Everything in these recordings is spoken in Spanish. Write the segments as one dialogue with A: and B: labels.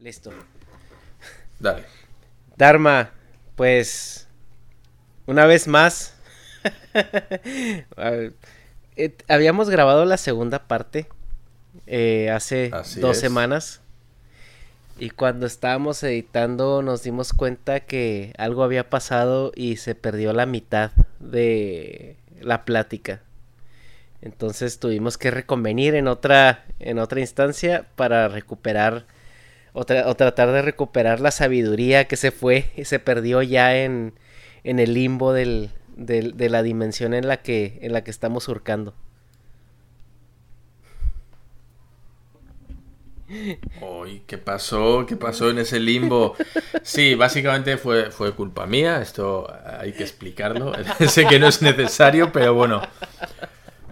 A: Listo.
B: Dale.
A: Dharma, pues una vez más eh, habíamos grabado la segunda parte eh, hace dos semanas y cuando estábamos editando nos dimos cuenta que algo había pasado y se perdió la mitad de la plática. Entonces tuvimos que reconvenir en otra en otra instancia para recuperar o, tratar de recuperar la sabiduría que se fue y se perdió ya en, en el limbo del, de la dimensión en la que, en la que estamos surcando.
B: Uy, ¿qué pasó? ¿Qué pasó en ese limbo? Sí, básicamente fue, fue culpa mía, esto hay que explicarlo. sé que no es necesario, pero bueno,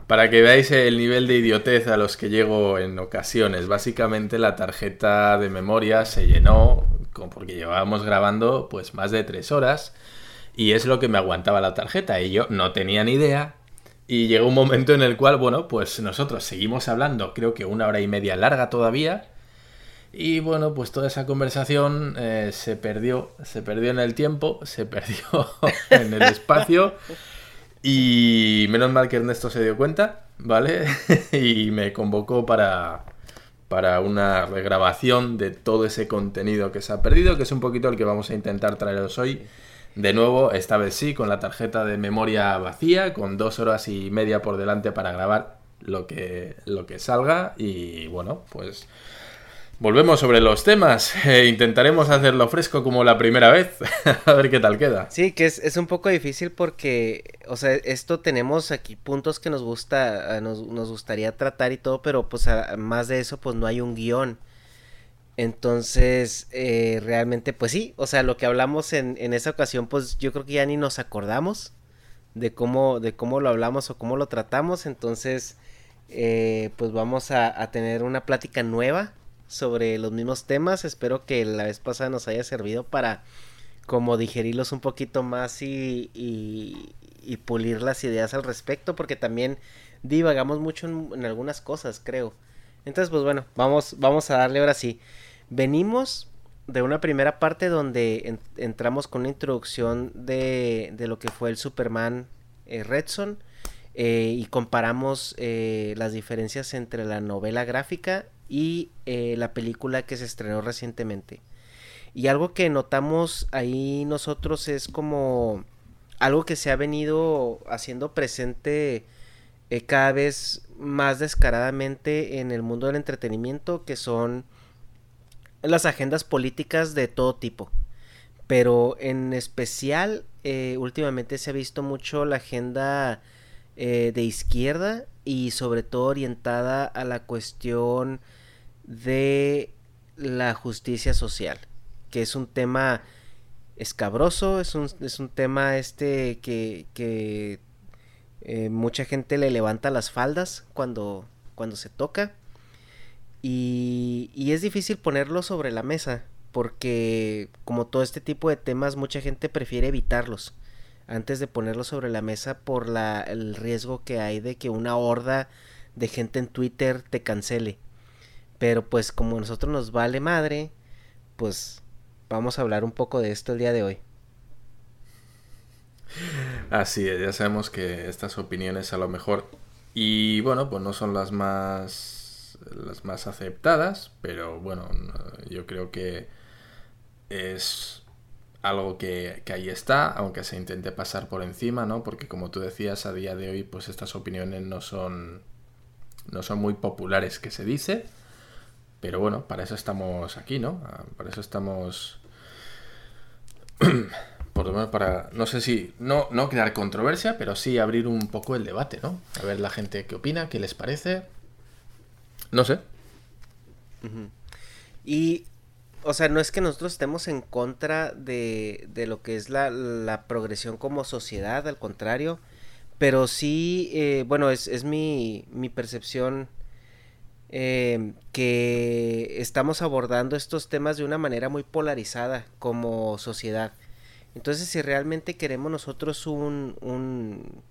B: para que veáis el nivel de idiotez a los que llego en ocasiones. Básicamente la tarjeta de memoria se llenó porque llevábamos grabando pues más de tres horas y es lo que me aguantaba la tarjeta y yo no tenía ni idea y llegó un momento en el cual, bueno, pues nosotros seguimos hablando, creo que una hora y media larga todavía. Y bueno, pues toda esa conversación eh, se perdió, se perdió en el tiempo, se perdió en el espacio. Y menos mal que Ernesto se dio cuenta, ¿vale? y me convocó para, para una regrabación de todo ese contenido que se ha perdido, que es un poquito el que vamos a intentar traeros hoy. De nuevo, esta vez sí, con la tarjeta de memoria vacía, con dos horas y media por delante para grabar lo que, lo que salga. Y bueno, pues Volvemos sobre los temas. Eh, intentaremos hacerlo fresco como la primera vez. a ver qué tal queda.
A: Sí, que es, un poco difícil porque, o sea, esto tenemos aquí puntos que nos gusta, nos, gustaría tratar y todo, pero pues más de eso, pues no hay un guion. Entonces, eh, realmente, pues sí, o sea, lo que hablamos en, en esa ocasión, pues yo creo que ya ni nos acordamos de cómo, de cómo lo hablamos o cómo lo tratamos. Entonces, eh, pues vamos a, a tener una plática nueva sobre los mismos temas. Espero que la vez pasada nos haya servido para como digerirlos un poquito más y, y, pulir las ideas al respecto, porque también divagamos mucho en, algunas cosas, creo. Entonces, pues bueno, vamos, vamos a darle ahora sí. Venimos de una primera parte donde entramos con una introducción de, de, lo que fue el Superman eh, Redson eh, y comparamos eh, las diferencias entre la novela gráfica y eh, la película que se estrenó recientemente. Y algo que notamos ahí nosotros es como algo que se ha venido haciendo presente eh, cada vez más descaradamente en el mundo del entretenimiento, que son las agendas políticas de todo tipo. Pero en especial, eh, últimamente se ha visto mucho la agenda de izquierda y sobre todo orientada a la cuestión de la justicia social, que es un tema escabroso, es un, es un tema este que, que eh, mucha gente le levanta las faldas cuando, cuando se toca. Y, y es difícil ponerlo sobre la mesa, porque como todo este tipo de temas, mucha gente prefiere evitarlos antes de ponerlos sobre la mesa por la, el riesgo que hay de que una horda de gente en Twitter te cancele. Pero pues como a nosotros nos vale madre, pues vamos a hablar un poco de esto el día de hoy.
B: Así es, ya sabemos que estas opiniones a lo mejor y bueno, pues no son las más las más aceptadas, pero bueno, yo creo que es algo que, que, ahí está, aunque se intente pasar por encima, ¿no? Porque como tú decías, a día de hoy, pues estas opiniones no son no son muy populares que se dice. Pero bueno, para eso estamos aquí, ¿no? Ah, para eso estamos... Por lo menos para, no sé si, no, no crear controversia, pero sí abrir un poco el debate, ¿no? A ver la gente qué opina, qué les parece. No sé.
A: Y, o sea, no es que nosotros estemos en contra de, de lo que es la, la, progresión como sociedad, al contrario, pero sí, eh, bueno, es, es mi, mi percepción Em, que estamos abordando estos temas de una manera muy polarizada como sociedad. Entonces, si realmente queremos nosotros un, un,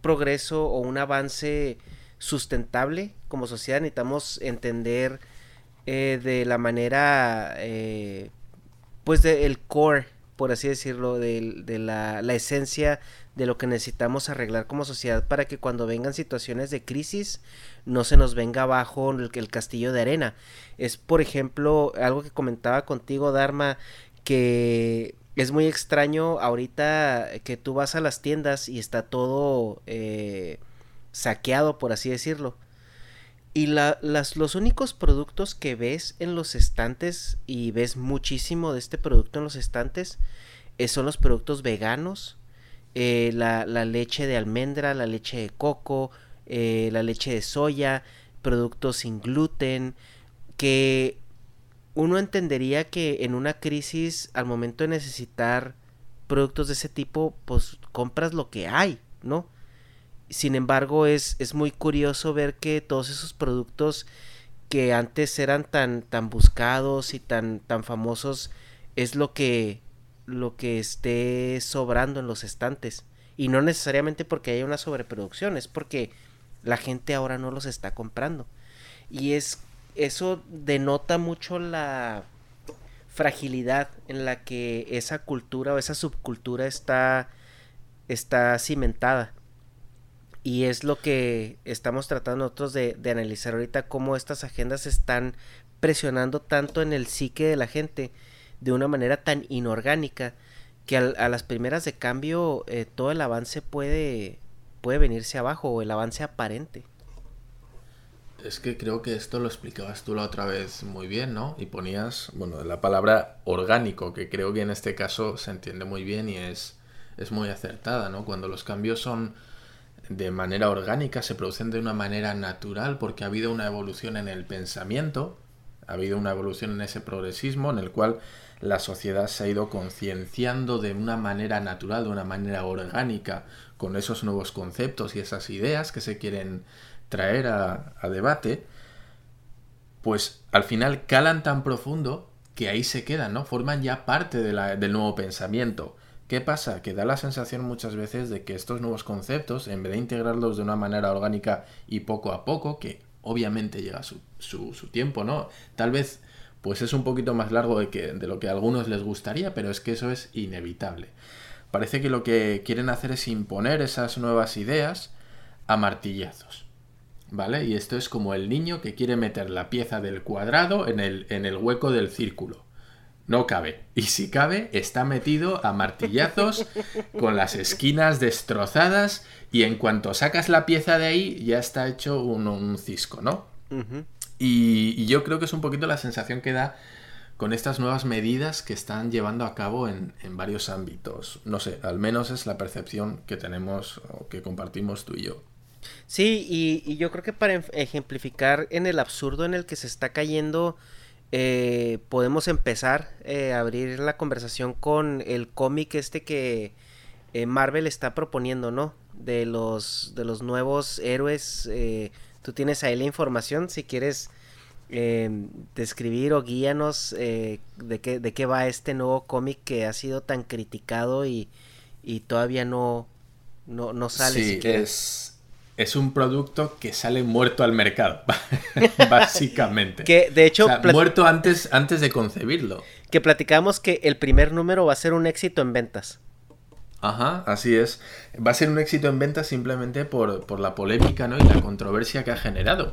A: progreso o un avance sustentable como sociedad, necesitamos entender eh, de la manera, eh, pues del core, por así decirlo, de, la, esencia de lo que necesitamos arreglar como sociedad para que cuando vengan situaciones de crisis no se nos venga abajo el, el castillo de arena. Es, por ejemplo, algo que comentaba contigo, Dharma, que es muy extraño ahorita que tú vas a las tiendas y está todo eh, saqueado, por así decirlo. Y las, los únicos productos que ves en los estantes, y ves muchísimo de este producto en los estantes, eh, son los productos veganos, eh, la, leche de almendra, la leche de coco, la leche de soya, productos sin gluten, que uno entendería que en una crisis, al momento de necesitar productos de ese tipo, pues compras lo que hay, ¿no? Sin embargo, es, es muy curioso ver que todos esos productos que antes eran tan, tan buscados y tan, tan famosos es lo que, lo que esté sobrando en los estantes. Y no necesariamente porque haya una sobreproducción, es porque la gente ahora no los está comprando. Y es eso denota mucho la fragilidad en la que esa cultura o esa subcultura está, está cimentada. Y es lo que estamos tratando nosotros de, analizar ahorita, cómo estas agendas están presionando tanto en el psique de la gente de una manera tan inorgánica que a las primeras de cambio eh, todo el avance puede, puede venirse abajo o el avance aparente.
B: Es que creo que esto lo explicabas tú la otra vez muy bien, ¿no? Y ponías, bueno, la palabra orgánico, que creo que en este caso se entiende muy bien y es, es muy acertada, ¿no? Cuando los cambios son de manera orgánica, se producen de una manera natural porque ha habido una evolución en el pensamiento, ha habido una evolución en ese progresismo en el cual la sociedad se ha ido concienciando de una manera natural, de una manera orgánica, con esos nuevos conceptos y esas ideas que se quieren traer a, debate, pues al final calan tan profundo que ahí se quedan, ¿no? Forman ya parte del nuevo pensamiento. ¿Qué pasa? Que da la sensación muchas veces de que estos nuevos conceptos, en vez de integrarlos de una manera orgánica y poco a poco, que obviamente llega su, su, su tiempo, ¿no? Tal vez pues es un poquito más largo de, que, de lo que a algunos les gustaría, pero es que eso es inevitable. Parece que lo que quieren hacer es imponer esas nuevas ideas a martillazos. ¿vale? Y esto es como el niño que quiere meter la pieza del cuadrado en el, en el hueco del círculo. No cabe. Y si cabe, está metido a martillazos con las esquinas destrozadas y en cuanto sacas la pieza de ahí ya está hecho un, cisco, ¿no? y, yo creo que es un poquito la sensación que da con estas nuevas medidas que están llevando a cabo en, en varios ámbitos. No sé, al menos es la percepción que tenemos o que compartimos tú y yo.
A: Sí, y, yo creo que para ejemplificar en el absurdo en el que se está cayendo, eh, podemos empezar eh, a abrir la conversación con el cómic este que eh, Marvel está proponiendo, ¿no? De los, de los nuevos héroes. tú tienes ahí la información, si quieres describir o guíanos de, qué, de qué va este nuevo cómic que ha sido tan criticado y, y todavía no, no, no sale.
B: Sí, es es un producto que sale muerto al mercado, básicamente.
A: Que de hecho...
B: muerto antes, antes de concebirlo.
A: Que platicamos que el primer número va a ser un éxito en ventas.
B: Ajá, así es. Va a ser un éxito en ventas simplemente por, por la polémica ¿no? y la controversia que ha generado.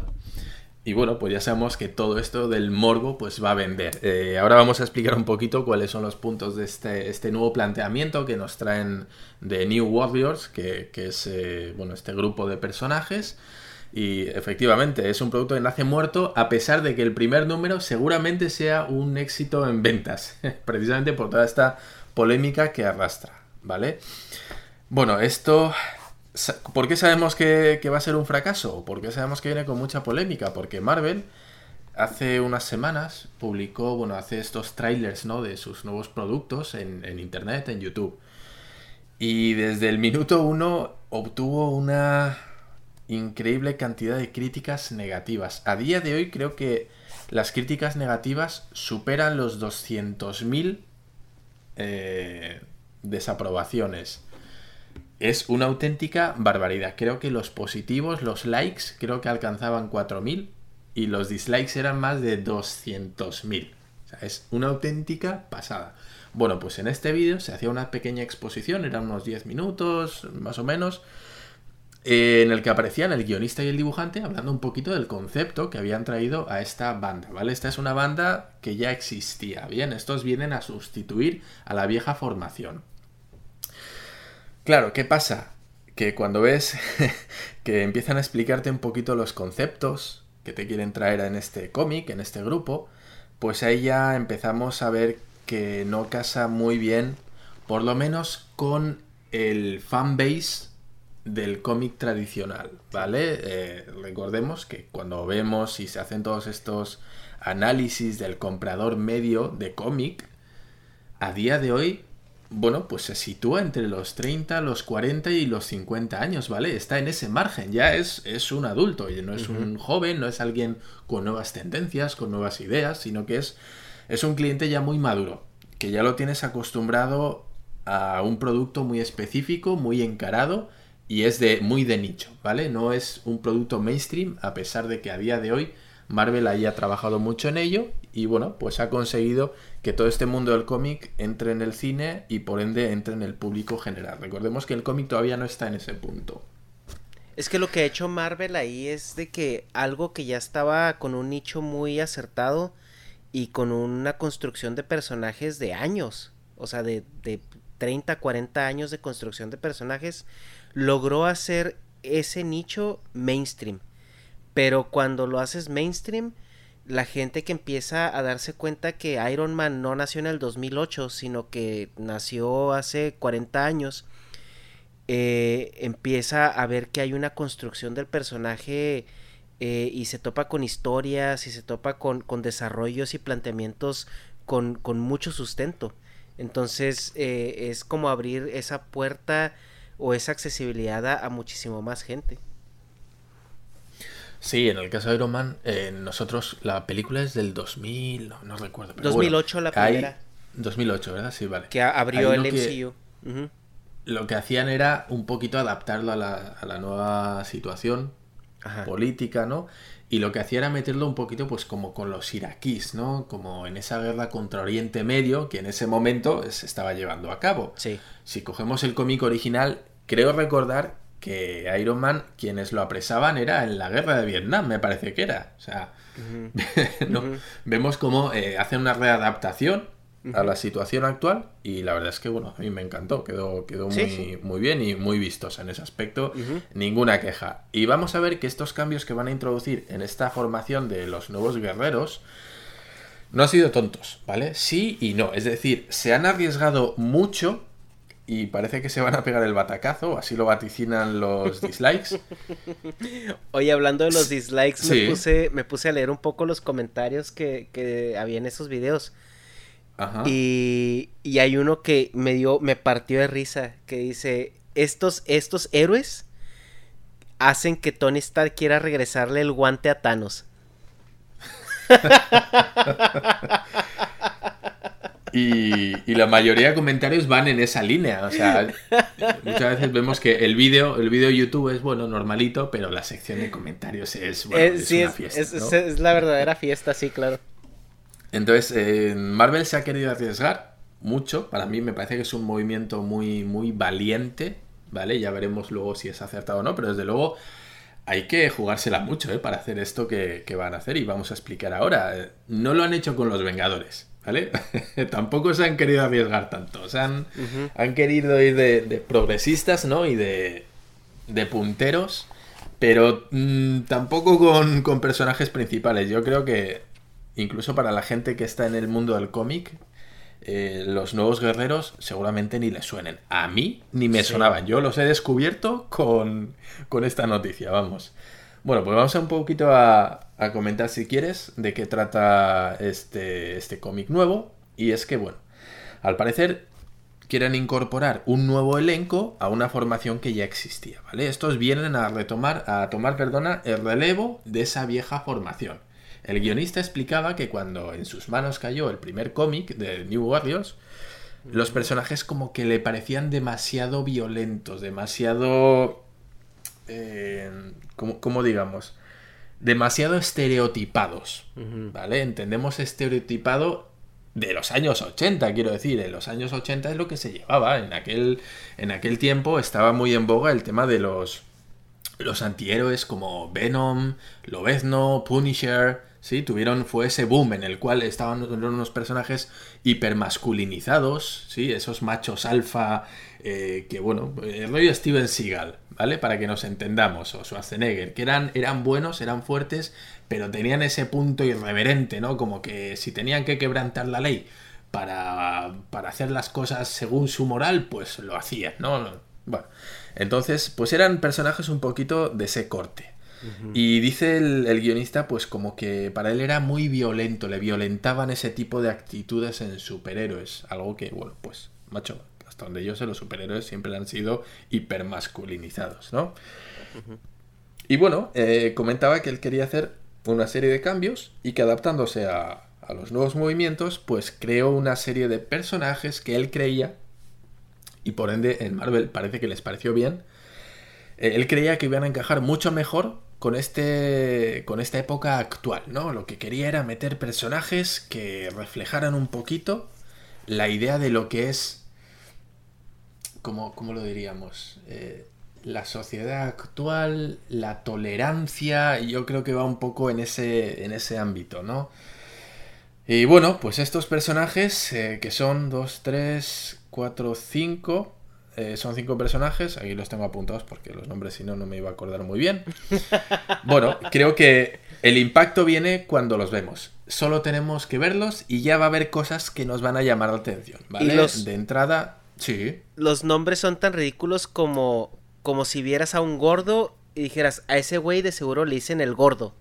B: Y bueno, pues ya sabemos que todo esto del morbo pues va a vender. Eh, ahora vamos a explicar un poquito cuáles son los puntos de este, este nuevo planteamiento que nos traen de New Warriors, que, es eh, bueno, este grupo de personajes. Y efectivamente, es un producto que nace muerto a pesar de que el primer número seguramente sea un éxito en ventas, precisamente por toda esta polémica que arrastra, ¿vale? Bueno, esto ¿Por qué sabemos que, va a ser un fracaso? ¿Por qué sabemos que viene con mucha polémica? Porque Marvel hace unas semanas publicó, bueno, hace estos trailers, ¿no? De sus nuevos productos en, internet, en YouTube. Y desde el minuto uno obtuvo una increíble cantidad de críticas negativas. A día de hoy creo que las críticas negativas superan los 200.000 eh, desaprobaciones es una auténtica barbaridad. Creo que los positivos, los likes, creo que alcanzaban 4.000 y los dislikes eran más de 200.000. O sea, es una auténtica pasada. Bueno, pues en este vídeo se hacía una pequeña exposición, eran unos 10 minutos más o menos, eh, en el que aparecían el guionista y el dibujante hablando un poquito del concepto que habían traído a esta banda, ¿vale? Esta es una banda que ya existía, bien, estos vienen a sustituir a la vieja formación. Claro, ¿qué pasa? Que cuando ves que empiezan a explicarte un poquito los conceptos que te quieren traer en este cómic, en este grupo, pues ahí ya empezamos a ver que no casa muy bien, por lo menos con el fanbase del cómic tradicional, ¿vale? Eh, recordemos que cuando vemos y se hacen todos estos análisis del comprador medio de cómic, a día de hoy, bueno, pues se sitúa entre los 30, los 40 y los 50 años, ¿vale? Está en ese margen, ya es, es un adulto, y no es un joven, no es alguien con nuevas tendencias, con nuevas ideas, sino que es es un cliente ya muy maduro, que ya lo tienes acostumbrado a un producto muy específico, muy encarado y es de muy de nicho, ¿vale? No es un producto mainstream a pesar de que a día de hoy Marvel haya trabajado mucho en ello y bueno, pues ha conseguido que todo este mundo del cómic entre en el cine y por ende entre en el público general. Recordemos que el cómic todavía no está en ese punto.
A: Es que lo que ha hecho Marvel ahí es de que algo que ya estaba con un nicho muy acertado, y con una construcción de personajes de años, o sea, de, de 30, 40 años de construcción de personajes, logró hacer ese nicho mainstream. Pero cuando lo haces mainstream, la gente que empieza a darse cuenta que Iron Man no nació en el 2008, sino que nació hace 40 años, eh, empieza a ver que hay una construcción del personaje eh, y se topa con historias y se topa con, desarrollos y planteamientos con, mucho sustento. Entonces eh, es como abrir esa puerta o esa accesibilidad a, muchísimo más gente.
B: Sí, en el caso de Iron Man, eh, nosotros la película es del 2000, no, recuerdo.
A: 2008 la primera.
B: 2008, ¿verdad? Sí, vale.
A: Que abrió el MCU.
B: Lo que hacían era un poquito adaptarlo a la, a la nueva situación política, ¿no? Y lo que hacía era meterlo un poquito, pues, como con los iraquíes, ¿no? Como en esa guerra contra Oriente Medio que en ese momento se estaba llevando a cabo.
A: Sí.
B: Si cogemos el cómic original, creo recordar que Iron Man, quienes lo apresaban, era en la guerra de Vietnam, me parece que era. O sea, ¿no? vemos cómo eh, hacen una readaptación a la situación actual y la verdad es que bueno a mí me encantó quedó quedó muy, muy bien y muy vistosa en ese aspecto ninguna queja. Y vamos a ver que estos cambios que van a introducir en esta formación de los nuevos guerreros no han sido tontos vale sí y no. Es decir se han arriesgado mucho y parece que se van a pegar el batacazo, así lo vaticinan los dislikes.
A: Oye, hablando de los dislikes, me, puse, me puse a leer un poco los comentarios que, que había en esos videos. Y, y, hay uno que me dio, me partió de risa, que dice, estos, estos héroes hacen que Tony Stark quiera regresarle el guante a Thanos.
B: y, y, la mayoría de comentarios van en esa línea. O sea, muchas veces vemos que el vídeo, el vídeo YouTube es bueno, normalito, pero la sección de comentarios es, bueno, eh, es, una fiesta.
A: es la verdadera fiesta, sí, claro.
B: Entonces, Marvel se ha querido arriesgar mucho. Para mí me parece que es un movimiento muy, muy valiente, ¿vale? Ya veremos luego si es acertado o no, pero desde luego hay que jugársela mucho, ¿eh? Para hacer esto que, van a hacer y vamos a explicar ahora. No lo han hecho con los Vengadores, ¿vale? Tampoco se han querido arriesgar tanto. O sea, han, han querido ir de, progresistas, ¿no? Y de, de punteros, pero mm, tampoco con, con personajes principales. Yo creo que incluso para la gente que está en el mundo del cómic, eh, los nuevos guerreros seguramente ni les suenen. A mí ni me sonaban. Yo los he descubierto con, esta noticia, vamos. Bueno, pues vamos un poquito a, a comentar, si quieres, de qué trata este, este cómic nuevo. Y es que, bueno, al parecer quieren incorporar un nuevo elenco a una formación que ya existía, ¿vale? Estos vienen a retomar, a tomar, perdona, el relevo de esa vieja formación. El guionista explicaba que cuando en sus manos cayó el primer cómic de New Warriors, los personajes como que le parecían demasiado violentos, demasiado... Eh, como, digamos? Demasiado estereotipados, ¿vale? Entendemos estereotipado de los años 80, quiero decir, en los años 80 es lo que se llevaba, en aquel, en aquel tiempo estaba muy en boga el tema de los, los antihéroes como Venom, Lobezno, Punisher, ¿sí? Tuvieron, fue ese boom en el cual estaban unos personajes hipermasculinizados, ¿sí? Esos machos alfa, eh, que bueno, el rollo Steven Seagal, ¿vale? Para que nos entendamos, o Schwarzenegger, que eran, eran buenos, eran fuertes, pero tenían ese punto irreverente, ¿no? Como que si tenían que quebrantar la ley para, para hacer las cosas según su moral, pues lo hacían, ¿no? Bueno, entonces, pues eran personajes un poquito de ese corte. Y dice el, guionista, pues como que para él era muy violento, le violentaban ese tipo de actitudes en superhéroes. Algo que, bueno, pues, macho, hasta donde yo sé, los superhéroes siempre han sido hipermasculinizados, ¿no? Y bueno, eh, comentaba que él quería hacer una serie de cambios y que adaptándose a, a los nuevos movimientos, pues creó una serie de personajes que él creía, y por ende en Marvel parece que les pareció bien, eh, él creía que iban a encajar mucho mejor con este con esta época actual, ¿no? Lo que quería era meter personajes que reflejaran un poquito la idea de lo que es ¿cómo, cómo lo diríamos? Eh, la sociedad actual, la tolerancia, yo creo que va un poco en ese, en ese ámbito, ¿no? Y bueno, pues estos personajes, eh, que son 2, 3, 4, 5, son cinco personajes, aquí los tengo apuntados porque los nombres si no no me iba a acordar muy bien. Bueno, creo que el impacto viene cuando los vemos. Solo tenemos que verlos y ya va a haber cosas que nos van a llamar la atención, ¿vale? De entrada, sí.
A: Los nombres son tan ridículos como, como si vieras a un gordo y dijeras, a ese güey de seguro le dicen el gordo.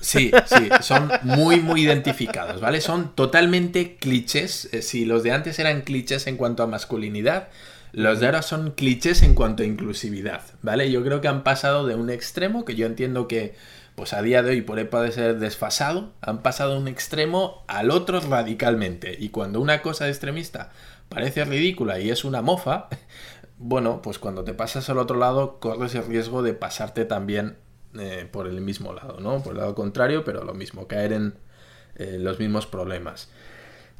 B: Sí, sí, son muy, muy identificados, ¿vale? Son totalmente clichés. Eh, si los de antes eran clichés en cuanto a masculinidad, los de ahora son clichés en cuanto a inclusividad, ¿vale? Yo creo que han pasado de un extremo, que yo entiendo que, pues a día de hoy puede ser desfasado, han pasado de un extremo al otro radicalmente. Y cuando una cosa extremista parece ridícula y es una mofa, bueno, pues cuando te pasas al otro lado corres el riesgo de pasarte también eh, por el mismo lado, ¿no? Por el lado contrario, pero lo mismo, caer en eh, los mismos problemas.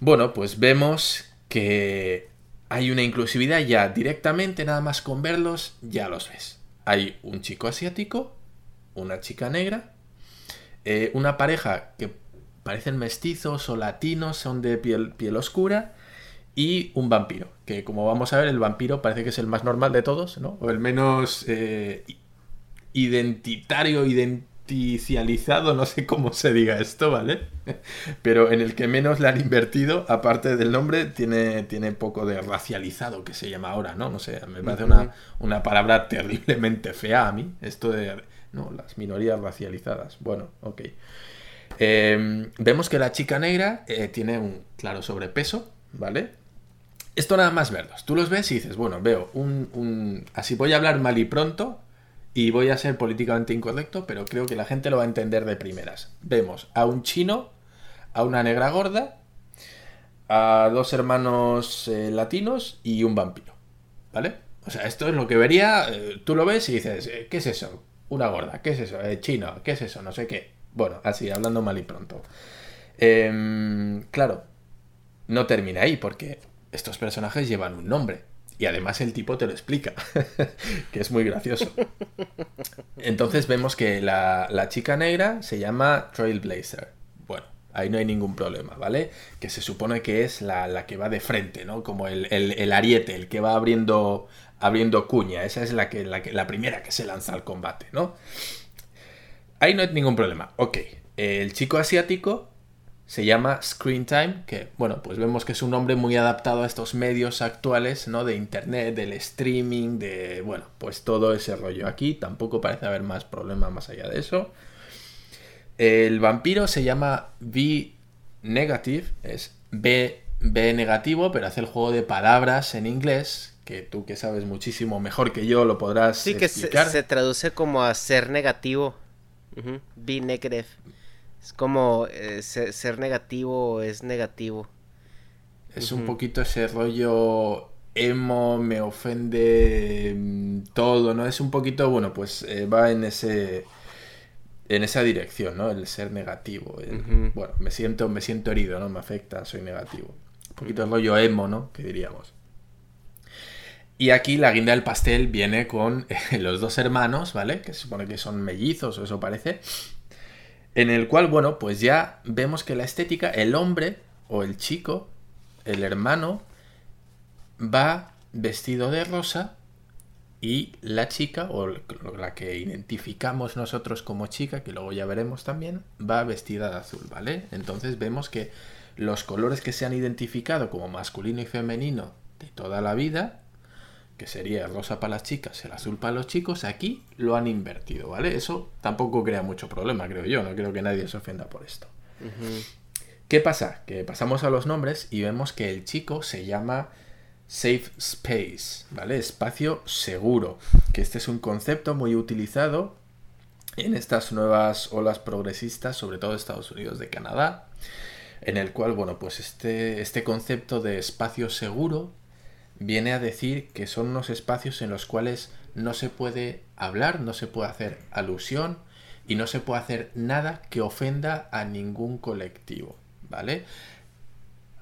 B: Bueno, pues vemos que hay una inclusividad ya directamente, nada más con verlos, ya los ves. Hay un chico asiático, una chica negra, eh, una pareja que parecen mestizos o latinos, son de piel, piel oscura, y un vampiro, que como vamos a ver, el vampiro parece que es el más normal de todos, ¿no? O el menos identitario, identicializado, no sé cómo se diga esto, ¿vale? Pero en el que menos le han invertido, aparte del nombre, tiene, tiene poco de racializado, que se llama ahora, ¿no? No sé, me parece una, una palabra terriblemente fea a mí, esto de, no, las minorías racializadas. Bueno, ok. Em, vemos que la chica negra eh, tiene un claro sobrepeso, ¿vale? Esto nada más verlos. Tú los ves y dices, bueno, veo un, un... Así voy a hablar mal y pronto, y voy a ser políticamente incorrecto, pero creo que la gente lo va a entender de primeras. Vemos a un chino, a una negra gorda, a dos hermanos eh, latinos y un vampiro. ¿Vale? O sea, esto es lo que vería, eh, tú lo ves y dices, eh, ¿qué es eso? Una gorda, ¿qué es eso? chino, ¿qué es eso? No sé qué. Bueno, así, hablando mal y pronto. Em, claro, no termina ahí porque estos personajes llevan un nombre. Y además el tipo te lo explica, que es muy gracioso. Entonces vemos que la, chica negra se llama Trailblazer. Bueno, ahí no hay ningún problema, ¿vale? Que se supone que es la, que va de frente, ¿no? Como el, ariete, el que va abriendo, abriendo cuña. Esa es la, que, la, que, la primera que se lanza al combate, ¿no? Ahí no hay ningún problema. Ok, el chico asiático se llama Screen Time, que bueno, pues vemos que es un nombre muy adaptado a estos medios actuales, ¿no? De internet, del streaming, de, bueno, pues todo ese rollo aquí, tampoco parece haber más problema más allá de eso. El vampiro se llama V negative, es B, B negativo, pero hace el juego de palabras en inglés, que tú que sabes muchísimo mejor que yo lo podrás
A: sí, que se, traduce como a ser negativo. B negative. Es como eh, ser, negativo es negativo.
B: Es un poquito ese rollo emo, me ofende mm, todo, ¿no? Es un poquito, bueno, pues eh, va en ese en esa dirección, ¿no? El ser negativo. Bueno, me siento, me siento herido, ¿no? Me afecta, soy negativo. Un poquito el rollo emo, ¿no? Que diríamos. Y aquí la guinda del pastel viene con los dos hermanos, ¿vale? Que se supone que son mellizos o eso parece. En el cual, bueno, pues ya vemos que la estética, el hombre o el chico, el hermano, va vestido de rosa y la chica, o la que identificamos nosotros como chica, que luego ya veremos también, va vestida de azul, ¿vale? Entonces vemos que los colores que se han identificado como masculino y femenino de toda la vida, que sería el rosa para las chicas, el azul para los chicos, aquí lo han invertido, ¿vale? Eso tampoco crea mucho problema, creo yo, no creo que nadie se ofenda por esto. ¿Qué pasa? Que pasamos a los nombres y vemos que el chico se llama Safe Space, ¿vale? Espacio seguro, que este es un concepto muy utilizado en estas nuevas olas progresistas, sobre todo Estados Unidos de Canadá, en el cual, bueno, pues este, este concepto de espacio seguro viene a decir que son unos espacios en los cuales no se puede hablar, no se puede hacer alusión y no se puede hacer nada que ofenda a ningún colectivo, ¿vale?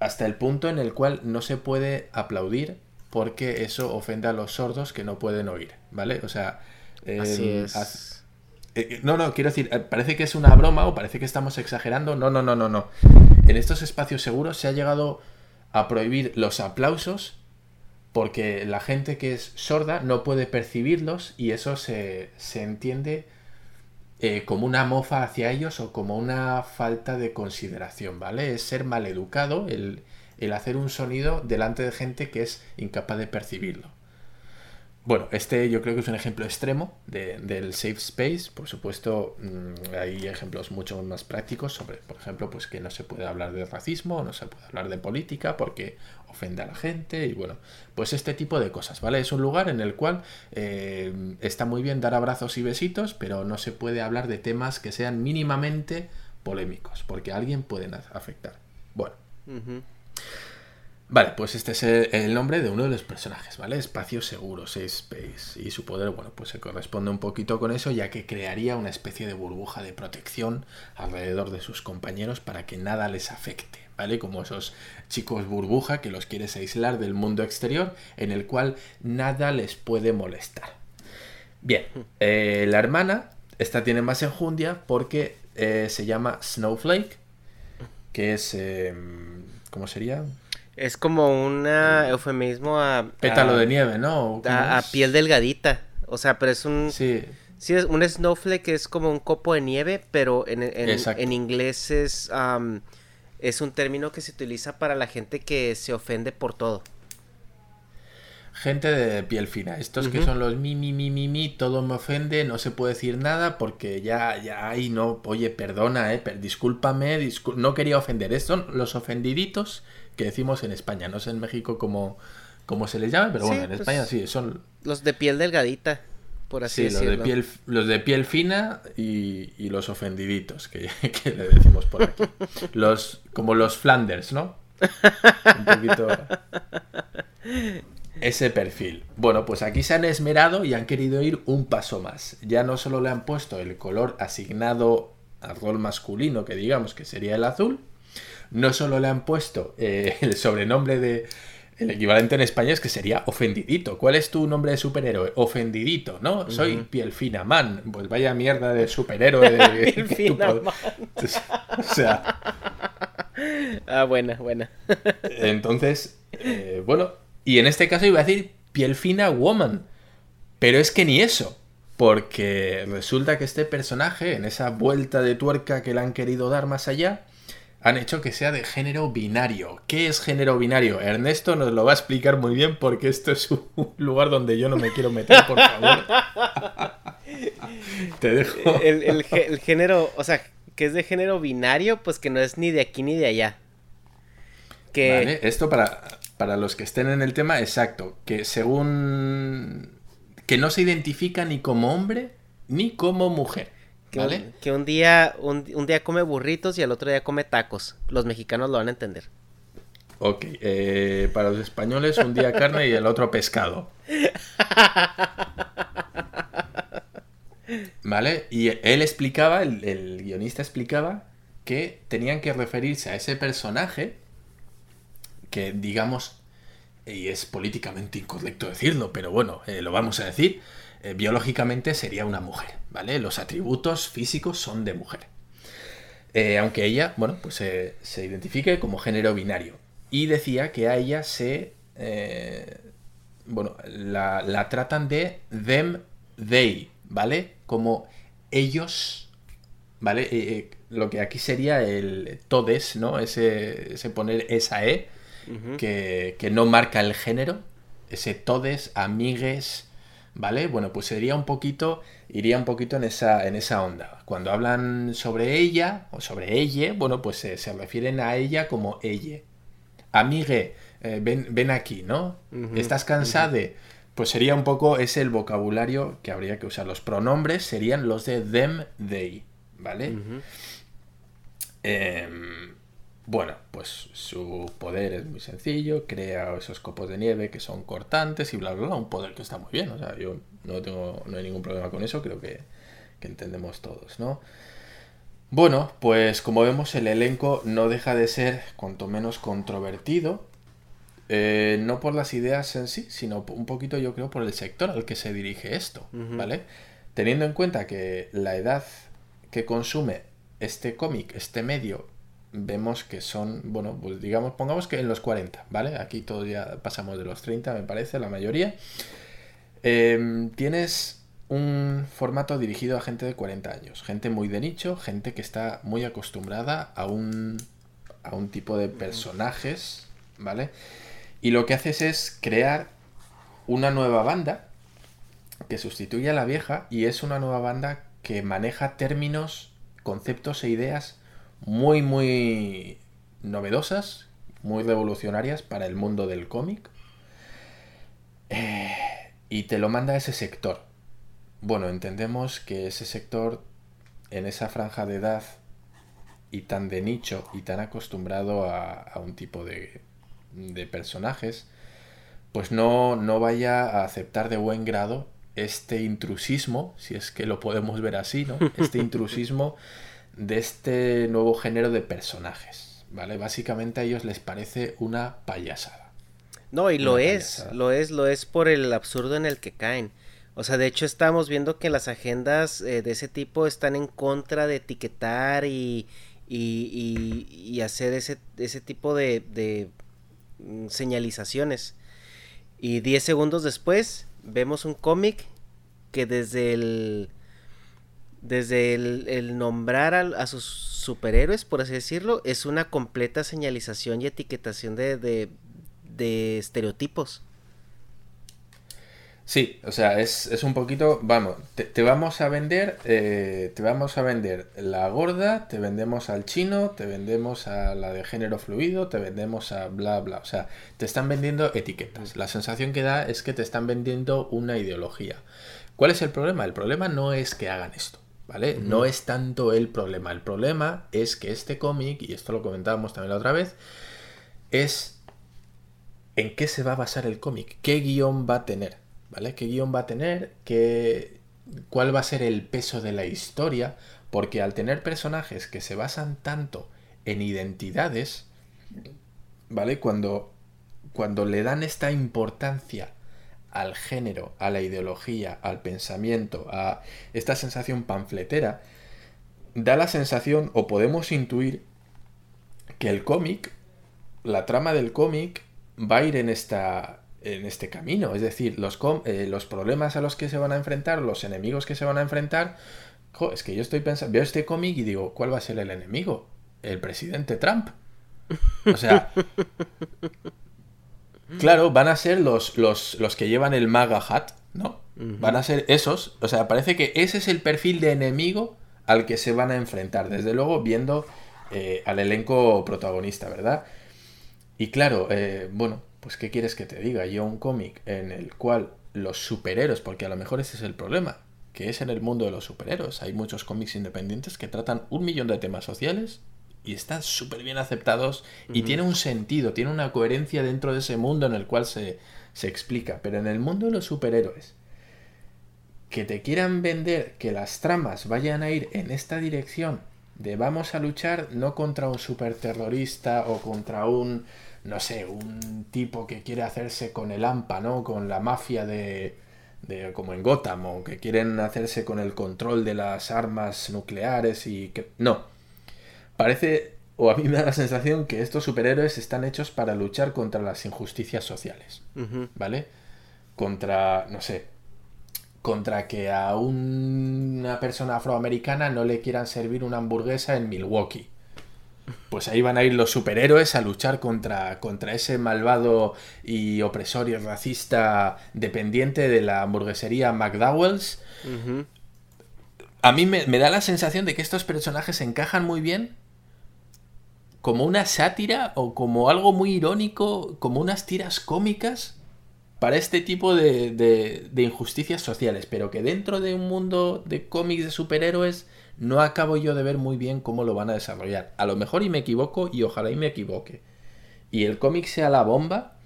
B: hasta el punto en el cual no se puede aplaudir porque eso ofende a los sordos que no pueden oír, ¿vale? O sea...
A: Así es.
B: Eh, no, no, quiero decir, eh, parece que es una broma o parece que estamos exagerando. No, no, no, no, no. En estos espacios seguros se ha llegado a prohibir los aplausos porque la gente que es sorda no puede percibirlos y eso se, se entiende eh, como una mofa hacia ellos o como una falta de consideración, ¿vale? Es ser maleducado el, el hacer un sonido delante de gente que es incapaz de percibirlo. Bueno, este yo creo que es un ejemplo extremo del safe space. Por supuesto, mm, hay ejemplos mucho más prácticos sobre, por ejemplo, pues que no se puede hablar de racismo, no se puede hablar de política porque ofende a la gente y bueno, pues este tipo de cosas, ¿vale? Es un lugar en el cual eh, está muy bien dar abrazos y besitos, pero no se puede hablar de temas que sean mínimamente polémicos porque a alguien pueden afectar. Bueno. Vale, pues este es el nombre de uno de los personajes, ¿vale? Espacio seguro, Safe Space. Y su poder, bueno, pues se corresponde un poquito con eso, ya que crearía una especie de burbuja de protección alrededor de sus compañeros para que nada les afecte, ¿vale? Como esos chicos burbuja que los quieres aislar del mundo exterior, en el cual nada les puede molestar. Bien, eh, la hermana, esta tiene más enjundia porque eh, se llama Snowflake, que es... Em, ¿Cómo sería?
A: Es como un eufemismo a...
B: Pétalo de nieve, ¿no?
A: A, piel delgadita. O sea, pero es un... Sí. Sí, es un snowflake es como un copo de nieve, pero en, en, inglés es, es un término que se utiliza para la gente que se ofende por todo.
B: Gente de piel fina. Estos que son los mi, mi, mi, mi, mi, todo me ofende, no se puede decir nada porque ya, ya, ay, no, oye, perdona, eh, discúlpame, no quería ofender. Estos son los ofendiditos que decimos en España. No sé en México cómo, cómo se les llama, pero bueno, en pues, España sí, son...
A: Los de piel delgadita, por así
B: sí, Los de, piel, los de piel fina y, y los ofendiditos, que, que, le decimos por aquí. Los, como los Flanders, ¿no? Un poquito... Ese perfil. Bueno, pues aquí se han esmerado y han querido ir un paso más. Ya no solo le han puesto el color asignado al rol masculino, que digamos que sería el azul, no solo le han puesto eh, el sobrenombre de... El equivalente en español es que sería ofendidito. ¿Cuál es tu nombre de superhéroe? Ofendidito, ¿no? Soy piel fina man. Pues vaya mierda de superhéroe. De...
A: Pielfina man. o sea. Ah, buena, buena.
B: Entonces, eh, bueno, y en este caso iba a decir piel fina woman. Pero es que ni eso. Porque resulta que este personaje, en esa vuelta de tuerca que le han querido dar más allá, han hecho que sea de género binario. ¿Qué es género binario? Ernesto nos lo va a explicar muy bien porque esto es un lugar donde yo no me quiero meter, por favor.
A: Te dejo. El, género, o sea, que es de género binario, pues que no es ni de aquí ni de allá.
B: Que... Vale, esto para, para los que estén en el tema, exacto. Que según... que no se identifica ni como hombre ni como mujer.
A: Que, un, día, un, día come burritos y al otro día come tacos. Los mexicanos lo van a entender.
B: Ok, eh, para los españoles un día carne y el otro pescado. ¿Vale? Y él explicaba, el, el guionista explicaba que tenían que referirse a ese personaje que, digamos, y es políticamente incorrecto decirlo, pero bueno, eh, lo vamos a decir, eh, biológicamente sería una mujer, ¿vale? Los atributos físicos son de mujer. Eh, aunque ella, bueno, pues se identifique como género binario. Y decía que a ella se... bueno, la, la tratan de them, they, ¿vale? Como ellos, ¿vale? lo que aquí sería el todes, ¿no? Ese, ese poner esa E, que, no marca el género, ese todes, amigues, ¿vale? Bueno, pues sería un poquito, iría un poquito en esa, en esa onda. Cuando hablan sobre ella o sobre ella, bueno, pues se, refieren a ella como ella. Amigue, eh, ven, ven, aquí, ¿no? ¿Estás cansada? Pues sería un poco ese el vocabulario que habría que usar. Los pronombres serían los de them, they, ¿vale? Em, bueno, pues su poder es muy sencillo, crea esos copos de nieve que son cortantes y bla, bla, bla, un poder que está muy bien, o sea, yo no tengo, no hay ningún problema con eso, creo que, entendemos todos, ¿no? Bueno, pues como vemos el elenco no deja de ser cuanto menos controvertido, eh, no por las ideas en sí, sino un poquito yo creo por el sector al que se dirige esto, ¿vale? Teniendo en cuenta que la edad que consume este cómic, este medio, vemos que son, bueno, pues digamos, pongamos que en los 40, ¿vale? Aquí todos ya pasamos de los 30, me parece, la mayoría. Em, tienes un formato dirigido a gente de 40 años, gente muy de nicho, gente que está muy acostumbrada a un, a un tipo de personajes, ¿vale? Y lo que haces es crear una nueva banda que sustituye a la vieja y es una nueva banda que maneja términos conceptos e ideas muy, muy novedosas, muy revolucionarias para el mundo del cómic. Eh, y te lo manda ese sector. Bueno, entendemos que ese sector, en esa franja de edad y tan de nicho y tan acostumbrado a, un tipo de, de personajes, pues no, no vaya a aceptar de buen grado este intrusismo, si es que lo podemos ver así, ¿no? Este intrusismo de este nuevo género de personajes, ¿vale? Básicamente a ellos les parece una payasada.
A: No, y lo es, lo es, lo es por el absurdo en el que caen. O sea, de hecho estamos viendo que las agendas eh, de ese tipo están en contra de etiquetar y, y, y, hacer ese, ese tipo de, de mm, señalizaciones. Y 10 segundos después vemos un cómic que desde el desde el, nombrar a, sus superhéroes, por así decirlo, es una completa señalización y etiquetación de, de, estereotipos.
B: Sí, o sea, es, un poquito, vamos, te, vamos a vender, eh, te vamos a vender la gorda, te vendemos al chino, te vendemos a la de género fluido, te vendemos a bla, bla, o sea, te están vendiendo etiquetas. La sensación que da es que te están vendiendo una ideología. ¿Cuál es el problema? El problema no es que hagan esto. ¿Vale? No es tanto el problema. El problema es que este cómic, y esto lo comentábamos también la otra vez, es en qué se va a basar el cómic, qué guion va a tener, ¿vale? ¿Qué guion va a tener? ¿Qué, ¿Cuál va a ser el peso de la historia? Porque al tener personajes que se basan tanto en identidades, ¿vale? Cuando, cuando le dan esta importancia al género, a la ideología, al pensamiento, a esta sensación panfletera, da la sensación o podemos intuir que el cómic, la trama del cómic, va a ir en, esta, en este camino. Es decir, los, eh, los problemas a los que se van a enfrentar, los enemigos que se van a enfrentar. es que yo estoy pensando, veo este cómic y digo, ¿cuál va a ser el enemigo? El presidente Trump. O sea, Claro, van a ser los, los, que llevan el MAGA hat, ¿no? Van a ser esos. O sea, parece que ese es el perfil de enemigo al que se van a enfrentar. Desde luego, viendo eh, al elenco protagonista, ¿verdad? Y claro, eh, bueno, pues ¿qué quieres que te diga? Yo un cómic en el cual los superhéroes, porque a lo mejor ese es el problema, que es en el mundo de los superhéroes. Hay muchos cómics independientes que tratan un millón de temas sociales y están súper bien aceptados y tiene un sentido, tiene una coherencia dentro de ese mundo en el cual se, explica. Pero en el mundo de los superhéroes, que te quieran vender que las tramas vayan a ir en esta dirección de vamos a luchar no contra un superterrorista o contra un, no sé, un tipo que quiere hacerse con el AMPA, ¿no? Con la mafia de, de como en Gotham, o que quieren hacerse con el control de las armas nucleares y que... No. Parece, o a mí me da la sensación que estos superhéroes están hechos para luchar contra las injusticias sociales, ¿vale? Contra, no sé, contra que a una persona afroamericana no le quieran servir una hamburguesa en Milwaukee. Pues ahí van a ir los superhéroes a luchar contra, contra ese malvado y opresor y racista dependiente de la hamburguesería McDowell's. A mí me, me da la sensación de que estos personajes encajan muy bien como una sátira o como algo muy irónico, como unas tiras cómicas para este tipo de, injusticias sociales, pero que dentro de un mundo de cómics de superhéroes no acabo yo de ver muy bien cómo lo van a desarrollar. A lo mejor y me equivoco y ojalá y me equivoque. Y el cómic sea la bomba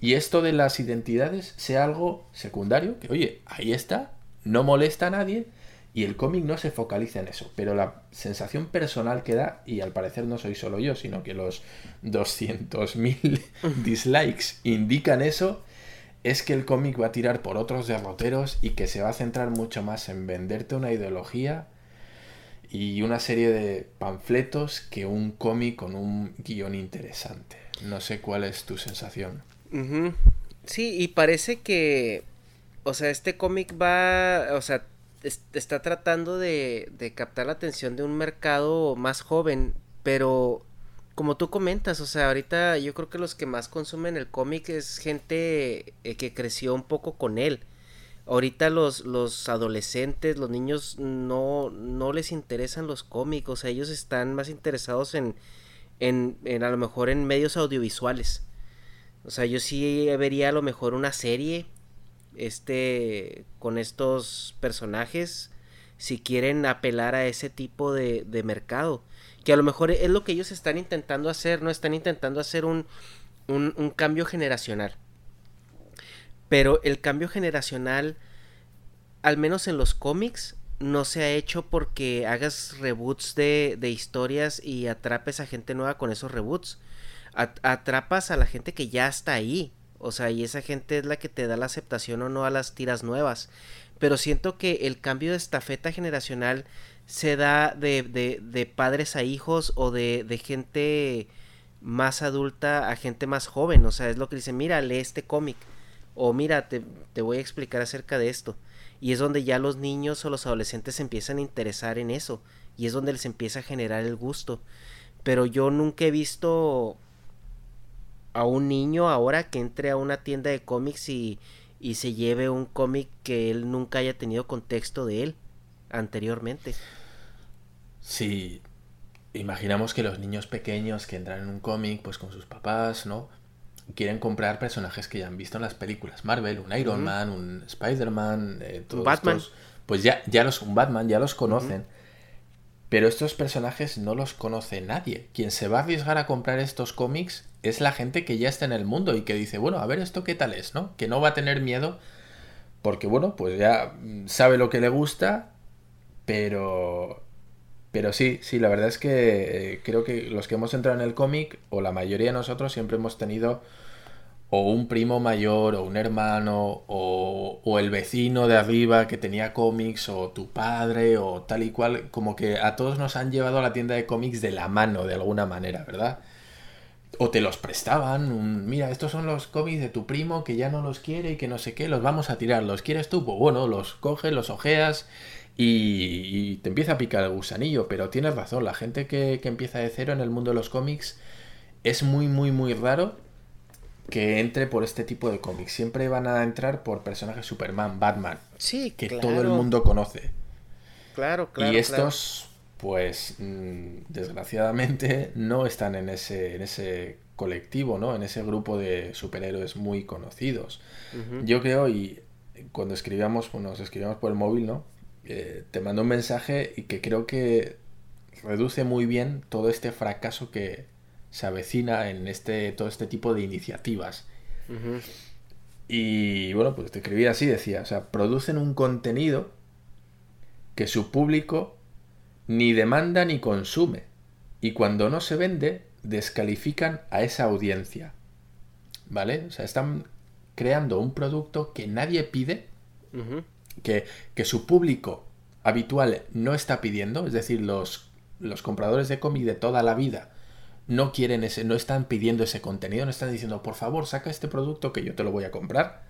B: y esto de las identidades sea algo secundario, que oye, ahí está, no molesta a nadie y el cómic no se focaliza en eso, pero la sensación personal que da, y al parecer no soy solo yo, sino que los 200.000 dislikes indican eso, es que el cómic va a tirar por otros derroteros y que se va a centrar mucho más en venderte una ideología y una serie de panfletos que un cómic con un guion interesante. No sé cuál es tu sensación.
A: Sí, y parece que, o sea, este cómic va, o sea, está tratando de, de captar la atención de un mercado más joven, pero como tú comentas, o sea, ahorita yo creo que los que más consumen el cómic es gente eh, que creció un poco con él. Ahorita los, los adolescentes, los niños no, no les interesan los cómics, o sea, ellos están más interesados en, en, en a lo mejor en medios audiovisuales. O sea, yo sí vería a lo mejor una serie este con estos personajes si quieren apelar a ese tipo de, de mercado que a lo mejor es lo que ellos están intentando hacer, ¿no? Están intentando hacer un, un, cambio generacional. Pero el cambio generacional, al menos en los cómics, no se ha hecho porque hagas reboots de, de historias y atrapes a gente nueva con esos reboots. atrapas a la gente que ya está ahí. O sea, y esa gente es la que te da la aceptación o no a las tiras nuevas. Pero siento que el cambio de estafeta generacional se da de, de, de padres a hijos o de, de, gente más adulta a gente más joven. O sea, es lo que dice, mira, lee este cómic. O mira, te, te, voy a explicar acerca de esto. Y es donde ya los niños o los adolescentes se empiezan a interesar en eso. Y es donde les empieza a generar el gusto. Pero yo nunca he visto a un niño ahora que entre a una tienda de cómics y, y se lleve un cómic que él nunca haya tenido contexto de él anteriormente.
B: Sí, imaginamos que los niños pequeños que entran en un cómic, pues con sus papás, ¿no? Quieren comprar personajes que ya han visto en las películas Marvel, un Iron Man, un Spider-Man, eh, todos Batman. pues ya, ya los, un Batman, ya los conocen. Pero estos personajes no los conoce nadie. Quien se va a arriesgar a comprar estos cómics es la gente que ya está en el mundo y que dice, bueno, a ver esto qué tal es, ¿no? Que no va a tener miedo porque, bueno, pues ya sabe lo que le gusta, pero pero sí, sí, la verdad es que eh, creo que los que hemos entrado en el cómic, o la mayoría de nosotros, siempre hemos tenido o un primo mayor, o un hermano, o, o el vecino de arriba que tenía cómics, o tu padre, o tal y cual, como que a todos nos han llevado a la tienda de cómics de la mano, de alguna manera, ¿verdad? O te los prestaban, mira, estos son los cómics de tu primo que ya no los quiere y que no sé qué, los vamos a tirar, ¿los quieres tú? Pues bueno, los coges, los ojeas y, te empieza a picar el gusanillo, pero tienes razón, la gente que, empieza de cero en el mundo de los cómics es muy, muy, muy raro que entre por este tipo de cómics. Siempre van a entrar por personajes Superman, Batman,
A: sí,
B: que todo el mundo conoce.
A: Claro, claro.
B: Y estos, pues, mm, desgraciadamente, no están en ese, en ese colectivo, ¿no? En ese grupo de superhéroes muy conocidos. Yo creo, y cuando escribíamos, pues nos escribíamos por el móvil, ¿no? Eh, te mando un mensaje y que creo que reduce muy bien todo este fracaso que se avecina en este todo este tipo de iniciativas. Y bueno, pues te escribía así, decía, o sea, producen un contenido que su público ni demanda ni consume. Y cuando no se vende, descalifican a esa audiencia. ¿Vale? O sea, están creando un producto que nadie pide, que, que, su público habitual no está pidiendo, es decir, los, los compradores de cómic de toda la vida no quieren ese, no están pidiendo ese contenido, no están diciendo, por favor, saca este producto que yo te lo voy a comprar.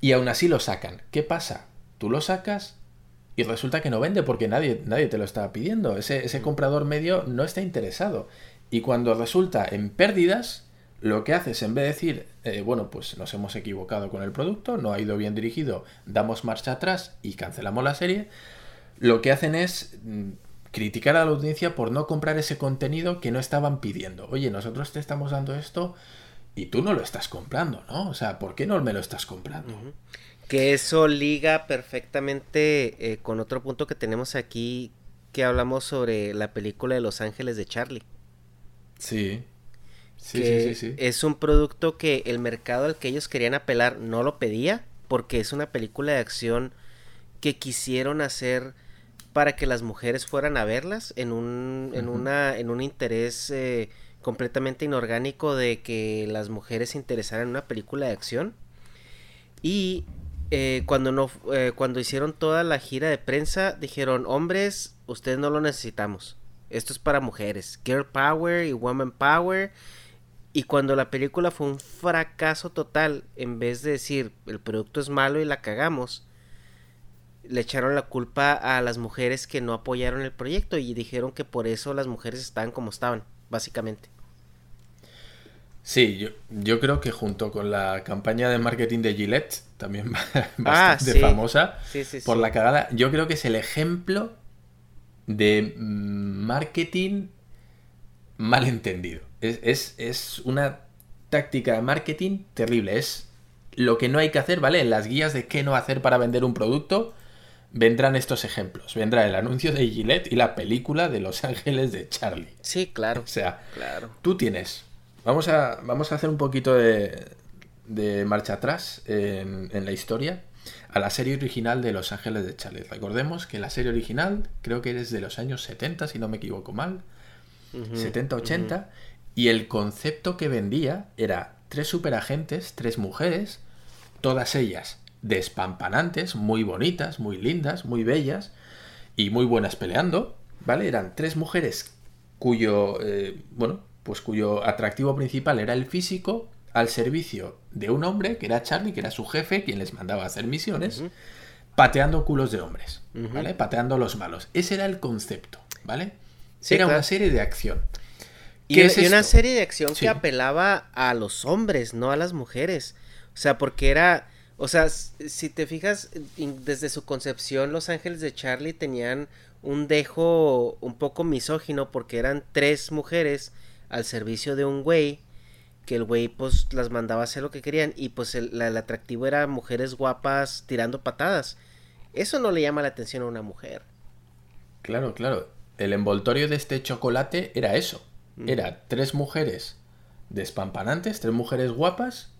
B: Y aún así lo sacan. ¿Qué pasa? Tú lo sacas y resulta que no vende porque nadie, nadie te lo está pidiendo. Ese, ese comprador medio no está interesado. Y cuando resulta en pérdidas, lo que haces en vez de decir, eh, bueno, pues nos hemos equivocado con el producto, no ha ido bien dirigido, damos marcha atrás y cancelamos la serie, lo que hacen es mm, criticar a la audiencia por no comprar ese contenido que no estaban pidiendo. Oye, nosotros te estamos dando esto y tú no lo estás comprando, ¿no? O sea, ¿por qué no me lo estás comprando?
A: Que eso liga perfectamente eh, con otro punto que tenemos aquí que hablamos sobre la película de Los Ángeles de Charlie.
B: Sí.
A: Sí, sí, sí, Es un producto que el mercado al que ellos querían apelar no lo pedía porque es una película de acción que quisieron hacer para que las mujeres fueran a verlas en un, en una, en un interés eh, completamente inorgánico de que las mujeres se interesaran en una película de acción. Y eh, cuando, no, eh, cuando hicieron toda la gira de prensa, dijeron, hombres, ustedes no lo necesitamos. Esto es para mujeres. Girl Power y Woman Power. Y cuando la película fue un fracaso total, en vez de decir el producto es malo y la cagamos, le echaron la culpa a las mujeres que no apoyaron el proyecto y dijeron que por eso las mujeres estaban como estaban, básicamente.
B: Sí, yo, yo creo que junto con la campaña de marketing de Gillette, también bastante ah, famosa, por la cagada, yo creo que es el ejemplo de marketing mal entendido. Es, es, una táctica de marketing terrible. Es lo que no hay que hacer, ¿vale? En las guías de qué no hacer para vender un producto vendrán estos ejemplos. Vendrá el anuncio de Gillette y la película de Los Ángeles de Charlie.
A: Sí, claro.
B: O sea, claro. tú tienes. Vamos a, vamos a hacer un poquito de, de marcha atrás en, en la historia a la serie original de Los Ángeles de Charlie. Recordemos que la serie original creo que es de los años 70, si no me equivoco mal, 70-80, y el concepto que vendía era tres superagentes, tres mujeres, todas ellas despampanantes, muy bonitas, muy lindas, muy bellas y muy buenas peleando, ¿vale? Eran tres mujeres cuyo, eh, bueno, pues cuyo atractivo principal era el físico, al servicio de un hombre, que era Charlie, que era su jefe, quien les mandaba a hacer misiones, pateando culos de hombres, ¿vale? Pateando a los malos. Ese era el concepto, ¿vale? era una serie de acción.
A: Y, una serie de acción que apelaba a los hombres, no a las mujeres. O sea, porque era... O sea, si te fijas, desde su concepción, Los Ángeles de Charlie tenían un dejo un poco misógino porque eran tres mujeres al servicio de un güey que el güey pues las mandaba a hacer lo que querían y pues el, atractivo era mujeres guapas tirando patadas. Eso no le llama la atención a una mujer.
B: Claro, claro. El envoltorio de este chocolate era eso. Era tres mujeres despampanantes, tres mujeres guapas,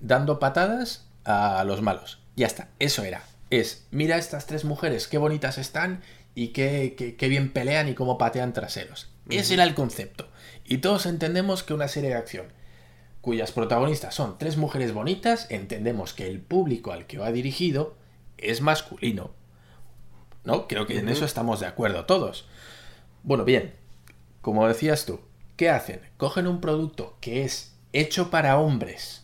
B: dando patadas a los malos. Ya está, eso era. Es, mira estas tres mujeres, qué bonitas están y qué, qué, bien pelean y cómo patean traseros. Ese era el concepto. Y todos entendemos que una serie de acción cuyas protagonistas son tres mujeres bonitas, entendemos que el público al que va dirigido es masculino. ¿No? Creo que en eso estamos de acuerdo todos. Bueno, bien, como decías tú, ¿qué hacen? Cogen un producto que es hecho para hombres.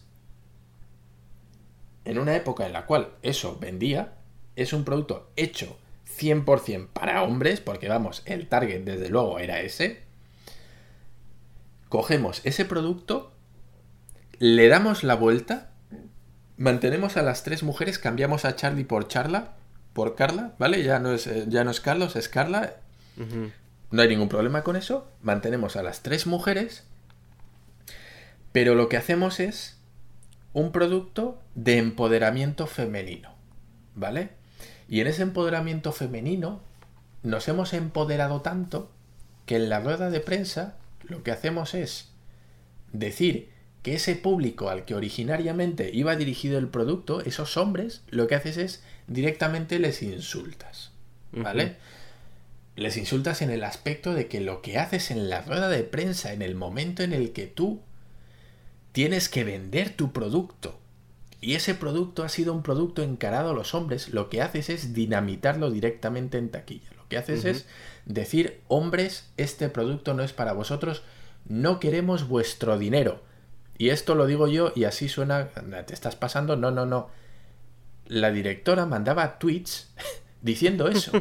B: En una época en la cual eso vendía, es un producto hecho 100% para hombres, porque vamos, el target desde luego era ese. Cogemos ese producto le damos la vuelta, mantenemos a las tres mujeres, cambiamos a Charlie por Charla, por Carla, ¿vale? Ya no es, eh, ya no es Carlos, es Carla. No hay ningún problema con eso. Mantenemos a las tres mujeres, pero lo que hacemos es un producto de empoderamiento femenino, ¿vale? Y en ese empoderamiento femenino nos hemos empoderado tanto que en la rueda de prensa lo que hacemos es decir que ese público al que originariamente iba dirigido el producto, esos hombres, lo que haces es directamente les insultas. ¿Vale? Les insultas en el aspecto de que lo que haces en la rueda de prensa, en el momento en el que tú tienes que vender tu producto, y ese producto ha sido un producto encarado a los hombres, lo que haces es dinamitarlo directamente en taquilla. Lo que haces es decir, hombres, este producto no es para vosotros, no queremos vuestro dinero. Y esto lo digo yo y así suena, te estás pasando, no, no, no. La directora mandaba tweets diciendo eso.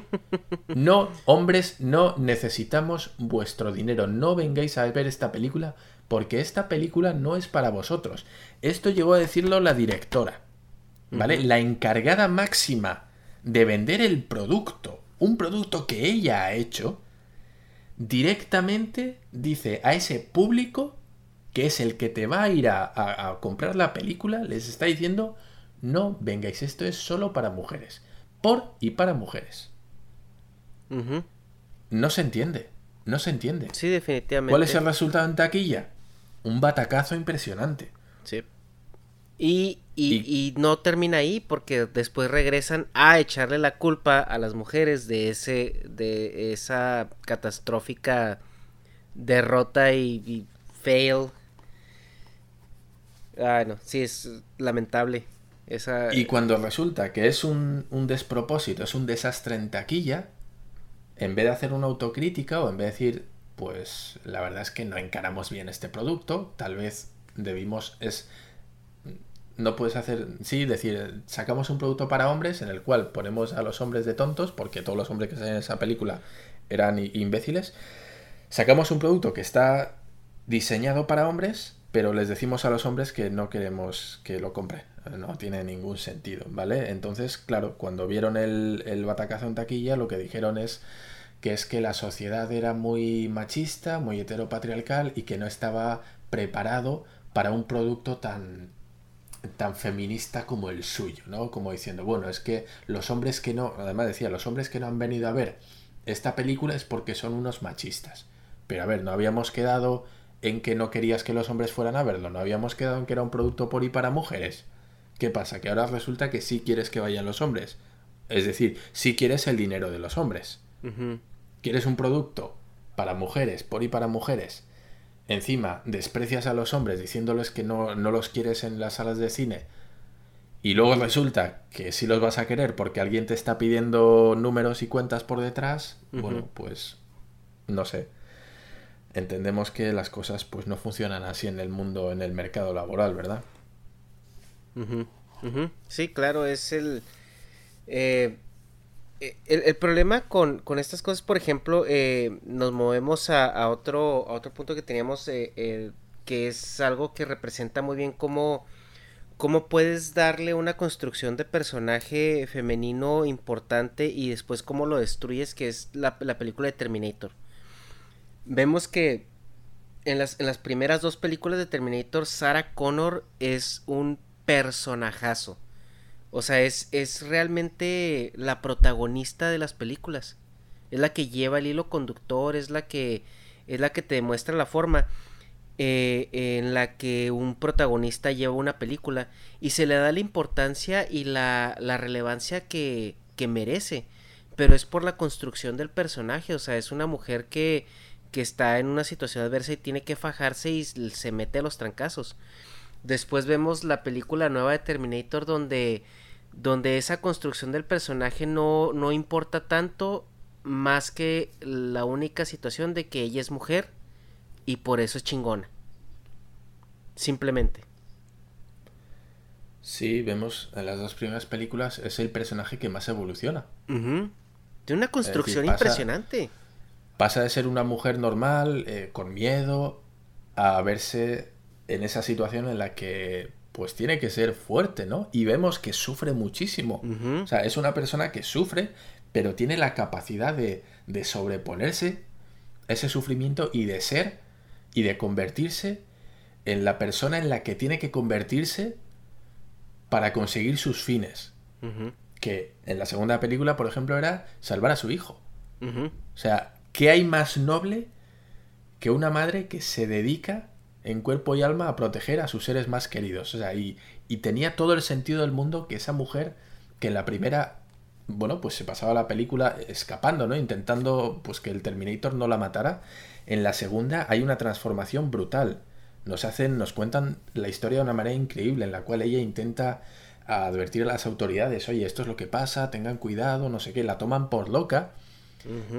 B: No, hombres, no necesitamos vuestro dinero. No vengáis a ver esta película porque esta película no es para vosotros. Esto llegó a decirlo la directora. ¿Vale? La encargada máxima de vender el producto, un producto que ella ha hecho, directamente dice a ese público que es el que te va a ir a, comprar la película, les está diciendo, no vengáis, esto es solo para mujeres. Por y para mujeres. No se entiende. No se entiende.
A: Sí, definitivamente.
B: ¿Cuál es el resultado en taquilla? Un batacazo impresionante.
A: Sí. Y, y, no termina ahí porque después regresan a echarle la culpa a las mujeres de ese de esa catastrófica derrota y, fail. Ah, no, sí, es lamentable. Esa...
B: Y cuando resulta que es un, un despropósito, es un desastre en taquilla, en vez de hacer una autocrítica o en vez de decir, pues la verdad es que no encaramos bien este producto, tal vez debimos, es no puedes hacer, sí, decir, sacamos un producto para hombres en el cual ponemos a los hombres de tontos, porque todos los hombres que salen en esa película eran imbéciles. Sacamos un producto que está diseñado para hombres, pero les decimos a los hombres que no queremos que lo compren. No tiene ningún sentido, ¿vale? Entonces, claro, cuando vieron el, el batacazo en taquilla, lo que dijeron es que es que la sociedad era muy machista, muy heteropatriarcal y que no estaba preparado para un producto tan, tan feminista como el suyo, ¿no? Como diciendo, bueno, es que los hombres que no, además decía, los hombres que no han venido a ver esta película es porque son unos machistas. Pero a ver, no habíamos quedado en que no querías que los hombres fueran a verlo, no habíamos quedado en que era un producto por y para mujeres. ¿Qué pasa? Que ahora resulta que sí quieres que vayan los hombres. Es decir, sí quieres el dinero de los hombres. Quieres un producto para mujeres, por y para mujeres, encima desprecias a los hombres diciéndoles que no, los quieres en las salas de cine y luego resulta que sí los vas a querer porque alguien te está pidiendo números y cuentas por detrás, bueno, pues no sé. Entendemos que las cosas pues no funcionan así en el mundo, en el mercado laboral, ¿verdad?
A: Sí, claro, es el... Eh, eh, el, problema con, estas cosas, por ejemplo, eh, nos movemos a, otro, punto que teníamos, eh, que es algo que representa muy bien cómo, puedes darle una construcción de personaje femenino importante y después cómo lo destruyes, que es la, película de Terminator. Vemos que en las primeras dos películas de Terminator, Sarah Connor es un personajazo o sea, es, es realmente la protagonista de las películas. Es la que lleva el hilo conductor, es la que, es la que te demuestra la forma eh, en la que un protagonista lleva una película y se le da la importancia y la, la relevancia que, que merece. Pero es por la construcción del personaje, o sea, es una mujer que, que está en una situación adversa y tiene que fajarse y se mete a los trancazos. Después vemos la película nueva de Terminator donde, donde esa construcción del personaje no, no importa tanto más que la única situación de que ella es mujer y por eso es chingona. Simplemente.
B: Sí, vemos en las dos primeras películas es el personaje que más evoluciona.
A: Tiene una construcción impresionante.
B: Pasa de ser una mujer normal, eh, con miedo, a verse en esa situación en la que pues tiene que ser fuerte, ¿no? Y vemos que sufre muchísimo. O sea, es una persona que sufre, pero tiene la capacidad de, de sobreponerse a ese sufrimiento y de ser y de convertirse en la persona en la que tiene que convertirse para conseguir sus fines. Que en la segunda película, por ejemplo, era salvar a su hijo. O sea, ¿qué hay más noble que una madre que se dedica en cuerpo y alma a proteger a sus seres más queridos. O sea, y, y tenía todo el sentido del mundo que esa mujer, que en la primera, bueno, pues se pasaba la película escapando, ¿no? Intentando, pues que el Terminator no la matara. En la segunda hay una transformación brutal. Nos hacen, nos cuentan la historia de una manera increíble, en la cual ella intenta advertir a las autoridades, oye, esto es lo que pasa, tengan cuidado, no sé qué, la toman por loca.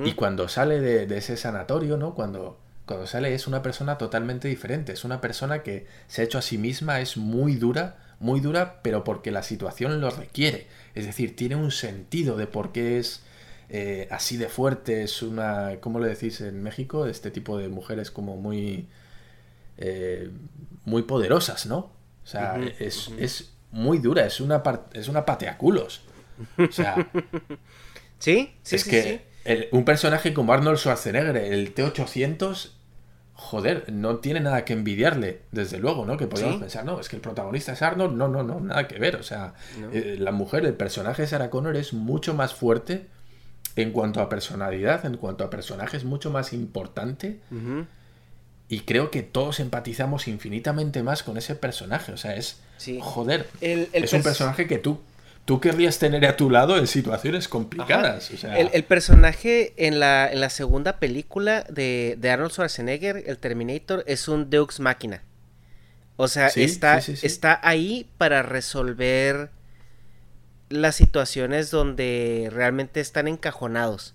B: Y cuando sale de, de ese sanatorio, ¿no? Cuando cuando sale es una persona totalmente diferente, es una persona que se ha hecho a sí misma, es muy dura, muy dura, pero porque la situación lo requiere. Es decir, tiene un sentido de por qué es eh, así de fuerte, es una, ¿cómo le decís en México? Este tipo de mujeres como muy, eh, muy poderosas, ¿no? O sea, es, es, muy dura, es una, es una pateaculos. O sea...
A: sí, sí,
B: es que un personaje como Arnold Schwarzenegger, el T-800, joder, no tiene nada que envidiarle, desde luego, ¿no? Que podríamos pensar, no, es que el protagonista es Arnold, no, no, no, nada que ver. O sea, eh, la mujer, el personaje de Sarah Connor es mucho más fuerte en cuanto a personalidad, en cuanto a personaje, es mucho más importante. Y creo que todos empatizamos infinitamente más con ese personaje. O sea, es. Joder. es un personaje que tú tú querrías tener a tu lado en situaciones complicadas.
A: el, personaje en la, en la segunda película de, Arnold Schwarzenegger, el Terminator, es un Deux máquina. O sea, está, está ahí para resolver las situaciones donde realmente están encajonados.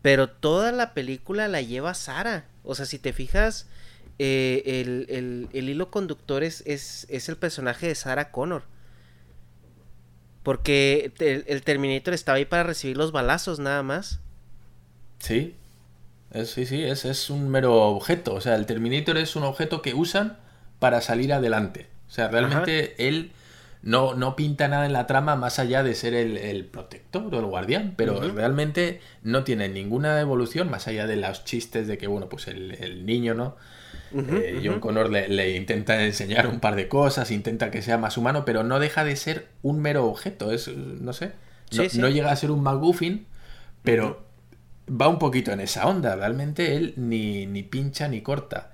A: Pero toda la película la lleva Sara. O sea, si te fijas, eh, el, hilo conductor es, es, es el personaje de Sarah Connor. Porque el, Terminator estaba ahí para recibir los balazos nada más.
B: Sí. sí, sí, es, es un mero objeto. O sea, el Terminator es un objeto que usan para salir adelante. O sea, realmente él no, no pinta nada en la trama más allá de ser el, protector o el guardián, pero realmente no tiene ninguna evolución más allá de los chistes de que, bueno, pues el, el niño, ¿no? Eh, John Connor le, intenta enseñar un par de cosas, intenta que sea más humano, pero no deja de ser un mero objeto. Es, no sé, no, llega a ser un McGuffin, pero va un poquito en esa onda. Realmente él ni, ni pincha ni corta.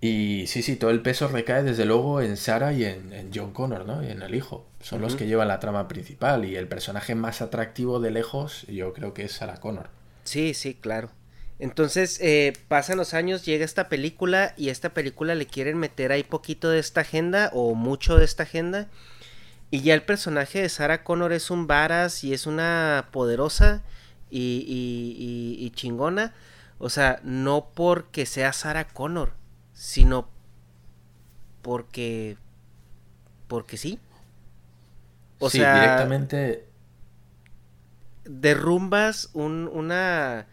B: Y sí, sí, todo el peso recae desde luego en Sarah y en, John Connor, ¿no? Y en el hijo. Son los que llevan la trama principal. Y el personaje más atractivo de lejos, yo creo que es Sarah Connor.
A: Sí, sí, claro. Entonces eh, pasan los años, llega esta película y esta película le quieren meter ahí poquito de esta agenda o mucho de esta agenda. Y ya el personaje de Sarah Connor es un varas y es una poderosa y, y, y, chingona. O sea, no porque sea Sarah Connor, sino porque... Porque sí.
B: O sea, directamente...
A: Derrumbas un, una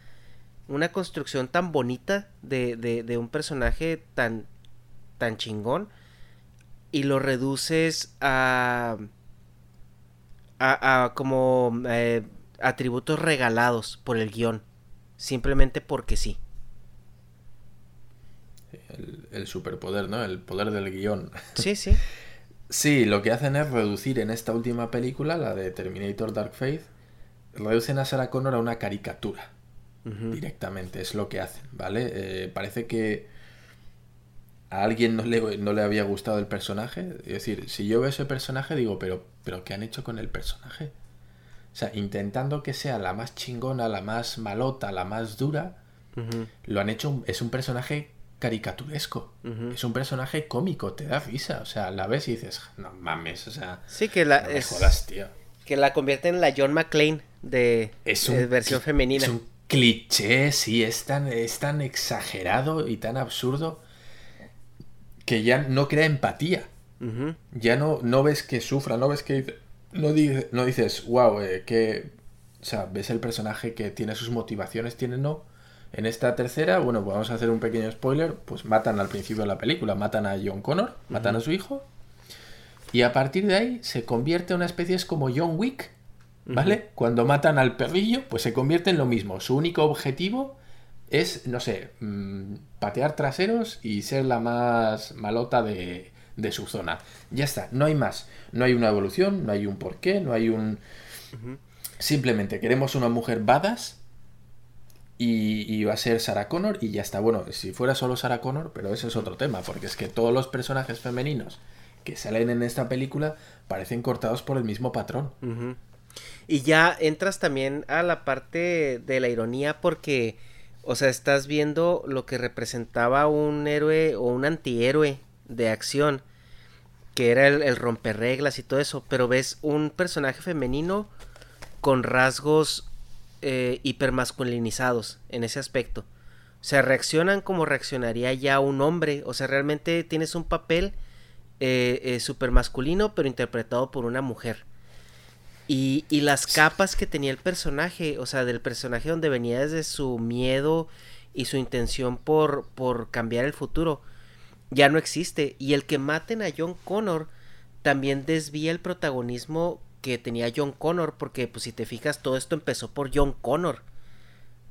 A: una construcción tan bonita de, de, un personaje tan, tan chingón y lo reduces a, a, como eh, atributos regalados por el guion, simplemente porque sí.
B: El, superpoder, ¿no? El poder del guion.
A: Sí, sí.
B: sí, lo que hacen es reducir en esta última película, la de Terminator Dark Faith, reducen a Sarah Connor a una caricatura directamente, es lo que hacen, ¿vale? Eh, parece que a alguien no le, no le, había gustado el personaje. Es decir, si yo veo ese personaje, digo, pero, pero ¿qué han hecho con el personaje? O sea, intentando que sea la más chingona, la más malota, la más dura, lo han hecho, es un personaje caricaturesco. Es un personaje cómico, te da risa. O sea, la ves y dices, no mames, o sea,
A: sí que la, Que la convierte en la John McClane de, es versión femenina
B: cliché, sí, es tan, es tan exagerado y tan absurdo que ya no crea empatía. Ya no, no ves que sufra, no ves que... No, no dices, wow, eh, que... O sea, ves el personaje que tiene sus motivaciones, tiene no. En esta tercera, bueno, pues vamos a hacer un pequeño spoiler, pues matan al principio de la película, matan a John Connor, matan a su hijo, y a partir de ahí se convierte en una especie, es como John Wick, ¿Vale? Cuando matan al perrillo, pues se convierte en lo mismo. Su único objetivo es, no sé, mm, patear traseros y ser la más malota de, su zona. Ya está, no hay más. No hay una evolución, no hay un porqué, no hay un... Simplemente queremos una mujer badass y, y, va a ser Sarah Connor y ya está. Bueno, si fuera solo Sarah Connor, pero eso es otro tema, porque es que todos los personajes femeninos que salen en esta película parecen cortados por el mismo patrón.
A: Y ya entras también a la parte de la ironía porque, o sea, estás viendo lo que representaba un héroe o un antihéroe de acción, que era el, el romper reglas y todo eso, pero ves un personaje femenino con rasgos eh, hipermasculinizados en ese aspecto. O sea, reaccionan como reaccionaría ya un hombre. O sea, realmente tienes un papel eh, eh, super masculino, pero interpretado por una mujer. Y, y, las capas que tenía el personaje, o sea, del personaje donde venía desde su miedo y su intención por, por cambiar el futuro, ya no existe. Y el que maten a John Connor también desvía el protagonismo que tenía John Connor, porque pues si te fijas todo esto empezó por John Connor.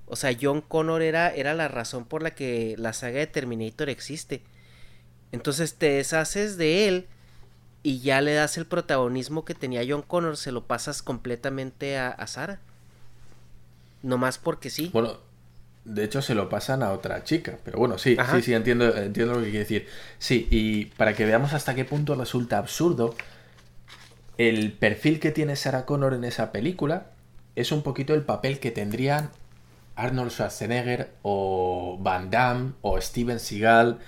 A: O sea, John Connor era, era la razón por la que la saga de Terminator existe. Entonces te deshaces de él y ya le das el protagonismo que tenía John Connor, se lo pasas completamente a, a Sara. más porque sí.
B: Bueno, de hecho se lo pasan a otra chica, pero bueno, sí, sí, sí, entiendo, entiendo lo que quiere decir. Sí, y para que veamos hasta qué punto resulta absurdo, el perfil que tiene Sarah Connor en esa película es un poquito el papel que tendrían Arnold Schwarzenegger o Van Damme o Steven Seagal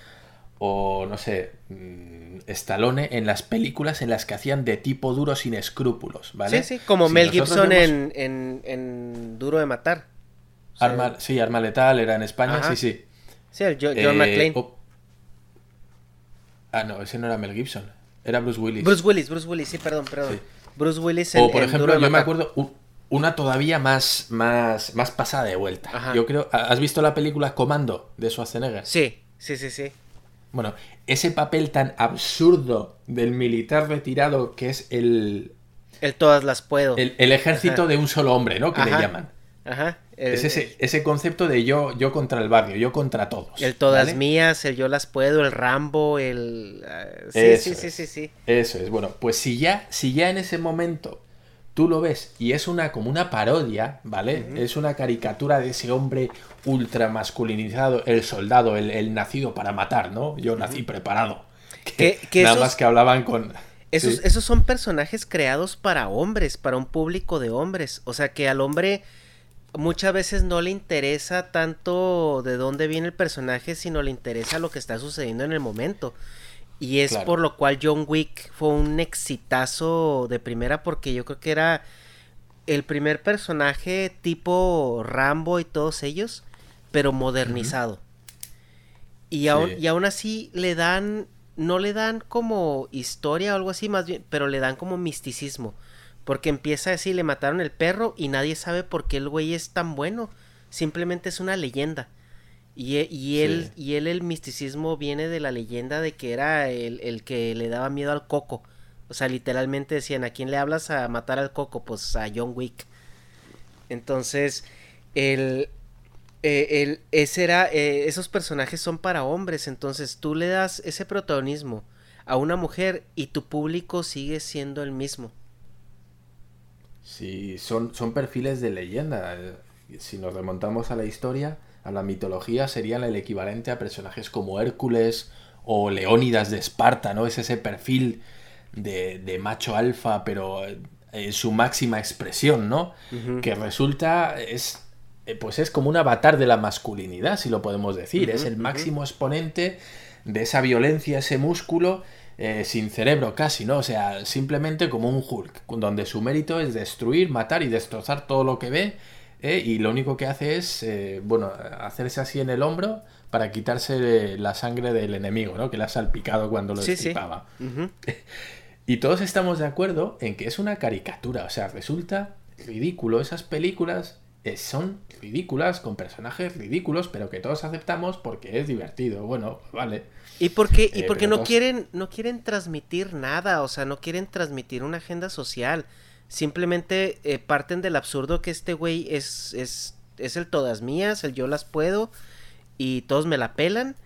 B: o no sé, mm, Stallone en las películas en las que hacían de tipo duro sin escrúpulos, ¿vale?
A: Sí, sí, como Mel Gibson en, en, Duro de Matar.
B: Arma, sí, Arma Letal era en España, sí, sí.
A: Sí, el John, eh, McClane.
B: Ah, no, ese no era Mel Gibson. Era Bruce Willis.
A: Bruce Willis, Bruce Willis, sí, perdón, perdón. Bruce Willis
B: O por ejemplo, yo me acuerdo una todavía más, más, más pasada de vuelta. Yo creo. ¿Has visto la película Comando de Schwarzenegger?
A: Sí, sí, sí, sí.
B: Bueno, ese papel tan absurdo del militar retirado que es el.
A: El todas las puedo.
B: El, ejército de un solo hombre, ¿no? Que le llaman.
A: Ajá.
B: es ese, ese concepto de yo, yo contra el barrio, yo contra todos.
A: El todas mías, el yo las puedo, el Rambo, el... Ah, sí, sí, sí, sí, sí.
B: Eso es. Bueno, pues si ya, si ya en ese momento tú lo ves y es una como una parodia, ¿vale? Es una caricatura de ese hombre ultra masculinizado, el soldado, el, nacido para matar, ¿no? Yo nací preparado. Que, nada más que hablaban con...
A: Esos, esos son personajes creados para hombres, para un público de hombres. O sea que al hombre muchas veces no le interesa tanto de dónde viene el personaje, sino le interesa lo que está sucediendo en el momento. Y es por lo cual John Wick fue un exitazo de primera porque yo creo que era el primer personaje tipo Rambo y todos ellos, pero modernizado. y, aún, y aún así le dan, no le dan como historia o algo así más bien, pero le dan como misticismo. Porque empieza a decir, le mataron el perro y nadie sabe por qué el güey es tan bueno. Simplemente es una leyenda. Y, e, y él, y él el misticismo viene de la leyenda de que era el, el, que le daba miedo al coco. O sea, literalmente decían, ¿a quién le hablas a matar al coco? Pues a John Wick. Entonces, el, eh, el, ese era, eh, esos personajes son para hombres. Entonces, tú le das ese protagonismo a una mujer y tu público sigue siendo el mismo.
B: Sí, son, son perfiles de leyenda. Si nos remontamos a la historia, a la mitología, serían el equivalente a personajes como Hércules o Leónidas de Esparta, ¿no? Es ese perfil de, macho alfa, pero en su máxima expresión, ¿no? Que resulta, es, eh, pues es como un avatar de la masculinidad, si lo podemos decir. es el máximo exponente de esa violencia, ese músculo eh, sin cerebro casi, ¿no? O sea, simplemente como un Hulk, donde su mérito es destruir, matar y destrozar todo lo que ve, ¿eh? y lo único que hace es, eh, bueno, hacerse así en el hombro para quitarse la sangre del enemigo, ¿no? Que le ha salpicado cuando lo sí, y todos estamos de acuerdo en que es una caricatura, o sea, resulta ridículo. Esas películas son ridículas, con personajes ridículos, pero que todos aceptamos porque es divertido. Bueno, vale.
A: Y porque, y eh, porque no quieren, no quieren transmitir nada, o sea, no quieren transmitir una agenda social. Simplemente eh, parten del absurdo que este güey es, es, es el todas mías, el yo las puedo, y todos me la pelan.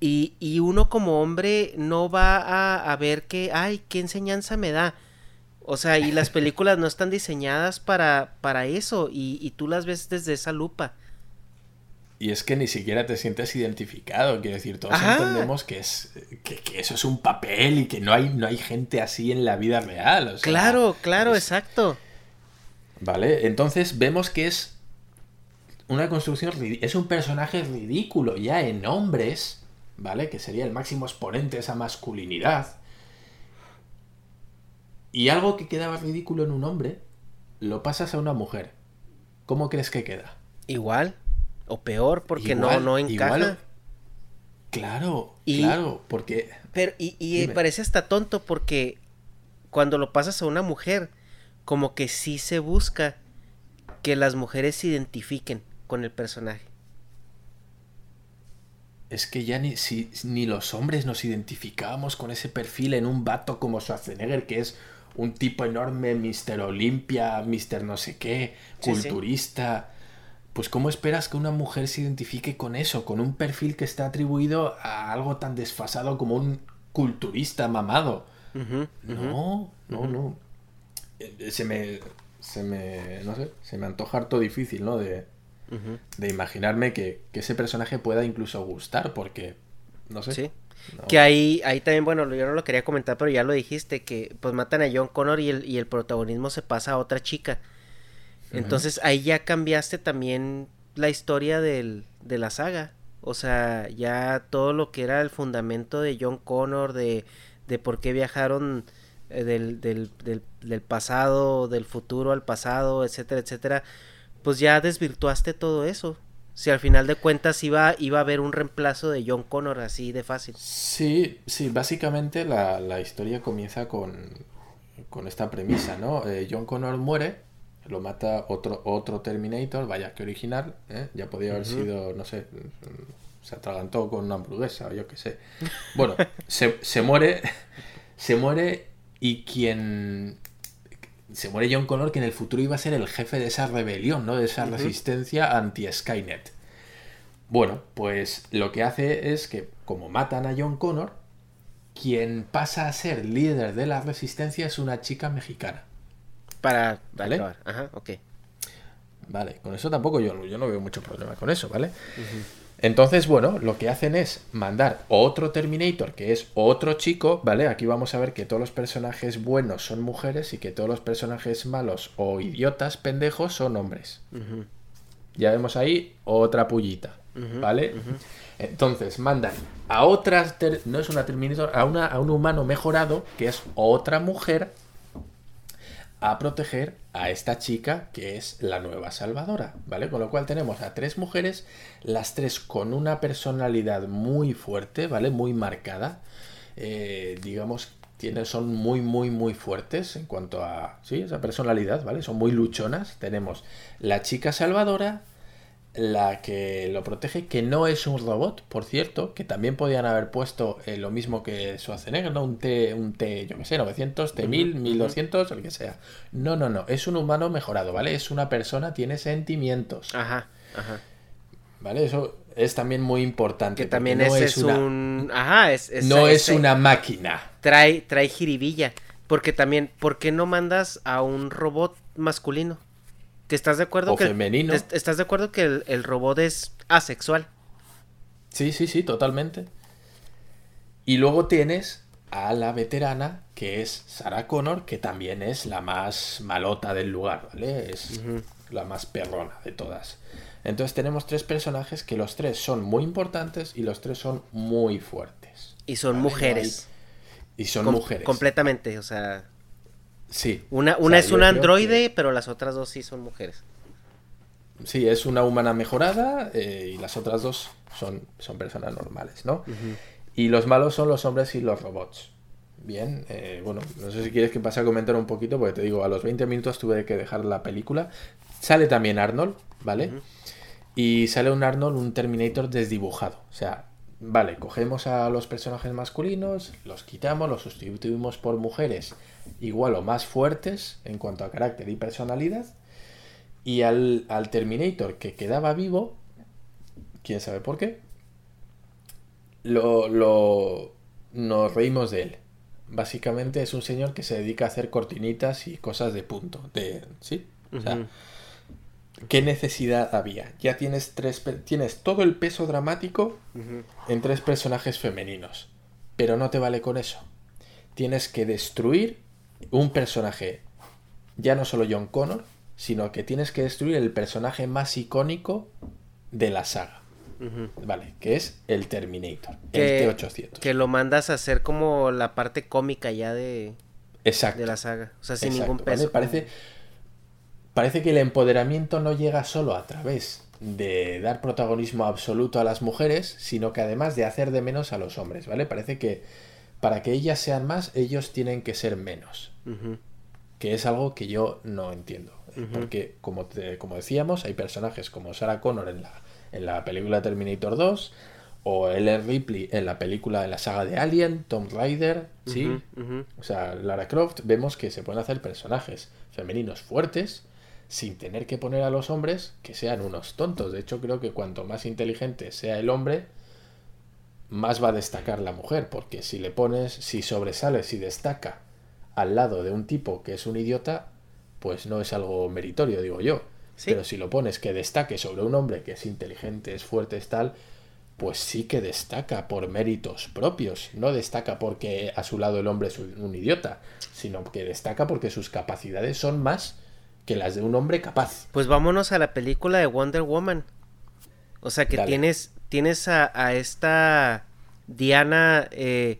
A: Y, y uno como hombre no va a, a ver que, ay, qué enseñanza me da. O sea, y las películas no están diseñadas para, para eso, y, y tú las ves desde esa lupa.
B: Y es que ni siquiera te sientes identificado. Quiero decir, todos entendemos que, es, que, eso es un papel y que no hay, no hay gente así en la vida real.
A: claro, claro, exacto.
B: Vale, entonces vemos que es una construcción, es un personaje ridículo ya en hombres, ¿vale? Que sería el máximo exponente de esa masculinidad. Y algo que quedaba ridículo en un hombre, lo pasas a una mujer. ¿Cómo crees que queda?
A: Igual. O peor, porque no, no encaja.
B: Claro, claro, porque.
A: Pero, y, y parece hasta tonto porque cuando lo pasas a una mujer, como que sí se busca que las mujeres se identifiquen con el personaje.
B: Es que ya ni, si, ni los hombres nos identificábamos con ese perfil en un vato como Schwarzenegger, que es un tipo enorme, Mr. Olimpia, Mr. no sé qué, culturista. Pues ¿cómo esperas que una mujer se identifique con eso, con un perfil que está atribuido a algo tan desfasado como un culturista mamado? No, no, no. Eh, se me, se me, no sé, se me antoja harto difícil, ¿no? De, de imaginarme que, ese personaje pueda incluso gustar, porque, no sé.
A: Sí. Que ahí, ahí también, bueno, yo no lo quería comentar, pero ya lo dijiste, que pues matan a John Connor y el, y el protagonismo se pasa a otra chica. Entonces ahí ya cambiaste también la historia del, de la saga. O sea, ya todo lo que era el fundamento de John Connor, de, de por qué viajaron eh, del, del, del, del, pasado, del futuro al pasado, etcétera, etcétera, pues ya desvirtuaste todo eso. Si al final de cuentas iba, iba a haber un reemplazo de John Connor así de fácil.
B: Sí, sí, básicamente la, la historia comienza con, con esta premisa, ¿no? Eh, John Connor muere lo mata otro, otro Terminator, vaya que original, ¿eh? ya podía haber sido, no sé, se atragantó con una hamburguesa yo qué sé. Bueno, se, se, muere, se muere y quien... Se muere John Connor, que en el futuro iba a ser el jefe de esa rebelión, ¿no? De esa resistencia anti-Skynet. Bueno, pues lo que hace es que, como matan a John Connor, quien pasa a ser líder de la resistencia es una chica mexicana.
A: Para ¿Vale? Ajá, ok.
B: Vale, con eso tampoco yo, yo no veo mucho problema con eso, ¿vale? Entonces, bueno, lo que hacen es mandar otro Terminator, que es otro chico, ¿vale? Aquí vamos a ver que todos los personajes buenos son mujeres y que todos los personajes malos o idiotas, pendejos, son hombres. Ya vemos ahí otra pullita, ¿vale? Entonces, mandan a otra, no es una Terminator, a, una, a un humano mejorado, que es otra mujer, a proteger a esta chica que es la nueva salvadora, ¿vale? Con lo cual tenemos a tres mujeres, las tres con una personalidad muy fuerte, ¿vale? Muy marcada, eh, digamos, tienen, son muy, muy, muy fuertes en cuanto a, sí, esa personalidad, ¿vale? Son muy luchonas. Tenemos la chica salvadora, la que lo protege, que no es un robot, por cierto, que también podían haber puesto eh, lo mismo que Schwarzenegger, ¿no? Un T, un T, yo qué sé, 900, T1000, 1200, el que sea. No, no, no, es un humano mejorado, ¿vale? Es una persona, tiene sentimientos.
A: Ajá, ajá.
B: ¿Vale? Eso es también muy importante.
A: Que también es, un... Ajá, es...
B: no es una máquina.
A: Trae, trae jiribilla. Porque también, ¿por qué no mandas a un robot masculino? Que estás de acuerdo que
B: femenino.
A: estás de acuerdo que el, robot es asexual.
B: Sí, sí, sí, totalmente. Y luego tienes a la veterana, que es Sarah Connor, que también es la más malota del lugar, ¿vale? Es la más perrona de todas. Entonces tenemos tres personajes que los tres son muy importantes y los tres son muy fuertes.
A: Y son mujeres.
B: Y son mujeres.
A: Completamente, o sea.
B: Sí.
A: Una, una es un androide, pero las otras dos sí son mujeres.
B: Sí, es una humana mejorada eh, y las otras dos son, son personas normales, ¿no? Y los malos son los hombres y los robots. Bien, eh, bueno, no sé si quieres que pase a comentar un poquito, porque te digo, a los 20 minutos tuve que dejar la película. Sale también Arnold, ¿vale? Y sale un Arnold, un Terminator desdibujado. O sea, vale, cogemos a los personajes masculinos, los quitamos, los sustituimos por mujeres igual o más fuertes en cuanto a carácter y personalidad. Y al, Terminator que quedaba vivo, quién sabe por qué, lo, lo, nos reímos de él. Básicamente es un señor que se dedica a hacer cortinitas y cosas de punto. De, ¿Sí? ¿Qué necesidad había? Ya tienes tres tienes todo el peso dramático en tres personajes femeninos, pero no te vale con eso. Tienes que destruir un personaje, ya no solo John Connor, sino que tienes que destruir el personaje más icónico de la saga. Vale, que es el Terminator,
A: el T-800. Que lo mandas a hacer como la parte cómica ya de,
B: Exacto.
A: de la saga. O sea, sin ningún peso.
B: Parece, parece que el empoderamiento no llega solo a través de dar protagonismo absoluto a las mujeres, sino que además de hacer de menos a los hombres, ¿vale? Parece que para que ellas sean más, ellos tienen que ser menos. Que es algo que yo no entiendo. Porque, como, como decíamos, hay personajes como Sarah Connor en la en la película Terminator 2, o Ellen Ripley en la película, en la saga de Alien, Tom Raider, ¿sí? O sea, Lara Croft, vemos que se pueden hacer personajes femeninos fuertes sin tener que poner a los hombres que sean unos tontos. De hecho, creo que cuanto más inteligente sea el hombre, más va a destacar la mujer, porque si le pones, si sobresale, si destaca al lado de un tipo que es un idiota, pues no es algo meritorio, digo yo. Pero si lo pones que destaque sobre un hombre que es inteligente, es fuerte, es tal, pues sí que destaca por méritos propios. No destaca porque a su lado el hombre es un idiota, sino que destaca porque sus capacidades son más que las de un hombre capaz.
A: Pues vámonos a la película de Wonder Woman. O sea que tienes, tienes a, esta Diana eh,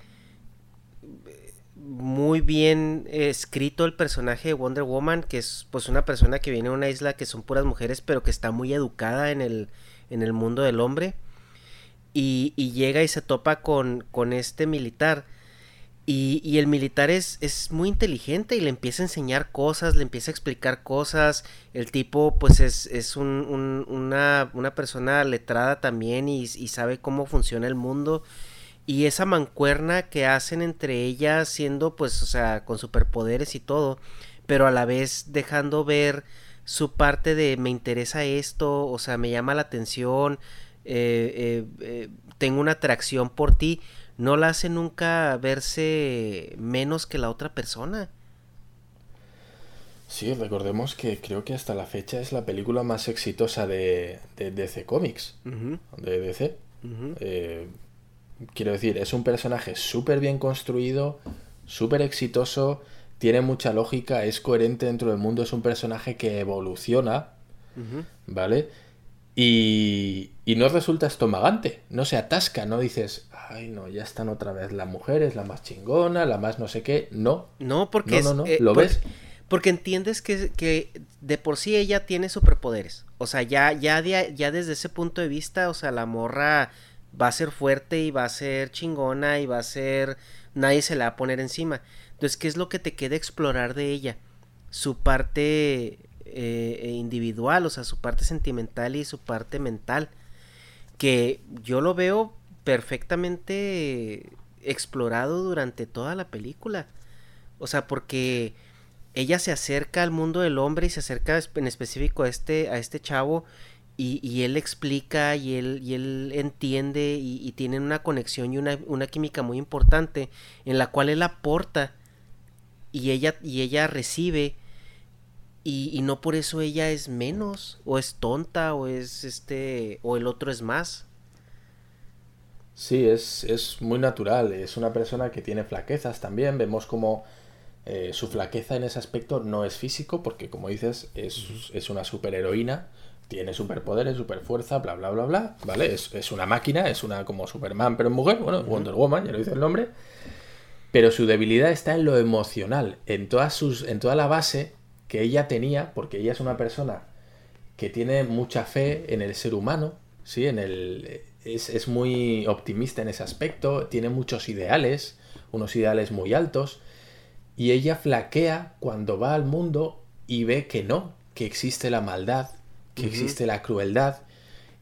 A: muy bien escrito el personaje de Wonder Woman, que es pues una persona que viene a una isla que son puras mujeres, pero que está muy educada en el, en el mundo del hombre. Y, llega y se topa con, con este militar. Y, el militar es, es, muy inteligente y le empieza a enseñar cosas, le empieza a explicar cosas. El tipo pues es, es una, una, persona letrada también y, y sabe cómo funciona el mundo y esa mancuerna que hacen entre ellas siendo pues o sea con superpoderes y todo pero a la vez dejando ver su parte de me interesa esto o sea me llama la atención eh, eh, eh, tengo una atracción por ti no la hace nunca verse menos que la otra persona.
B: Sí, recordemos que creo que hasta la fecha es la película más exitosa de, de DC Comics, de DC quiero decir, es un personaje súper bien construido, súper exitoso, tiene mucha lógica, es coherente dentro del mundo, es un personaje que evoluciona, ¿vale? Y, y, no resulta estomagante, no se atasca, no dices, ay no, ya están otra vez las mujeres, la más chingona, la más no sé qué, no.
A: No, porque
B: no, no, ¿lo ves?
A: Porque entiendes que, que, de por sí ella tiene superpoderes. O sea, ya, ya, ya desde ese punto de vista, o sea, la morra va a ser fuerte y va a ser chingona y va a ser... nadie se la va a poner encima. Entonces, ¿qué es lo que te queda explorar de ella? Su parte eh, individual, o sea, su parte sentimental y su parte mental. Que yo lo veo perfectamente explorado durante toda la película. O sea, porque ella se acerca al mundo del hombre y se acerca en específico a este, a este chavo y, él explica y él, y él entiende y, tienen una conexión y una, química muy importante en la cual él aporta y ella, y ella recibe y, no por eso ella es menos o es tonta o es este o el otro es más.
B: Sí, es, es muy natural, es una persona que tiene flaquezas también, vemos como eh, su flaqueza en ese aspecto no es físico porque como dices es, es una superheroína tiene superpoderes, superfuerza, bla, bla, bla, bla, ¿vale? Es, una máquina, es una como Superman, pero en mujer, bueno, Wonder Woman, ya lo dice el nombre. Pero su debilidad está en lo emocional, en, todas sus, en toda la base que ella tenía, porque ella es una persona que tiene mucha fe en el ser humano, ¿sí? En el, es, es muy optimista en ese aspecto, tiene muchos ideales, unos ideales muy altos, y ella flaquea cuando va al mundo y ve que no, que existe la maldad, que existe la crueldad.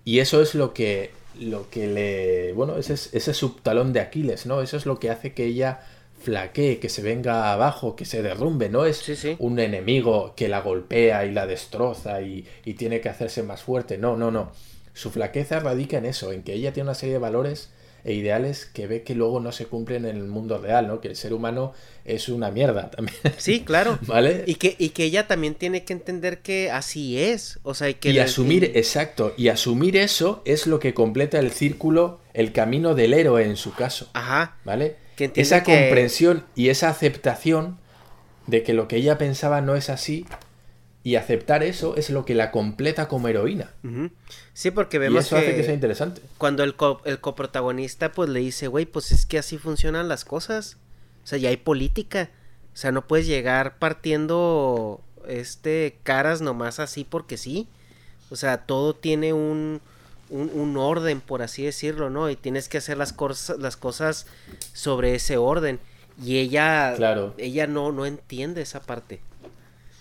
B: Y eso es lo que, lo que le. Bueno, ese, ese subtalón de Aquiles, ¿no? Eso es lo que hace que ella flaquee, que se venga abajo, que se derrumbe. No es un enemigo que la golpea y la destroza y, y, tiene que hacerse más fuerte. No, no, no. Su flaqueza radica en eso, en que ella tiene una serie de valores e ideales que ve que luego no se cumplen en el mundo real, ¿no? Que el ser humano es una mierda también.
A: Sí, claro. ¿Vale? Y que, y que ella también tiene que entender que así es. O sea, y que...
B: Y asumir, exacto, y asumir eso es lo que completa el círculo, el camino del héroe en su caso. Ajá. ¿Vale? esa comprensión y esa aceptación de que lo que ella pensaba no es así y aceptar eso es lo que la completa como heroína.
A: Sí, porque vemos
B: y eso hace que sea interesante.
A: Cuando el, el coprotagonista pues le dice, güey, pues es que así funcionan las cosas. O sea, ya hay política. O sea, no puedes llegar partiendo este caras nomás así porque sí. O sea, todo tiene un, un, orden, por así decirlo, ¿no? Y tienes que hacer las, cosas las cosas sobre ese orden. Y ella, claro. ella no, no entiende esa parte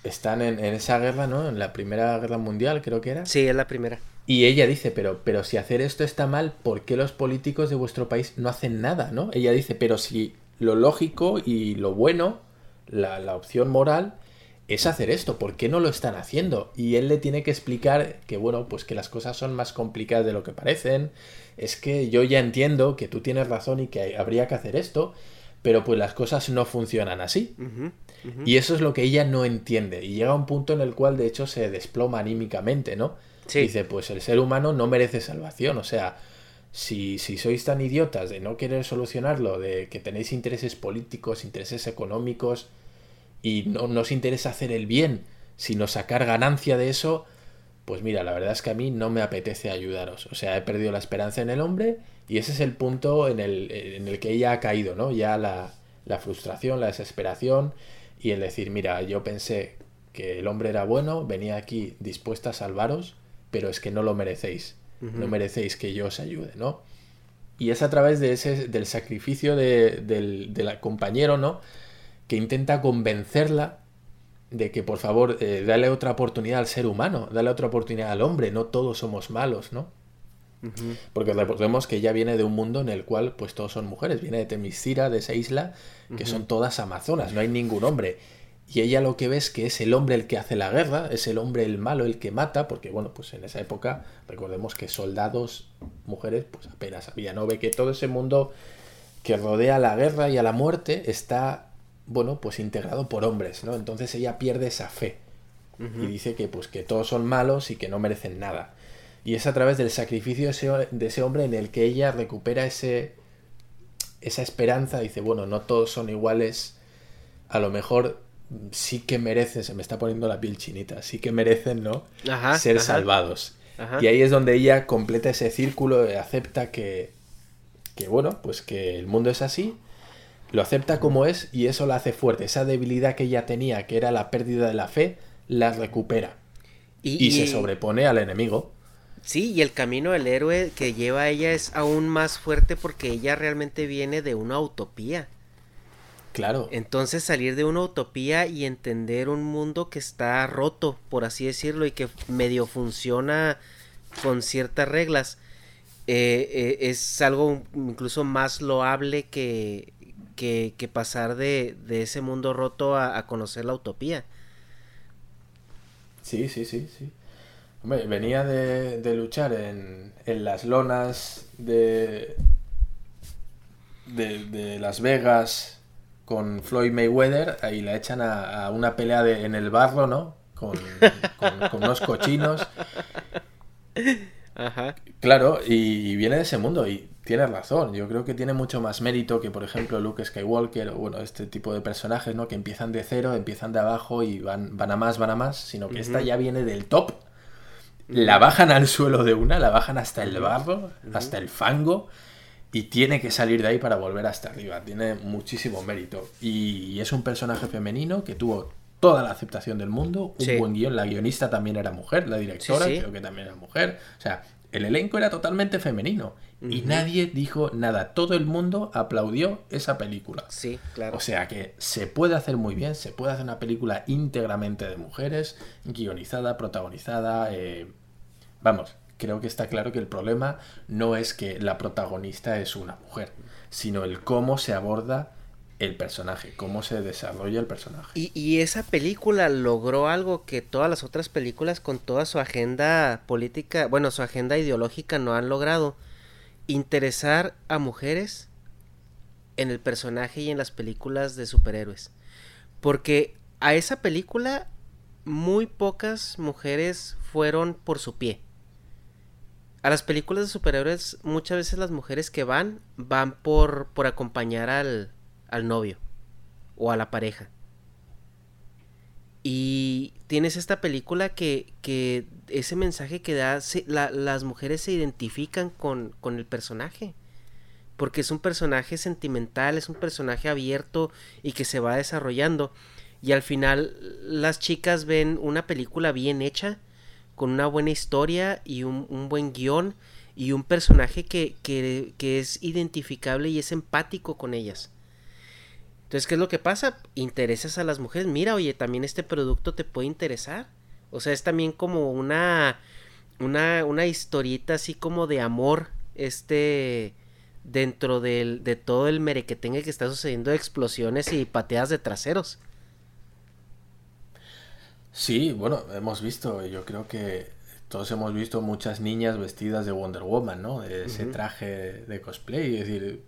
B: están en, esa guerra, ¿no? En la Primera Guerra Mundial, creo que era.
A: Sí, es la primera.
B: Y ella dice, pero, pero si hacer esto está mal, ¿por qué los políticos de vuestro país no hacen nada, ¿no? Ella dice, pero si lo lógico y lo bueno, la, la opción moral, es hacer esto, ¿por qué no lo están haciendo? Y él le tiene que explicar que, bueno, pues que las cosas son más complicadas de lo que parecen, es que yo ya entiendo que tú tienes razón y que habría que hacer esto, pero pues las cosas no funcionan así. Y eso es lo que ella no entiende. Y llega a un punto en el cual, de hecho, se desploma anímicamente, ¿no? Dice, pues el ser humano no merece salvación. O sea, si, si sois tan idiotas de no querer solucionarlo, de que tenéis intereses políticos, intereses económicos, y no, no os interesa hacer el bien, sino sacar ganancia de eso, pues mira, la verdad es que a mí no me apetece ayudaros. O sea, he perdido la esperanza en el hombre y ese es el punto en el, en el que ella ha caído, ¿no? Ya la, la frustración, la desesperación y el decir, mira, yo pensé que el hombre era bueno, venía aquí dispuesta a salvaros, pero es que no lo merecéis, no merecéis que yo os ayude, ¿no? Y es a través de ese, del sacrificio de, del, del, compañero, ¿no? Que intenta convencerla de que por favor eh, dale otra oportunidad al ser humano, dale otra oportunidad al hombre, no todos somos malos, ¿no? Porque recordemos que ella viene de un mundo en el cual pues todos son mujeres, viene de Temiscira, de esa isla, que son todas amazonas, no hay ningún hombre. Y ella lo que ve es que es el hombre el que hace la guerra, es el hombre el malo el que mata, porque bueno, pues en esa época recordemos que soldados, mujeres, pues apenas había, ¿no? Ve que todo ese mundo que rodea la guerra y a la muerte está, bueno, pues integrado por hombres, ¿no? Entonces ella pierde esa fe y dice que pues que todos son malos y que no merecen nada. Y es a través del sacrificio de ese, de ese hombre en el que ella recupera ese, esa esperanza. Dice, bueno, no todos son iguales. A lo mejor sí que merecen, se me está poniendo la piel chinita, sí que merecen, ¿no? Ser salvados. Y ahí es donde ella completa ese círculo, acepta que, que, bueno, pues que el mundo es así, lo acepta como es y eso la hace fuerte. Esa debilidad que ella tenía, que era la pérdida de la fe, la recupera. y se sobrepone al enemigo.
A: Sí, y el camino del héroe que lleva a ella es aún más fuerte porque ella realmente viene de una utopía.
B: Claro.
A: Entonces salir de una utopía y entender un mundo que está roto, por así decirlo, y que medio funciona con ciertas reglas, eh, eh, es algo incluso más loable que, que, pasar de, de, ese mundo roto a, a conocer la utopía.
B: Sí, sí, sí, sí venía de, luchar en, las lonas de, de, Las Vegas con Floyd Mayweather y la echan a, una pelea de, en el barro, ¿no? Con, con, unos cochinos. Ajá. Claro, y, viene de ese mundo y tiene razón. Yo creo que tiene mucho más mérito que, por ejemplo, Luke Skywalker o, bueno, este tipo de personajes, ¿no? Que empiezan de cero, empiezan de abajo y van, van a más, van a más, sino que esta ya viene del top la bajan al suelo de una, la bajan hasta el barro, hasta el fango, y tiene que salir de ahí para volver hasta arriba. Tiene muchísimo mérito. Y es un personaje femenino que tuvo toda la aceptación del mundo, un buen guion. La guionista también era mujer, la directora creo que también era mujer. O sea, el elenco era totalmente femenino. Y nadie dijo nada. Todo el mundo aplaudió esa película.
A: Sí, claro.
B: O sea que se puede hacer muy bien, se puede hacer una película íntegramente de mujeres, guionizada, protagonizada, eh, Vamos, creo que está claro que el problema no es que la protagonista es una mujer, sino el cómo se aborda el personaje, cómo se desarrolla el personaje.
A: Y, esa película logró algo que todas las otras películas con toda su agenda política, bueno, su agenda ideológica no han logrado. interesar a mujeres en el personaje y en las películas de superhéroes. Porque a esa película muy pocas mujeres fueron por su pie. A las películas de superhéroes muchas veces las mujeres que van van por, por acompañar al, al novio o a la pareja. Y tienes esta película que, que ese mensaje que da, las mujeres se identifican con, con el personaje. Porque es un personaje sentimental, es un personaje abierto y que se va desarrollando. Y al final las chicas ven una película bien hecha, con una buena historia y un, buen guion y un personaje que, que, es identificable y es empático con ellas. Entonces, ¿qué es lo que pasa? Interesas a las mujeres. Mira, oye, también este producto te puede interesar. O sea, es también como una, una, una historieta así como de amor, este, dentro de todo el merequetengue que está sucediendo explosiones y pateadas de traseros.
B: Sí, bueno, hemos visto, yo creo que todos hemos visto muchas niñas vestidas de Wonder Woman, ¿no? De ese traje de cosplay, es decir,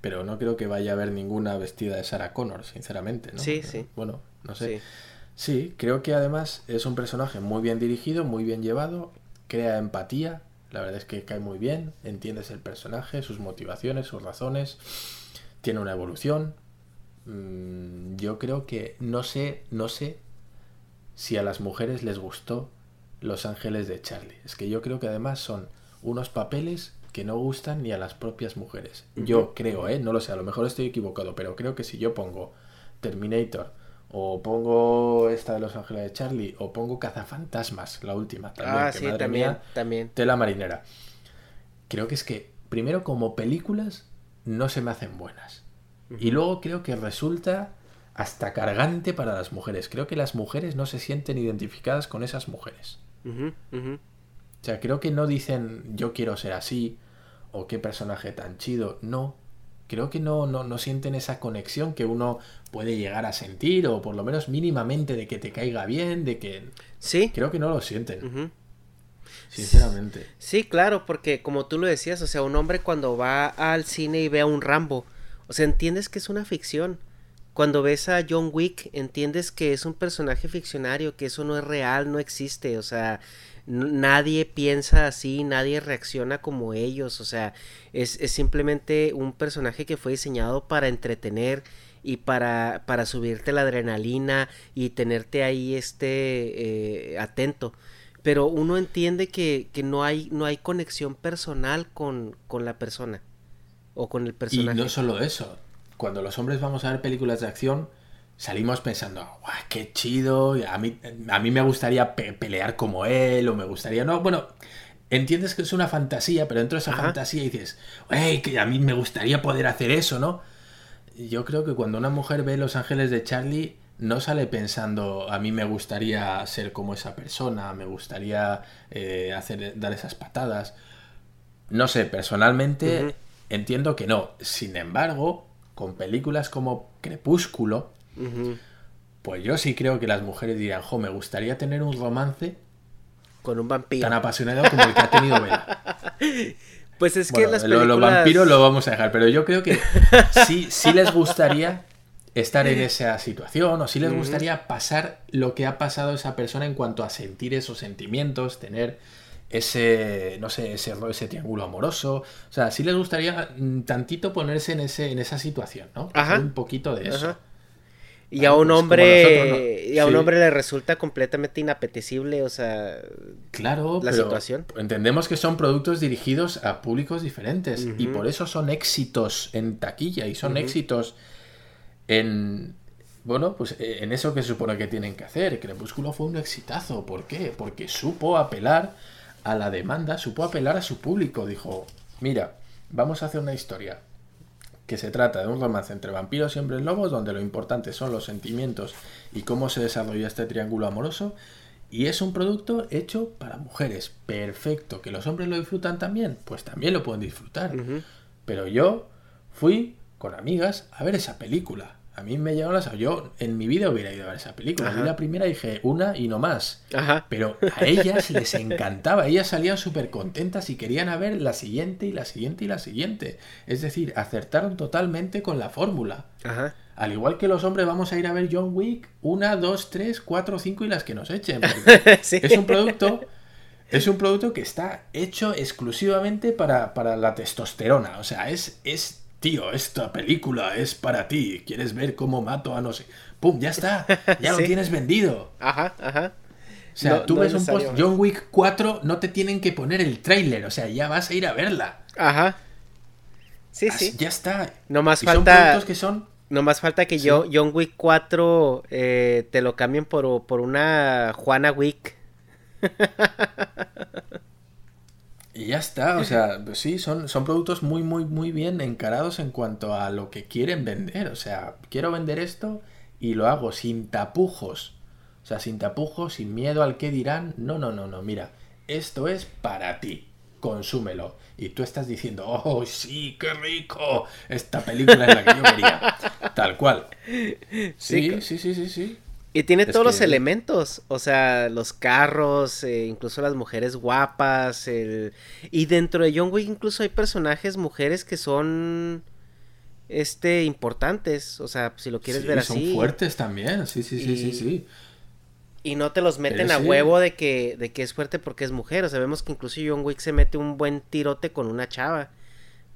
B: pero no creo que vaya a haber ninguna vestida de Sarah Connor, sinceramente, ¿no?
A: Sí, sí.
B: Bueno, no sé. Sí. creo que además es un personaje muy bien dirigido, muy bien llevado, crea empatía, la verdad es que cae muy bien, entiendes el personaje, sus motivaciones, sus razones, tiene una evolución. Mm, yo creo que no sé, no sé si a las mujeres les gustó Los Ángeles de Charlie. Es que yo creo que además son unos papeles que no gustan ni a las propias mujeres. Yo creo, ¿eh? No lo sé, a lo mejor estoy equivocado, pero creo que si yo pongo Terminator o pongo esta de Los Ángeles de Charlie o pongo Cazafantasmas, la última, también,
A: ah, sí, también, también.
B: Tela marinera. Creo que es que primero como películas no se me hacen buenas. Y luego creo que resulta hasta cargante para las mujeres. Creo que las mujeres no se sienten identificadas con esas mujeres. O sea, creo que no dicen yo quiero ser así o qué personaje tan chido. No. Creo que no, no, no sienten esa conexión que uno puede llegar a sentir o por lo menos mínimamente de que te caiga bien, de que...
A: Sí.
B: Creo que no lo sienten. Sinceramente.
A: Sí, claro, porque como tú lo decías, o sea, un hombre cuando va al cine y ve a un Rambo, o sea, entiendes que es una ficción cuando ves a John Wick entiendes que es un personaje ficcionario, que eso no es real, no existe, o sea, nadie piensa así, nadie reacciona como ellos, o sea, es, simplemente un personaje que fue diseñado para entretener y para, para subirte la adrenalina y tenerte ahí este eh, atento. Pero uno entiende que, que, no, hay, no hay conexión personal con, con la persona o con el personaje.
B: Y no solo eso, cuando los hombres vamos a ver películas de acción, salimos pensando, ¡guau, qué chido! A mí, a mí me gustaría pelear como él, o me gustaría. No, bueno, entiendes que es una fantasía, pero dentro de esa fantasía dices. Que a mí me gustaría poder hacer eso, ¿no? Yo creo que cuando una mujer ve Los Ángeles de Charlie, no sale pensando, a mí me gustaría ser como esa persona, me gustaría eh, hacer, dar esas patadas. No sé, personalmente entiendo que no. Sin embargo, con películas como Crepúsculo, pues yo sí creo que las mujeres dirán, jo, me gustaría tener un romance
A: con un vampiro
B: tan apasionado como el que ha tenido Bella.
A: Pues es que las películas...
B: Los vampiros lo vamos a dejar, pero yo creo que sí, sí les gustaría estar en esa situación o sí les gustaría pasar lo que ha pasado a esa persona en cuanto a sentir esos sentimientos, tener ese, no sé, ese, ese triángulo amoroso. O sea, sí les gustaría mm, tantito ponerse en, ese, en esa situación, ¿no? Un poquito de eso.
A: Y a un pues, hombre y a un hombre le resulta completamente inapetecible, o sea,
B: claro, la situación. Entendemos que son productos dirigidos a públicos diferentes y por eso son éxitos en taquilla y son éxitos en bueno, pues eh, en eso que se supone que tienen que hacer. Crepúsculo fue un exitazo, ¿por qué? Porque supo apelar a la demanda, supo apelar a su público. Dijo, mira, vamos a hacer una historia que se trata de un romance entre vampiros y hombres lobos, donde lo importante son los sentimientos y cómo se desarrolla este triángulo amoroso. Y es un producto hecho para mujeres. Perfecto. ¿Que los hombres lo disfrutan también? Pues también lo pueden disfrutar. Pero yo fui con amigas a ver esa película. A mí me llegaron las... Yo en mi vida hubiera ido a ver esa película. Vi la primera y dije una y no más.
A: Ajá.
B: Pero a ellas les encantaba. Ellas salían súper contentas y querían a ver la siguiente y la siguiente y la siguiente. Es decir, acertaron totalmente con la fórmula.
A: Ajá.
B: Al igual que los hombres vamos a ir a ver John Wick, una, dos, tres, cuatro, cinco y las que nos echen.
A: Sí.
B: Es un producto. Es un producto que está hecho exclusivamente para, para la testosterona. O sea, es, es. Tío, esta película es para ti. ¿Quieres ver cómo mato a no sé? ¡Pum! Ya está. Ya lo tienes vendido.
A: Ajá, ajá.
B: O sea,
A: No-
B: tú
A: no
B: ves un post. John Wick 4, no te tienen que poner el tráiler. O sea, ya vas a ir a verla.
A: Ajá. Sí,
B: Así-
A: sí.
B: Ya está.
A: No más
B: Y son
A: falta.
B: productos que son
A: No más falta que
B: Sí.
A: yo, John Wick 4 eh, te lo cambien por, por una Juana Wick.
B: Y ya está, o sea, pues sí, son, son productos muy, muy, muy bien encarados en cuanto a lo que quieren vender. O sea, quiero vender esto y lo hago sin tapujos. O sea, sin tapujos, sin miedo al que dirán. No, no, no, no, mira, esto es para ti. Consúmelo. Y tú estás diciendo, oh, sí, qué rico. Esta película es la que yo quería. Tal cual.
A: Sí,
B: Sí, sí, sí, sí.
A: Y tiene
B: Es
A: todos los elementos, o sea, los carros, eh, incluso las mujeres guapas, el... y dentro de John Wick incluso hay personajes mujeres que son, este, importantes, o sea, si lo quieres
B: Sí,
A: ver
B: son
A: así,
B: fuertes también. Sí, sí, sí, sí, sí.
A: y no te los meten
B: Pero
A: a
B: sí.
A: huevo de que, de que es fuerte porque es mujer, o sea, vemos que incluso John Wick se mete un buen tirote con una chava.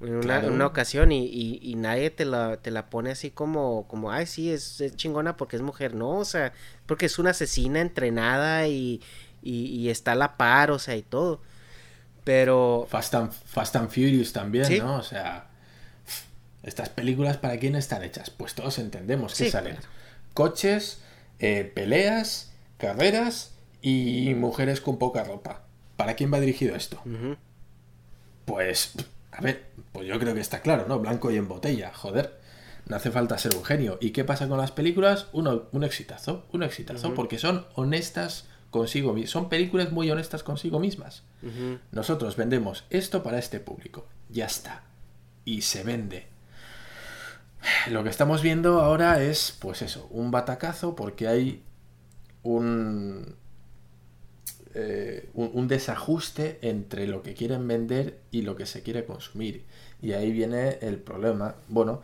A: En una,
B: Claro.
A: una ocasión y, y, y nadie te la, te la pone así como, como, ay, sí, es, es chingona porque es mujer. No, o sea, porque es una asesina entrenada y, y, y está a la par, o sea, y todo. Pero,
B: Fast and, Fast and Furious también,
A: Sí.
B: ¿no? O sea, estas películas para quién están hechas? Pues todos entendemos que
A: Sí,
B: salen
A: claro.
B: coches, eh, peleas, carreras y mujeres con poca ropa. ¿Para quién va dirigido esto? Pues, a ver, pues yo creo que está claro, ¿no? Blanco y en botella, joder. No hace falta ser un genio. ¿Y qué pasa con las películas? Uno, un exitazo, un exitazo, porque son honestas consigo mismas. Son películas muy honestas consigo mismas. Nosotros vendemos esto para este público. Ya está. Y se vende. Lo que estamos viendo ahora es, pues eso, un batacazo porque hay un, eh, un, un desajuste entre lo que quieren vender y lo que se quiere consumir. Y ahí viene el problema. Bueno,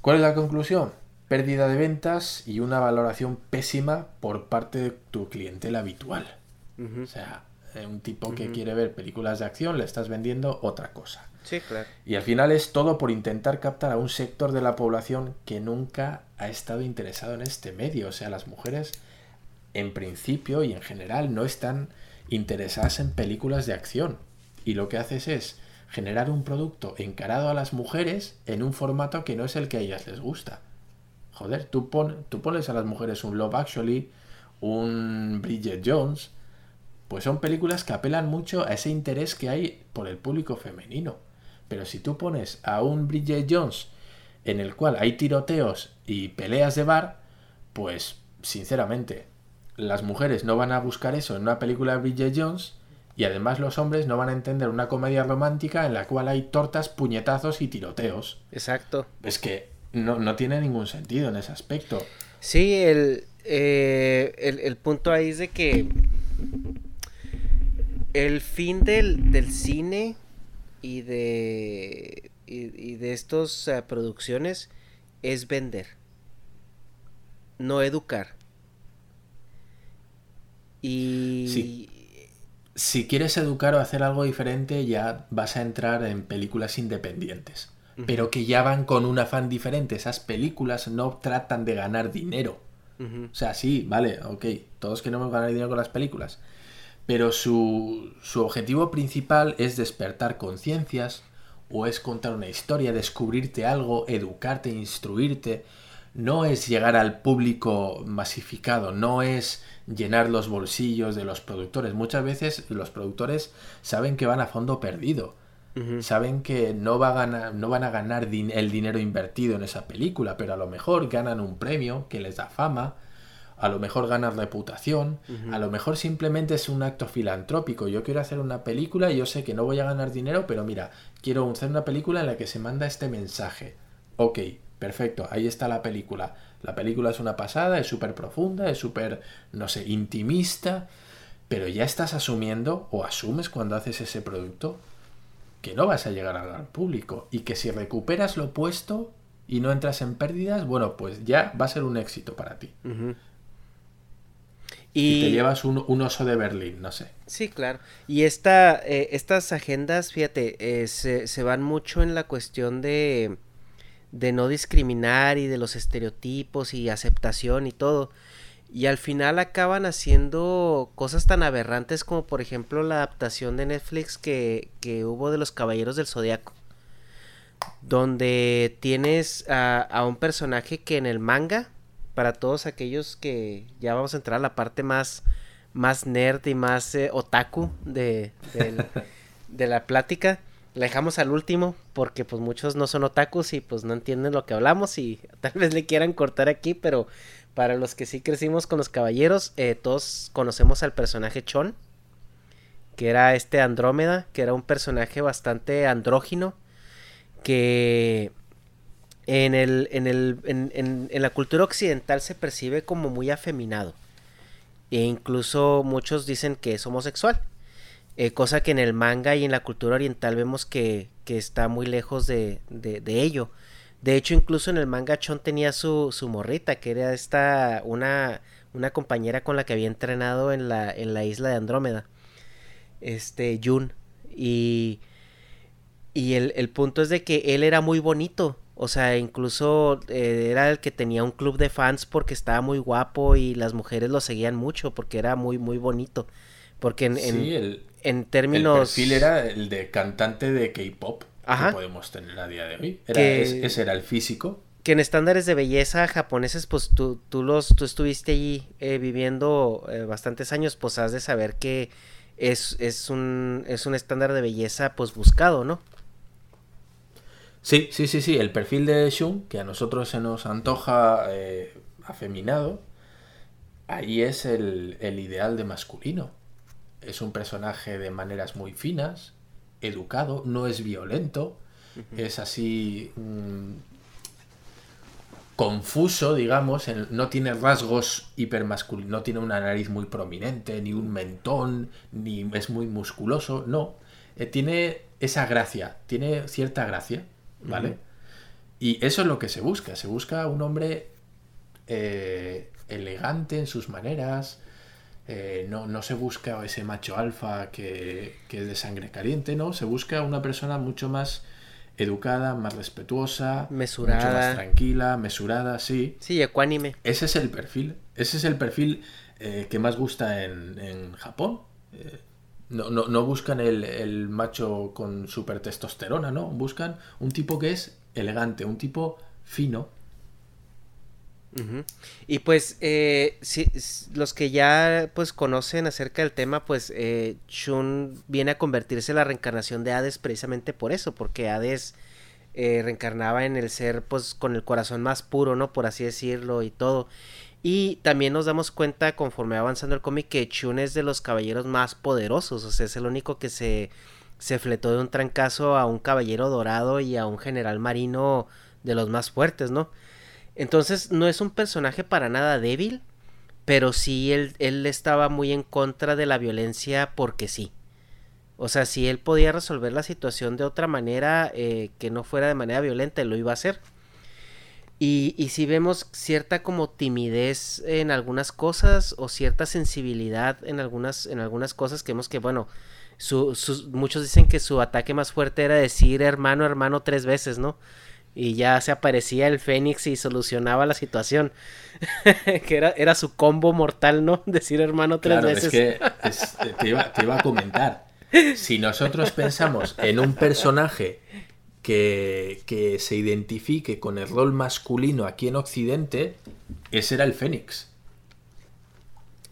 B: ¿cuál es la conclusión? Pérdida de ventas y una valoración pésima por parte de tu clientela habitual. O sea, eh, un tipo que quiere ver películas de acción le estás vendiendo otra cosa.
A: Sí, claro.
B: Y al final es todo por intentar captar a un sector de la población que nunca ha estado interesado en este medio. O sea, las mujeres en principio y en general no están interesadas en películas de acción. Y lo que haces es generar un producto encarado a las mujeres en un formato que no es el que a ellas les gusta. Joder, tú, tú pones a las mujeres un Love Actually, un Bridget Jones, pues son películas que apelan mucho a ese interés que hay por el público femenino. Pero si tú pones a un Bridget Jones en el cual hay tiroteos y peleas de bar, pues sinceramente las mujeres no van a buscar eso en una película de Bridget Jones y además los hombres no van a entender una comedia romántica en la cual hay tortas, puñetazos y tiroteos.
A: Exacto.
B: Es que no, no tiene ningún sentido en ese aspecto.
A: Sí, el, eh, el, el punto ahí es de que el fin del, del cine y de, y, y de estas eh, producciones es vender, no educar. Y...
B: Sí. Si quieres educar o hacer algo diferente, ya vas a entrar en películas independientes. Pero que ya van con un afán diferente. Esas películas no tratan de ganar dinero. O sea, sí, vale, ok, todos queremos ganar dinero con las películas. Pero su, su objetivo principal es despertar conciencias o es contar una historia, descubrirte algo, educarte, instruirte. No es llegar al público masificado, no es llenar los bolsillos de los productores. Muchas veces los productores saben que van a fondo perdido saben que no, va a ganar, no van a ganar din- el dinero invertido en esa película, pero a lo mejor ganan un premio que les da fama, a lo mejor ganan reputación, a lo mejor simplemente es un acto filantrópico. Yo quiero hacer una película y yo sé que no voy a ganar dinero, pero mira, quiero hacer una película en la que se manda este mensaje. Ok, perfecto, ahí está la película. La película es una pasada, es súper profunda, es súper, no sé, intimista, pero ya estás asumiendo o asumes cuando haces ese producto que no vas a llegar al público y que si recuperas lo puesto y no entras en pérdidas, bueno, pues ya va a ser un éxito para ti. y... te llevas un, oso de Berlín, no sé.
A: Sí, claro. Y esta, eh, estas agendas, fíjate, eh, se, se, van mucho en la cuestión de, de no discriminar y de los estereotipos y aceptación y todo. Y al final acaban haciendo cosas tan aberrantes como por ejemplo la adaptación de Netflix que, que hubo de los Caballeros del Zodiaco donde tienes a, un personaje que en el manga, para todos aquellos que ya vamos a entrar a la parte más, más nerd y más eh, otaku de, de, la plática, la dejamos al último porque pues muchos no son otakus y pues no entienden lo que hablamos y tal vez le quieran cortar aquí, pero para los que sí crecimos con los caballeros, eh, todos conocemos al personaje Chon, que era este Andrómeda, que era un personaje bastante andrógino que en, el, en, el, en, en, la cultura occidental se percibe como muy afeminado. E incluso muchos dicen que es homosexual. Eh, cosa que en el manga y en la cultura oriental vemos que, está muy lejos de, ello. De hecho, incluso en el manga Chon tenía su, su morrita, que era esta, una, una compañera con la que había entrenado en la, en la isla de Andrómeda. Este, Jun. Y y el, el, punto es de que él era muy bonito. O sea, incluso eh, era el que tenía un club de fans porque estaba muy guapo y las mujeres lo seguían mucho porque era muy, muy bonito. Porque en, en, términos... El
B: perfil era el de cantante de K-pop que podemos tener a día de hoy. ese era el físico.
A: Que en estándares de belleza japoneses, pues tú, tú, los, tú estuviste allí eh, viviendo eh, bastantes años, pues has de saber que es, es, un, es un estándar de belleza pues buscado, ¿no?
B: Sí, sí, sí, sí. El perfil de Shun, que a nosotros se nos antoja eh, afeminado, ahí es el, ideal de masculino. Es un personaje de maneras muy finas, educado, no es violento, es así mm, confuso, digamos, no tiene rasgos hipermasculinos, no tiene una nariz muy prominente, ni un mentón, ni es muy musculoso, no. Eh, tiene esa gracia, tiene cierta gracia ¿vale? Y eso es lo que se busca. Se busca un hombre eh, elegante en sus maneras. Eh, no, se busca ese macho alfa que, es de sangre caliente, ¿no? Se busca una persona mucho más educada, más respetuosa,
A: mesurada, mucho más
B: tranquila, mesurada, sí.
A: Sí, ecuánime.
B: Ese es el perfil. Ese es el perfil eh, que más gusta en, en Japón. No, no, no buscan el, macho con super testosterona, ¿no? Buscan un tipo que es elegante, un tipo fino.
A: Y pues eh, si, los que ya pues conocen acerca del tema, pues eh, Shun viene a convertirse en la reencarnación de Hades precisamente por eso, porque Hades eh, reencarnaba en el ser pues con el corazón más puro, ¿no? Por así decirlo y todo. Y también nos damos cuenta conforme va avanzando el cómic que Chun es de los caballeros más poderosos. O sea, es el único que se, se fletó de un trancazo a un caballero dorado y a un general marino de los más fuertes, ¿no? Entonces no es un personaje para nada débil, pero sí él, él estaba muy en contra de la violencia porque sí. O sea, si él podía resolver la situación de otra manera eh, que no fuera de manera violenta, lo iba a hacer. Y, y si vemos cierta como timidez en algunas cosas o cierta sensibilidad en algunas, en algunas cosas que vemos que, bueno, muchos dicen que su ataque más fuerte era decir hermano, hermano tres veces, ¿no? Y ya se aparecía el Fénix y solucionaba la situación. que era, era su combo mortal, ¿no? Decir hermano tres veces.
B: Es que te, iba, te iba a comentar. Si nosotros pensamos en un personaje que, se identifique con el rol masculino aquí en Occidente, ese era el Fénix.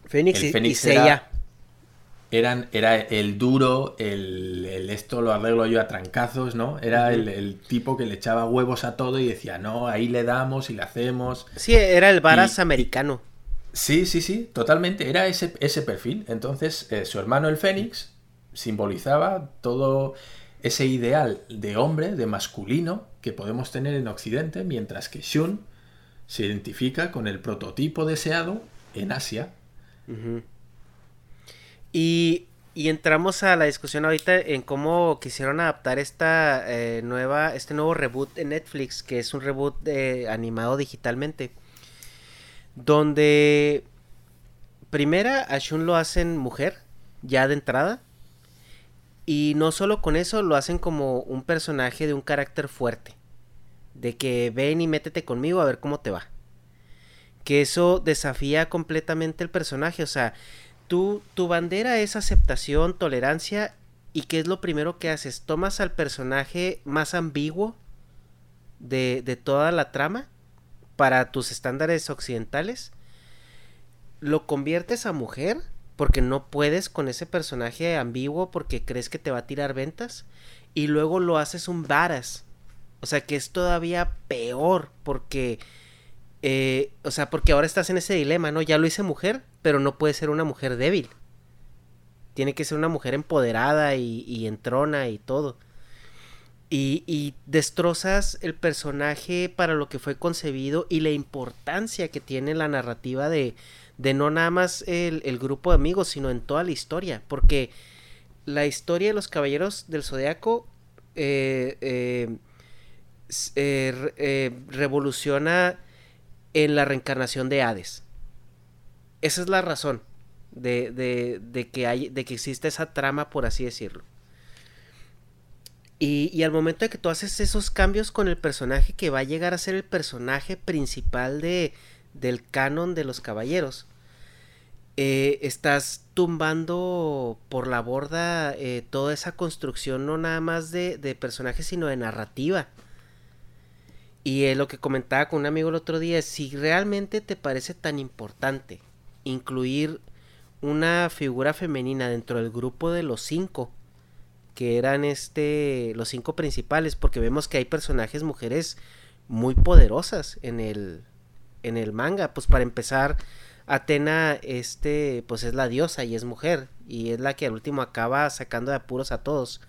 A: Fénix, y Seiya.
B: Eran, era el duro, el, esto lo arreglo yo a trancazos, ¿no? Era el, tipo que le echaba huevos a todo y decía, no, ahí le damos y le hacemos.
A: Sí, era el varas americano.
B: Sí, sí, sí, totalmente. Era ese, ese perfil. Entonces, eh, su hermano el Fénix simbolizaba todo ese ideal de hombre, de masculino, que podemos tener en Occidente, mientras que Shun se identifica con el prototipo deseado en Asia.
A: Y y entramos a la discusión ahorita en cómo quisieron adaptar esta eh, nueva, este nuevo reboot de Netflix, que es un reboot de, animado digitalmente. Donde primera a Shun lo hacen mujer, ya de entrada. Y no solo con eso, lo hacen como un personaje de un carácter fuerte. De que ven y métete conmigo a ver cómo te va. Que eso desafía completamente el personaje. O sea, tu bandera es aceptación, tolerancia, ¿y qué es lo primero que haces? ¿Tomas al personaje más ambiguo de, de toda la trama para tus estándares occidentales? ¿Lo conviertes a mujer? Porque no puedes con ese personaje ambiguo porque crees que te va a tirar ventas. Y luego lo haces un varas. O sea que es todavía peor porque eh, o sea, porque ahora estás en ese dilema, ¿no? Ya lo hice mujer, pero no puede ser una mujer débil. Tiene que ser una mujer empoderada y, y entrona y todo. Y, destrozas el personaje para lo que fue concebido y la importancia que tiene la narrativa de, de no nada más el, el, grupo de amigos, sino en toda la historia. Porque la historia de los caballeros del zodiaco eh, eh, eh, revoluciona en la reencarnación de Hades. Esa es la razón de, que, hay, de que existe esa trama, por así decirlo. Y, al momento de que tú haces esos cambios con el personaje que va a llegar a ser el personaje principal de, del canon de los caballeros, eh, estás tumbando por la borda eh, toda esa construcción, no nada más de, de personajes, sino de narrativa. Y es lo que comentaba con un amigo el otro día, si realmente te parece tan importante incluir una figura femenina dentro del grupo de los cinco, que eran este los cinco principales, porque vemos que hay personajes mujeres muy poderosas en el en el manga, pues para empezar Atena este pues es la diosa y es mujer y es la que al último acaba sacando de apuros a todos.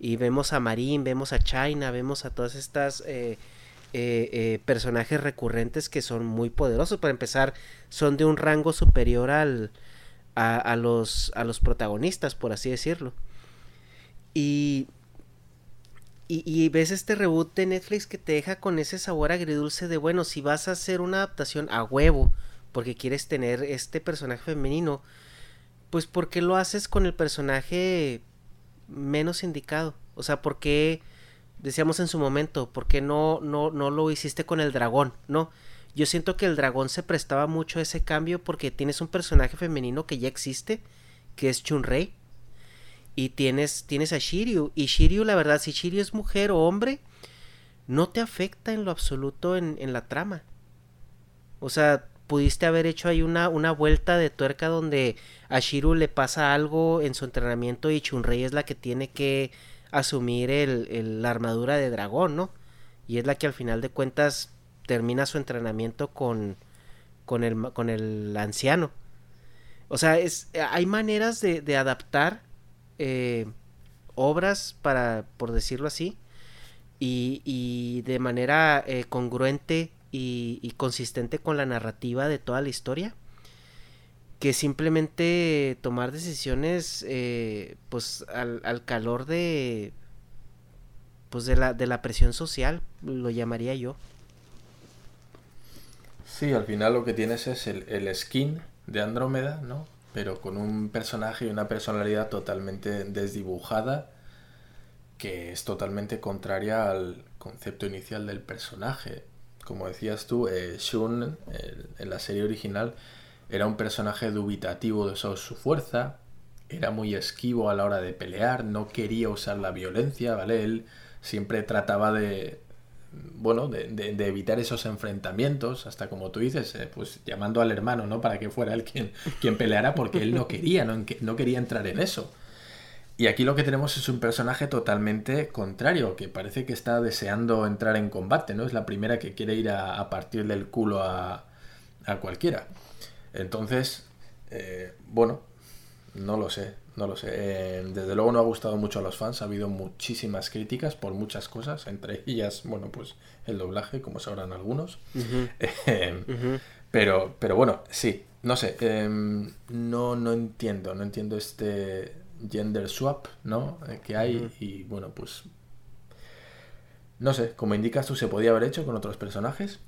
A: Y vemos a Marín, vemos a China, vemos a todas estas eh, eh, eh, personajes recurrentes que son muy poderosos. Para empezar, son de un rango superior al, a, los, a los protagonistas, por así decirlo. Y, y, ves este reboot de Netflix que te deja con ese sabor agridulce de, bueno, si vas a hacer una adaptación a huevo, porque quieres tener este personaje femenino, pues ¿por qué lo haces con el personaje menos indicado? O sea, ¿por qué decíamos en su momento, ¿por qué no, no, no lo hiciste con el dragón? No, yo siento que el dragón se prestaba mucho a ese cambio porque tienes un personaje femenino que ya existe, que es Chun-Rei, y tienes, tienes a Shiryu, y Shiryu, la verdad, si Shiryu es mujer o hombre, no te afecta en lo absoluto en, en la trama. O sea, pudiste haber hecho ahí una, una vuelta de tuerca donde a Shiryu le pasa algo en su entrenamiento y Chun-Rei es la que tiene que asumir el, la armadura de dragón, ¿no? Y es la que al final de cuentas termina su entrenamiento con, con, el, con el anciano. O sea, es, hay maneras de, adaptar eh, obras para, por decirlo así, y, y de manera eh, congruente y, y, consistente con la narrativa de toda la historia que simplemente tomar decisiones eh, pues al, al, calor de pues de la, de la presión social lo llamaría yo.
B: Sí al final lo que tienes es el, el skin de Andrómeda no pero con un personaje y una personalidad totalmente desdibujada que es totalmente contraria al concepto inicial del personaje. Como decías tú eh, Shun en la serie original era un personaje dubitativo de su fuerza, era muy esquivo a la hora de pelear, no quería usar la violencia, ¿vale? Él siempre trataba de, bueno, de, de, evitar esos enfrentamientos, hasta como tú dices, eh, pues llamando al hermano, ¿no? Para que fuera él quien, quien peleara, porque él no quería, no, no quería entrar en eso. Y aquí lo que tenemos es un personaje totalmente contrario, que parece que está deseando entrar en combate, ¿no? Es la primera que quiere ir a, a partir del culo a, a cualquiera. Entonces, eh, bueno, no lo sé, no lo sé. Eh, desde luego no ha gustado mucho a los fans, ha habido muchísimas críticas por muchas cosas, entre ellas, bueno, pues el doblaje, como sabrán algunos. Eh, pero, pero bueno, sí, no sé, em, no, no entiendo, no entiendo este gender swap, ¿no? Eh, que hay y bueno, pues no sé, como indicas tú, se podía haber hecho con otros personajes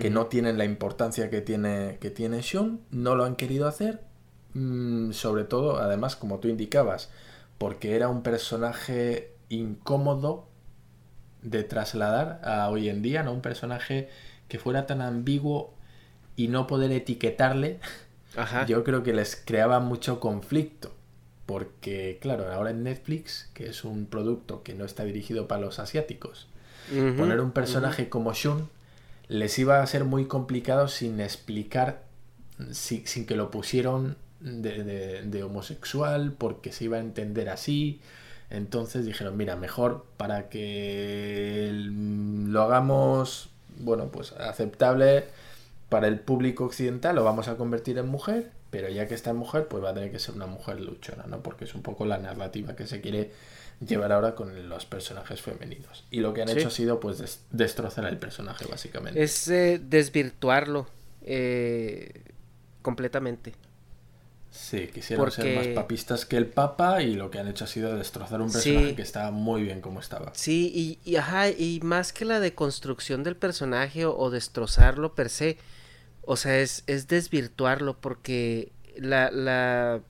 B: que no tienen la importancia que tiene, que tiene Shun, no lo han querido hacer, mm, sobre todo, además, como tú indicabas, porque era un personaje incómodo de trasladar a hoy en día, ¿no? Un personaje que fuera tan ambiguo y no poder etiquetarle, yo creo que les creaba mucho conflicto. Porque, claro, ahora en Netflix, que es un producto que no está dirigido para los asiáticos, poner un personaje como Shun les iba a ser muy complicado sin explicar, sin, que lo pusieron de, homosexual, porque se iba a entender así. Entonces dijeron, mira, mejor para que lo hagamos, bueno, pues aceptable para el público occidental, lo vamos a convertir en mujer, pero ya que está en mujer, pues va a tener que ser una mujer luchona, ¿no? Porque es un poco la narrativa que se quiere llevar ahora con los personajes femeninos. Y lo que han hecho ha sido pues destrozar el personaje básicamente.
A: Es eh, desvirtuarlo eh, completamente.
B: Sí, quisieron ser más papistas que el Papa y lo que han hecho ha sido destrozar un personaje que estaba muy bien como estaba.
A: Sí, y, ajá, y más que la deconstrucción del personaje o, destrozarlo per se, o sea, es, es desvirtuarlo porque la, la,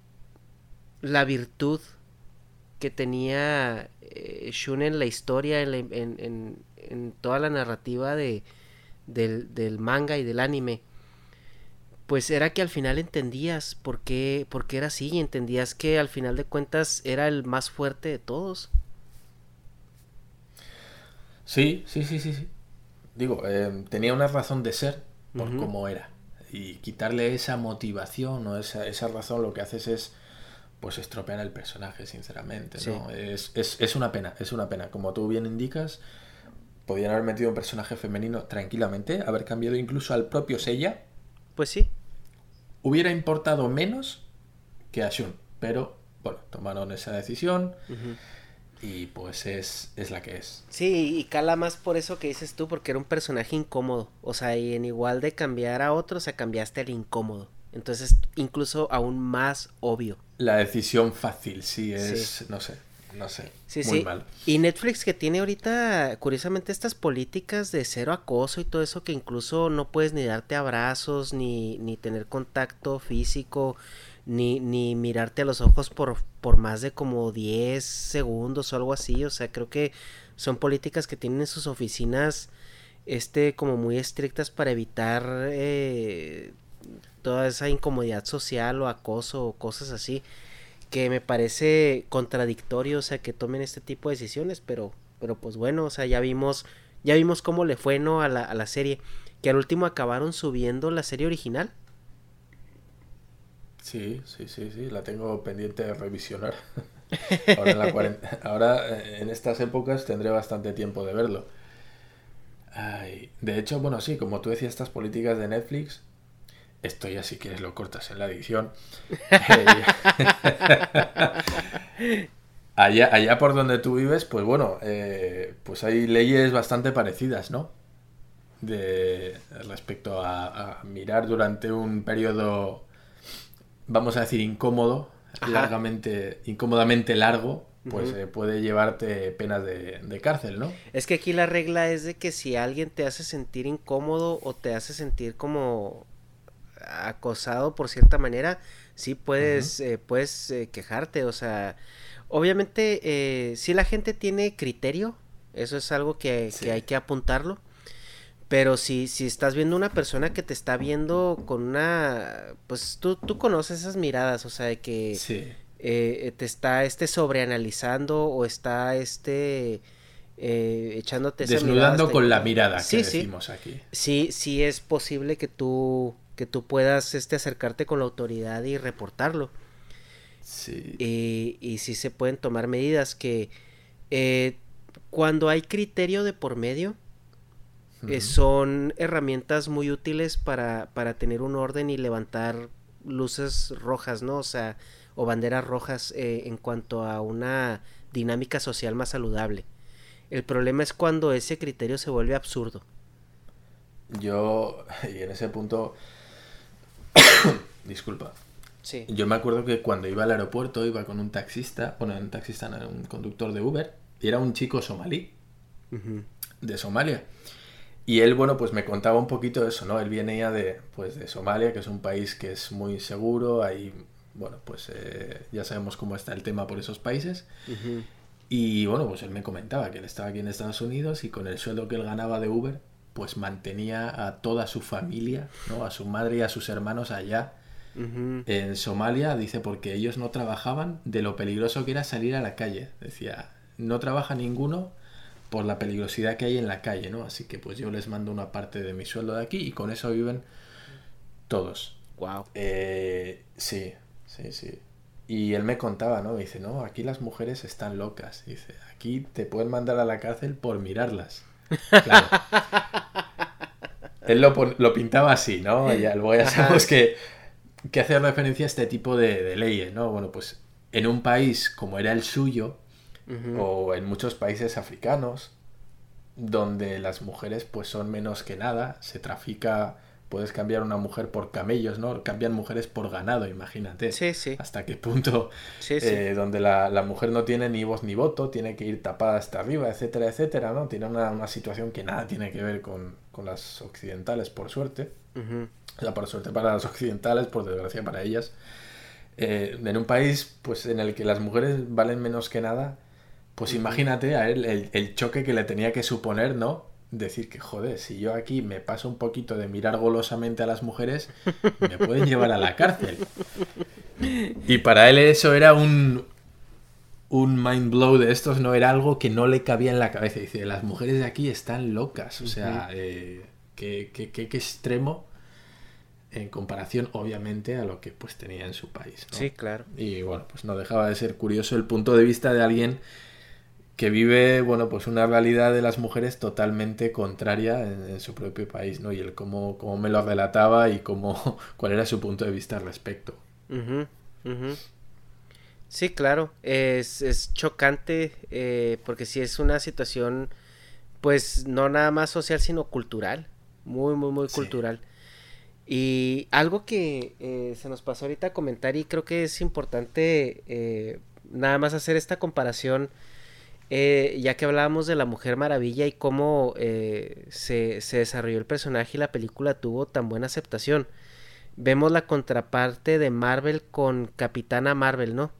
A: la virtud que tenía eh, Shun en la historia, en, toda la narrativa de, del, manga y del anime, pues era que al final entendías por qué, por qué era así y entendías que al final de cuentas era el más fuerte de todos.
B: Sí, sí, sí, sí. sí. Digo, eh, tenía una razón de ser por cómo era. Y quitarle esa motivación o esa, esa razón lo que haces es pues estropean el personaje, sinceramente. ¿no? Es, es, una pena, es una pena. Como tú bien indicas, podían haber metido un personaje femenino tranquilamente, haber cambiado incluso al propio Seiya.
A: Pues sí.
B: Hubiera importado menos que a Shun, pero bueno, tomaron esa decisión. Y pues es, es la que es.
A: Sí, y cala más por eso que dices tú, porque era un personaje incómodo. O sea, y en igual de cambiar a otro, o sea, cambiaste al incómodo. Entonces, incluso aún más obvio.
B: La decisión fácil, sí, es, no sé, no sé. Sí, muy mal.
A: Y Netflix que tiene ahorita, curiosamente, estas políticas de cero acoso y todo eso, que incluso no puedes ni darte abrazos, ni, ni tener contacto físico, ni, ni mirarte a los ojos por, por más de como 10 segundos o algo así. O sea, creo que son políticas que tienen en sus oficinas este como muy estrictas para evitar eh, toda esa incomodidad social o acoso o cosas así que me parece contradictorio, o sea, que tomen este tipo de decisiones, pero, pero pues bueno, o sea, ya vimos, ya vimos cómo le fue, ¿no? A la, a la serie, que al último acabaron subiendo la serie original.
B: Sí, sí, sí, sí, la tengo pendiente de revisionar. ahora, en ahora, eh, en estas épocas tendré bastante tiempo de verlo. de hecho, bueno, sí, como tú decías, estas políticas de Netflix esto ya si quieres lo cortas en la edición. allá, allá por donde tú vives, pues bueno, eh, pues hay leyes bastante parecidas, ¿no? De respecto a, mirar durante un periodo, vamos a decir, incómodo, largamente, incómodamente largo, pues eh, puede llevarte penas de, de, cárcel, ¿no?
A: Es que aquí la regla es de que si alguien te hace sentir incómodo o te hace sentir como acosado por cierta manera, sí puedes, eh, puedes eh, quejarte, o sea, obviamente eh, si la gente tiene criterio, eso es algo que, hay que apuntarlo, pero si, si estás viendo una persona que te está viendo con una, pues tú, tú conoces esas miradas, o sea, de que te está este sobreanalizando o está este... echándote
B: desnudando con la mirada que decimos aquí.
A: Sí sí es posible que tú que tú puedas este, acercarte con la autoridad y reportarlo. Sí. y sí se pueden tomar medidas que eh, cuando hay criterio de por medio, eh, son herramientas muy útiles para, para tener un orden y levantar luces rojas, ¿no? O sea, o banderas rojas eh, en cuanto a una dinámica social más saludable. El problema es cuando ese criterio se vuelve absurdo.
B: Yo, y en ese punto, disculpa. Sí. Yo me acuerdo que cuando iba al aeropuerto iba con un taxista, bueno, un taxista, no, un conductor de Uber, y era un chico somalí, de Somalia. Y él, bueno, pues me contaba un poquito de eso, ¿no? Él venía de, pues, de Somalia, que es un país que es muy seguro, ahí, bueno, pues eh, ya sabemos cómo está el tema por esos países. Y bueno, pues él me comentaba que él estaba aquí en Estados Unidos y con el sueldo que él ganaba de Uber, pues mantenía a toda su familia, ¿no? A su madre y a sus hermanos allá en Somalia, dice, porque ellos no trabajaban de lo peligroso que era salir a la calle. Decía, no trabaja ninguno por la peligrosidad que hay en la calle, ¿no? Así que pues yo les mando una parte de mi sueldo de aquí y con eso viven todos.
A: Wow.
B: Eh, sí, sí, sí. Y él me contaba, ¿no? dice, no, aquí las mujeres están locas. dice, aquí te pueden mandar a la cárcel por mirarlas. Claro. él lo, pintaba así, ¿no? Y luego ya sabemos que, que hace referencia a este tipo de, de leyes, ¿no? Bueno, pues en un país como era el suyo, o en muchos países africanos donde las mujeres pues son menos que nada, se trafica, puedes cambiar una mujer por camellos, ¿no? Cambian mujeres por ganado, imagínate.
A: Sí, sí.
B: Hasta qué punto, eh, donde la, mujer no tiene ni voz ni voto, tiene que ir tapada hasta arriba, etcétera, etcétera, ¿no? Tiene una, situación que nada tiene que ver con, las occidentales, por suerte. O sea, por suerte para las occidentales, por desgracia para ellas. Eh, en un país pues en el que las mujeres valen menos que nada, pues imagínate a él el, choque que le tenía que suponer, ¿no? Decir que, joder, si yo aquí me paso un poquito de mirar golosamente a las mujeres, me pueden llevar a la cárcel. Y para él eso era un, un mind blow de estos, no era algo que no le cabía en la cabeza. Dice, las mujeres de aquí están locas. O sea, eh, qué, qué, qué, extremo en comparación, obviamente, a lo que pues tenía en su país.
A: Sí, claro.
B: Y bueno, pues no dejaba de ser curioso el punto de vista de alguien que vive, bueno, pues una realidad de las mujeres totalmente contraria en, su propio país, ¿no? Y él cómo, cómo, me lo relataba y cómo, cuál era su punto de vista al respecto.
A: Sí, claro, es, es chocante eh, porque sí es una situación, pues no nada más social, sino cultural, muy, muy, muy cultural. Y algo que eh, se nos pasó ahorita a comentar y creo que es importante eh, nada más hacer esta comparación eh, ya que hablábamos de la Mujer Maravilla y cómo eh, se, desarrolló el personaje y la película tuvo tan buena aceptación. Vemos la contraparte de Marvel con Capitana Marvel, ¿no?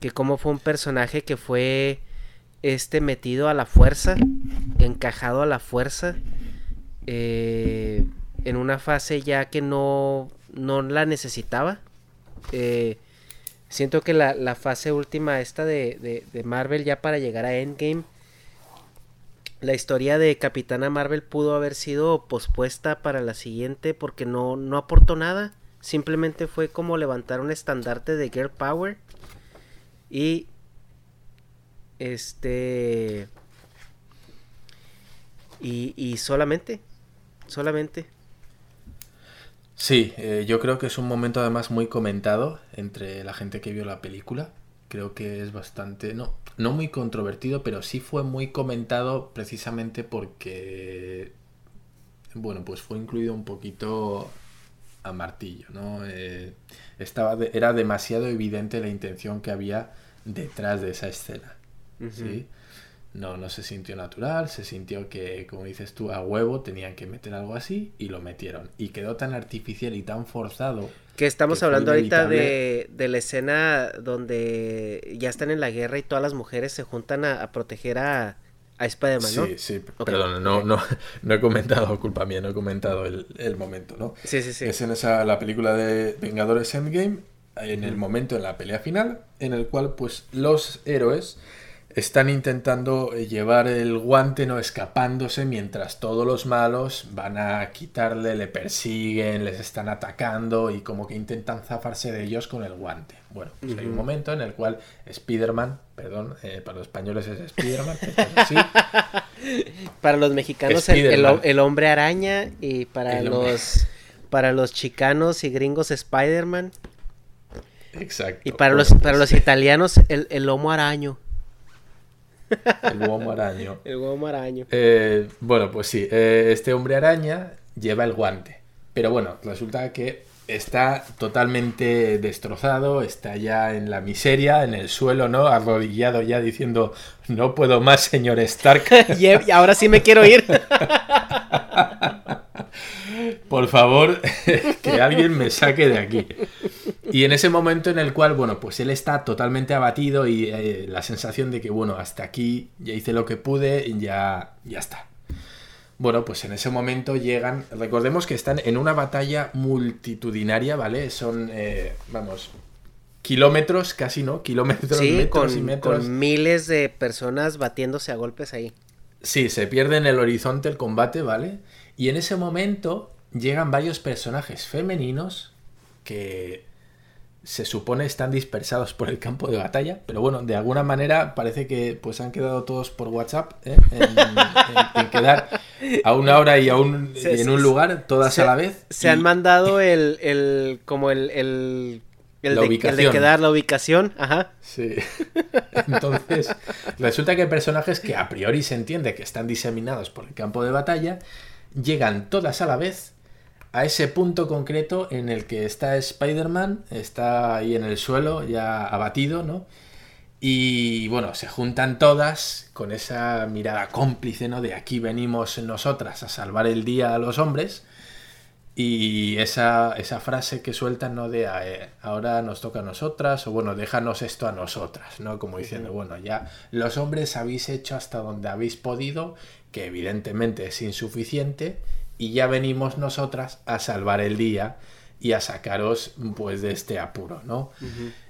A: Que como fue un personaje que fue este metido a la fuerza, encajado a la fuerza, eh, en una fase ya que no, no la necesitaba. Siento que la, fase última esta de, Marvel ya para llegar a Endgame, la historia de Capitana Marvel pudo haber sido pospuesta para la siguiente porque no, no aportó nada. Simplemente fue como levantar un estandarte de Girl Power. Y este... Y, y solamente, solamente.
B: Sí, eh, yo creo que es un momento además muy comentado entre la gente que vio la película. Creo que es bastante, no, no muy controvertido, pero sí fue muy comentado precisamente porque, bueno, pues fue incluido un poquito a martillo, ¿no? Eh, estaba era demasiado evidente la intención que había detrás de esa escena, ¿sí? No, no se sintió natural, se sintió que, como dices tú, a huevo tenían que meter algo así y lo metieron. Y quedó tan artificial y tan forzado.
A: Que estamos hablando ahorita de, de, la escena donde ya están en la guerra y todas las mujeres se juntan a, proteger a, a Spider-Man, ¿no?
B: Sí, sí, perdón, no, no, no he comentado, culpa mía, no he comentado el, el momento, ¿no?
A: Sí, sí, sí.
B: Es en esa, la película de Vengadores Endgame, en el momento en la pelea final, en el cual pues los héroes están intentando eh, llevar el guante, no escapándose, mientras todos los malos van a quitarle, le persiguen, les están atacando y como que intentan zafarse de ellos con el guante. Bueno, pues hay un momento en el cual Spider-Man, perdón, eh, para los españoles es Spider-Man,
A: para los mexicanos el, hombre araña y para los para los chicanos y gringos Spider-Man.
B: Exacto.
A: Y para, los, para los italianos, el, el lomo araño.
B: El huevo araño.
A: El araño.
B: Eh, bueno, pues sí, eh, este hombre araña lleva el guante. Pero bueno, resulta que está totalmente destrozado, está ya en la miseria, en el suelo, ¿no? Arrodillado ya diciendo, no puedo más, señor Stark.
A: y ahora sí me quiero ir.
B: Por favor, que alguien me saque de aquí. Y en ese momento en el cual, bueno, pues él está totalmente abatido y eh, la sensación de que, bueno, hasta aquí ya hice lo que pude y ya, ya está. Bueno, pues en ese momento llegan, recordemos que están en una batalla multitudinaria, ¿vale? Son, eh, vamos, kilómetros, casi, ¿no? Kilómetros,
A: metros con, y metros. Con miles de personas batiéndose a golpes ahí.
B: Sí, se pierde en el horizonte el combate, ¿vale? Y en ese momento llegan varios personajes femeninos que se supone están dispersados por el campo de batalla, pero bueno, de alguna manera parece que pues han quedado todos por WhatsApp ¿eh? en, quedar a una hora y a un, en un lugar, todas a la vez.
A: Se han mandado el, el como el, el, el, de, quedar la ubicación, ajá.
B: Sí. Entonces, resulta que hay personajes que a priori se entiende que están diseminados por el campo de batalla, llegan todas a la vez a ese punto concreto en el que está Spider-Man, está ahí en el suelo, ya abatido, ¿no? Y bueno, se juntan todas con esa mirada cómplice, ¿no? De aquí venimos nosotras a salvar el día a los hombres. Y esa, esa frase que sueltan, ¿no? De eh, ahora nos toca a nosotras, o bueno, déjanos esto a nosotras, ¿no? Como diciendo, bueno, ya los hombres habéis hecho hasta donde habéis podido, que evidentemente es insuficiente, y ya venimos nosotras a salvar el día y a sacaros pues de este apuro, ¿no?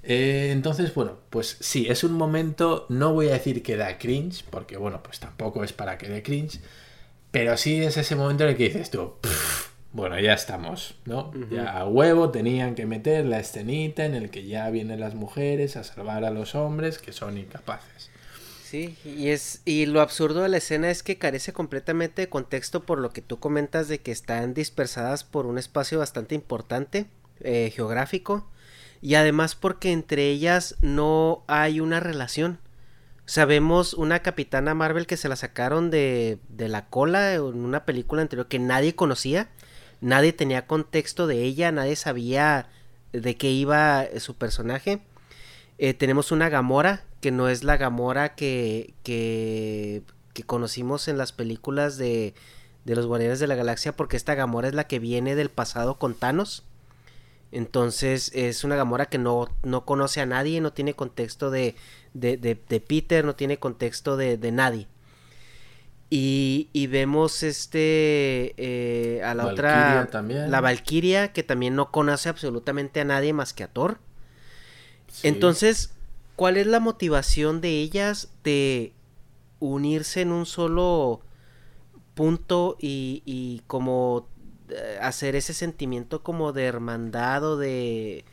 B: Eh, entonces, bueno, pues sí, es un momento, no voy a decir que da cringe, porque bueno, pues tampoco es para que dé cringe, pero sí es ese momento en el que dices tú, bueno, ya estamos, ¿no? Ya a huevo tenían que meter la escenita en el que ya vienen las mujeres a salvar a los hombres que son incapaces.
A: Sí, y es y lo absurdo de la escena es que carece completamente de contexto por lo que tú comentas de que están dispersadas por un espacio bastante importante eh, geográfico y además porque entre ellas no hay una relación. Sabemos una capitana Marvel que se la sacaron de, de la cola en una película anterior que nadie conocía, nadie tenía contexto de ella, nadie sabía de qué iba su personaje. Eh, tenemos una Gamora que no es la Gamora que, que, conocimos en las películas de, de los Guardianes de la Galaxia, porque esta Gamora es la que viene del pasado con Thanos. Entonces es una Gamora que no, no conoce a nadie, no tiene contexto de, de, de, Peter, no tiene contexto de, nadie. Y, y, vemos este eh, a la otra la Valkyria que también no conoce absolutamente a nadie más que a Thor. Entonces, ¿Cuál es la motivación de ellas de unirse en un solo punto y, como eh, hacer ese sentimiento como de hermandad o de...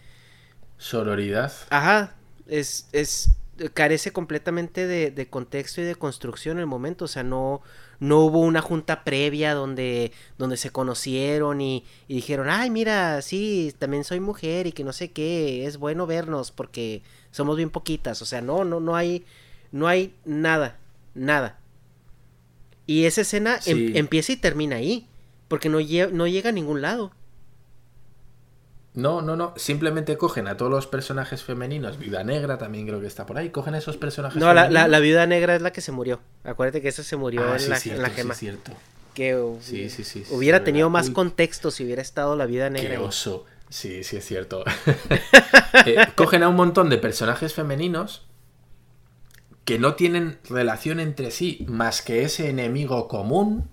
B: Sororidad.
A: Ajá, es, es, carece completamente de, contexto y de construcción en el momento, o sea, no, no hubo una junta previa donde, donde se conocieron y, y, dijeron, ay, mira, sí, también soy mujer y que no sé qué, es bueno vernos porque somos bien poquitas, o sea, no, no, no hay, no hay nada, nada. Y esa escena em, empieza y termina ahí, porque no, no llega a ningún lado.
B: No, no, no. Simplemente cogen a todos los personajes femeninos. Viuda Negra también creo que está por ahí. Cogen a esos personajes.
A: No, la, la, Viuda Negra es la que se murió. Acuérdate que esa se murió ah, en, la, gema.
B: Sí, cierto.
A: Que hubiera tenido más contexto si hubiera estado la Viuda Negra.
B: Qué oso. Sí, sí es cierto. Eh, cogen a un montón de personajes femeninos que no tienen relación entre sí más que ese enemigo común,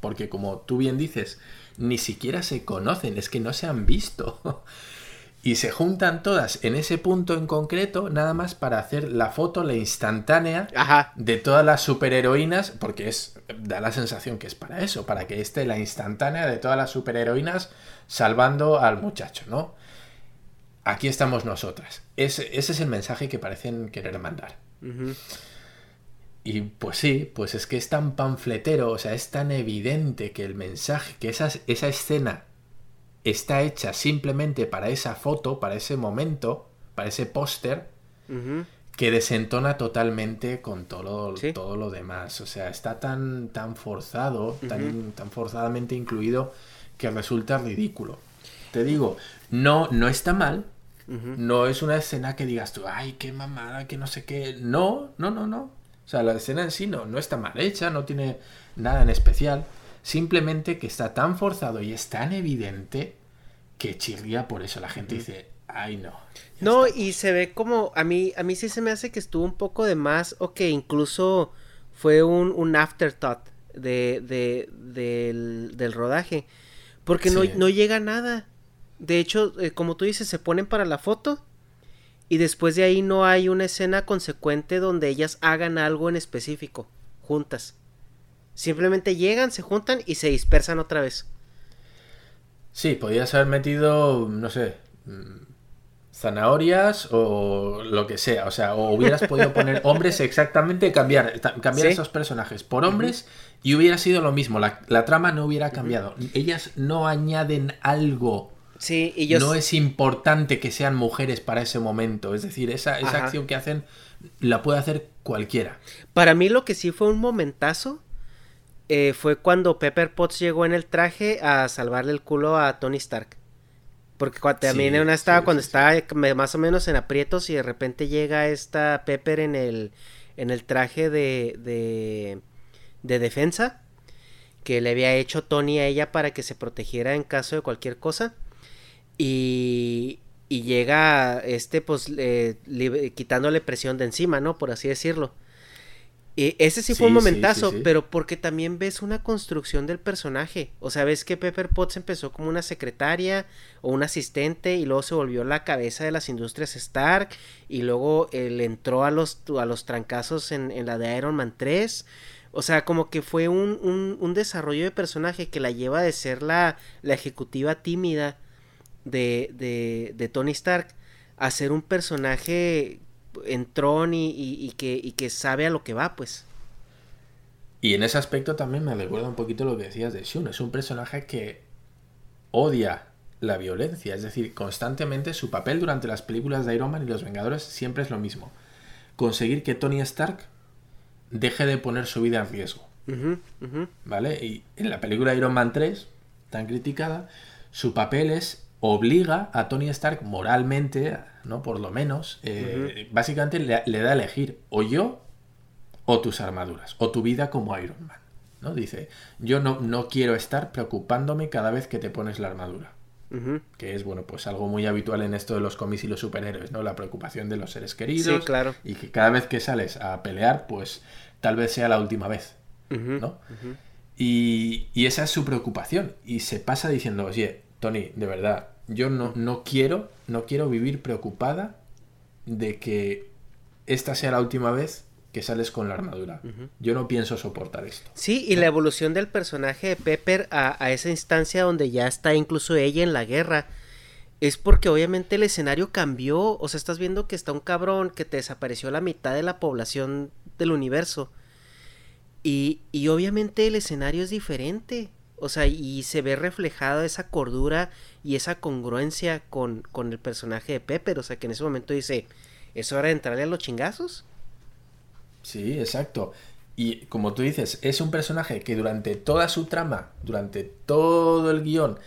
B: porque como tú bien dices, ni siquiera se conocen, es que no se han visto. y se juntan todas en ese punto en concreto, nada más para hacer la foto, la instantánea de todas las superheroínas, porque es da la sensación que es para eso, para que esté la instantánea de todas las superheroínas salvando al muchacho, ¿no? Aquí estamos nosotras. Ese, ese es el mensaje que parecen querer mandar. Y pues sí, pues es que es tan panfletero, o sea, es tan evidente que el mensaje, que esa, esa escena está hecha simplemente para esa foto, para ese momento, para ese póster que desentona totalmente con todo, todo lo demás. O sea, está tan, tan forzado, tan, tan forzadamente incluido que resulta ridículo. Te digo, no, no está mal. No es una escena que digas tú, ay, qué mamada, que no sé qué. No, no, no, no. O sea, la escena en sí no, no está mal hecha, no tiene nada en especial. Simplemente que está tan forzado y es tan evidente que chirría por eso. La gente dice, ay, no.
A: No, y se ve como, a mí, a mí sí se me hace que estuvo un poco de más o que incluso fue un, un afterthought de, de, del, del rodaje. Porque no, no llega nada. De hecho, eh, como tú dices, se ponen para la foto y después de ahí no hay una escena consecuente donde ellas hagan algo en específico, juntas. Simplemente llegan, se juntan y se dispersan otra vez.
B: Sí, podías haber metido, no sé, mm, zanahorias o lo que sea. O sea, o hubieras podido poner hombres exactamente, cambiar, cambiar esos personajes por hombres y hubiera sido lo mismo. La, trama no hubiera cambiado. Ellas no añaden algo.
A: Sí, y
B: No es importante que sean mujeres para ese momento. Es decir, esa, esa acción que hacen la puede hacer cualquiera.
A: Para mí lo que sí fue un momentazo eh, fue cuando Pepper Potts llegó en el traje a salvarle el culo a Tony Stark. Porque también una estaba cuando estaba más o menos en aprietos y de repente llega esta Pepper en el, en el traje de, de, de defensa que le había hecho Tony a ella para que se protegiera en caso de cualquier cosa. Y, y llega este pues quitándole presión de encima, ¿no? Por así decirlo ese sí fue un momentazo, pero porque también ves una construcción del personaje. O sea, ves que Pepper Potts empezó como una secretaria o un asistente y luego se volvió la cabeza de las industrias Stark y luego él entró a los, a los trancazos en, la de Iron Man 3. O sea, como que fue un, un, desarrollo de personaje que la lleva de ser la, la ejecutiva tímida de, de, de Tony Stark a ser un personaje en Tron y, que, que sabe a lo que va, pues.
B: Y en ese aspecto también me recuerda un poquito lo que decías de Shun. Es un personaje que odia la violencia. Es decir, constantemente su papel durante las películas de Iron Man y los Vengadores siempre es lo mismo. Conseguir que Tony Stark deje de poner su vida en riesgo. ¿Vale? Y en la película Iron Man 3, tan criticada, su papel es obliga a Tony Stark moralmente, ¿no? Por lo menos, eh, básicamente le, da a elegir o yo o tus armaduras, o tu vida como Iron Man. ¿no? Dice, yo no, no quiero estar preocupándome cada vez que te pones la armadura. Que es, bueno, pues algo muy habitual en esto de los cómics y los superhéroes, ¿no? La preocupación de los seres queridos.
A: claro.
B: Y que cada vez que sales a pelear, pues tal vez sea la última vez, ¿no? Y, y, esa es su preocupación. Y se pasa diciendo, oye, Tony, de verdad, yo no, no quiero, no quiero vivir preocupada de que esta sea la última vez que sales con la armadura. Yo no pienso soportar esto.
A: Sí, y la evolución del personaje de Pepper a, esa instancia donde ya está incluso ella en la guerra, es porque obviamente el escenario cambió. O sea, estás viendo que está un cabrón que te desapareció la mitad de la población del universo. Y, y obviamente el escenario es diferente. O sea, y se ve reflejada esa cordura y esa congruencia con, con el personaje de Pepper. O sea, que en ese momento dice, ¿es hora de entrarle a los chingazos?
B: Sí, exacto. Y como tú dices, es un personaje que durante toda su trama, durante todo el guion,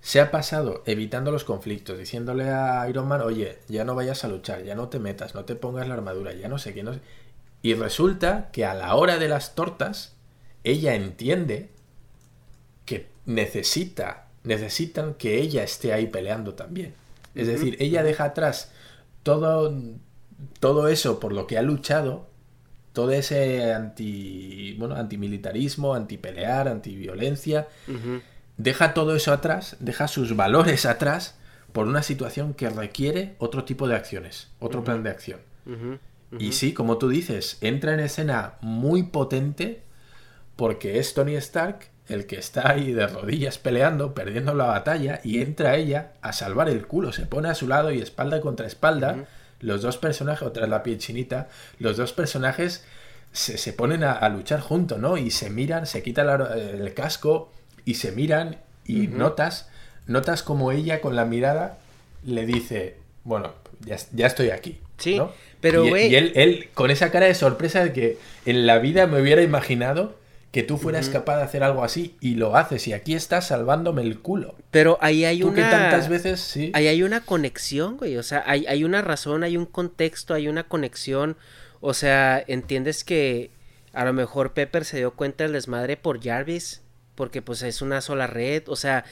B: se ha pasado evitando los conflictos, diciéndole a Iron Man, oye, ya no vayas a luchar, ya no te metas, no te pongas la armadura, ya no sé qué, no sé. Y resulta que a la hora de las tortas, ella entiende necesita, necesitan que ella esté ahí peleando también. Es decir, ella deja atrás todo, todo eso por lo que ha luchado, todo ese anti, bueno, antimilitarismo, antipelear, antiviolencia, deja todo eso atrás, deja sus valores atrás por una situación que requiere otro tipo de acciones, otro plan de acción. Y sí, como tú dices, entra en escena muy potente porque es Tony Stark el que está ahí de rodillas peleando, perdiendo la batalla, y entra ella a salvar el culo, se pone a su lado y espalda contra espalda. Los dos personajes, otra la piel chinita, los dos personajes se, ponen a, luchar juntos, ¿no? Y se miran, se quita el casco y se miran y notas, notas como ella con la mirada le dice, bueno, ya, ya estoy aquí.
A: Sí,
B: ¿no?
A: pero
B: Y-. Y, él, él, con esa cara de sorpresa de que en la vida me hubiera imaginado que tú fueras capaz de hacer algo así y lo haces y aquí estás salvándome el culo.
A: Pero ahí hay
B: Tú
A: una.
B: que tantas veces, sí.
A: Ahí hay una conexión, güey. O sea, hay, hay una razón, hay un contexto, hay una conexión. O sea, entiendes que a lo mejor Pepper se dio cuenta del desmadre por Jarvis. Porque pues es una sola red. O sea,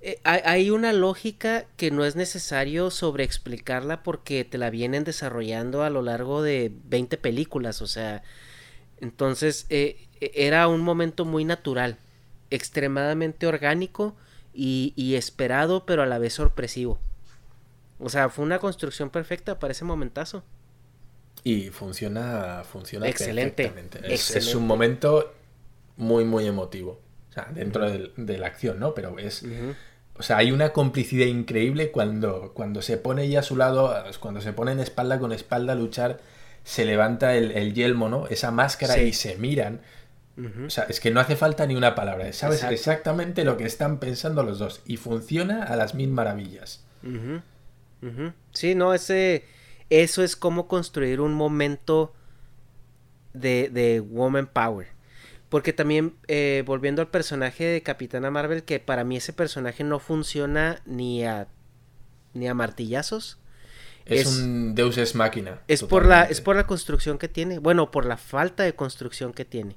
A: eh, hay, hay una lógica que no es necesario sobreexplicarla porque te la vienen desarrollando a lo largo de 20 películas. O sea, entonces eh, era un momento muy natural, extremadamente orgánico y, y esperado, pero a la vez sorpresivo. O sea, fue una construcción perfecta para ese momentazo.
B: Y funciona, funciona
A: Excelente,
B: perfectamente. Es, un momento muy, muy emotivo. O sea, dentro de, la acción, ¿no? Pero es. O sea, hay una complicidad increíble cuando, cuando se pone ella a su lado, cuando se ponen espalda con espalda a luchar, se levanta el, el yelmo, ¿no? Esa máscara
A: Sí.
B: y se miran. O sea, es que no hace falta ni una palabra. Sabes
A: Exacto.
B: exactamente lo que están pensando los dos. Y funciona a las mil maravillas.
A: Sí, no, ese, eso es como construir un momento de, de Woman Power. Porque también, eh, volviendo al personaje de Capitana Marvel, que para mí ese personaje no funciona ni a, ni a martillazos.
B: Es,
A: Es-
B: un Deus Ex Máquina.
A: Es por, la, es por la construcción que tiene. Bueno, por la falta de construcción que tiene.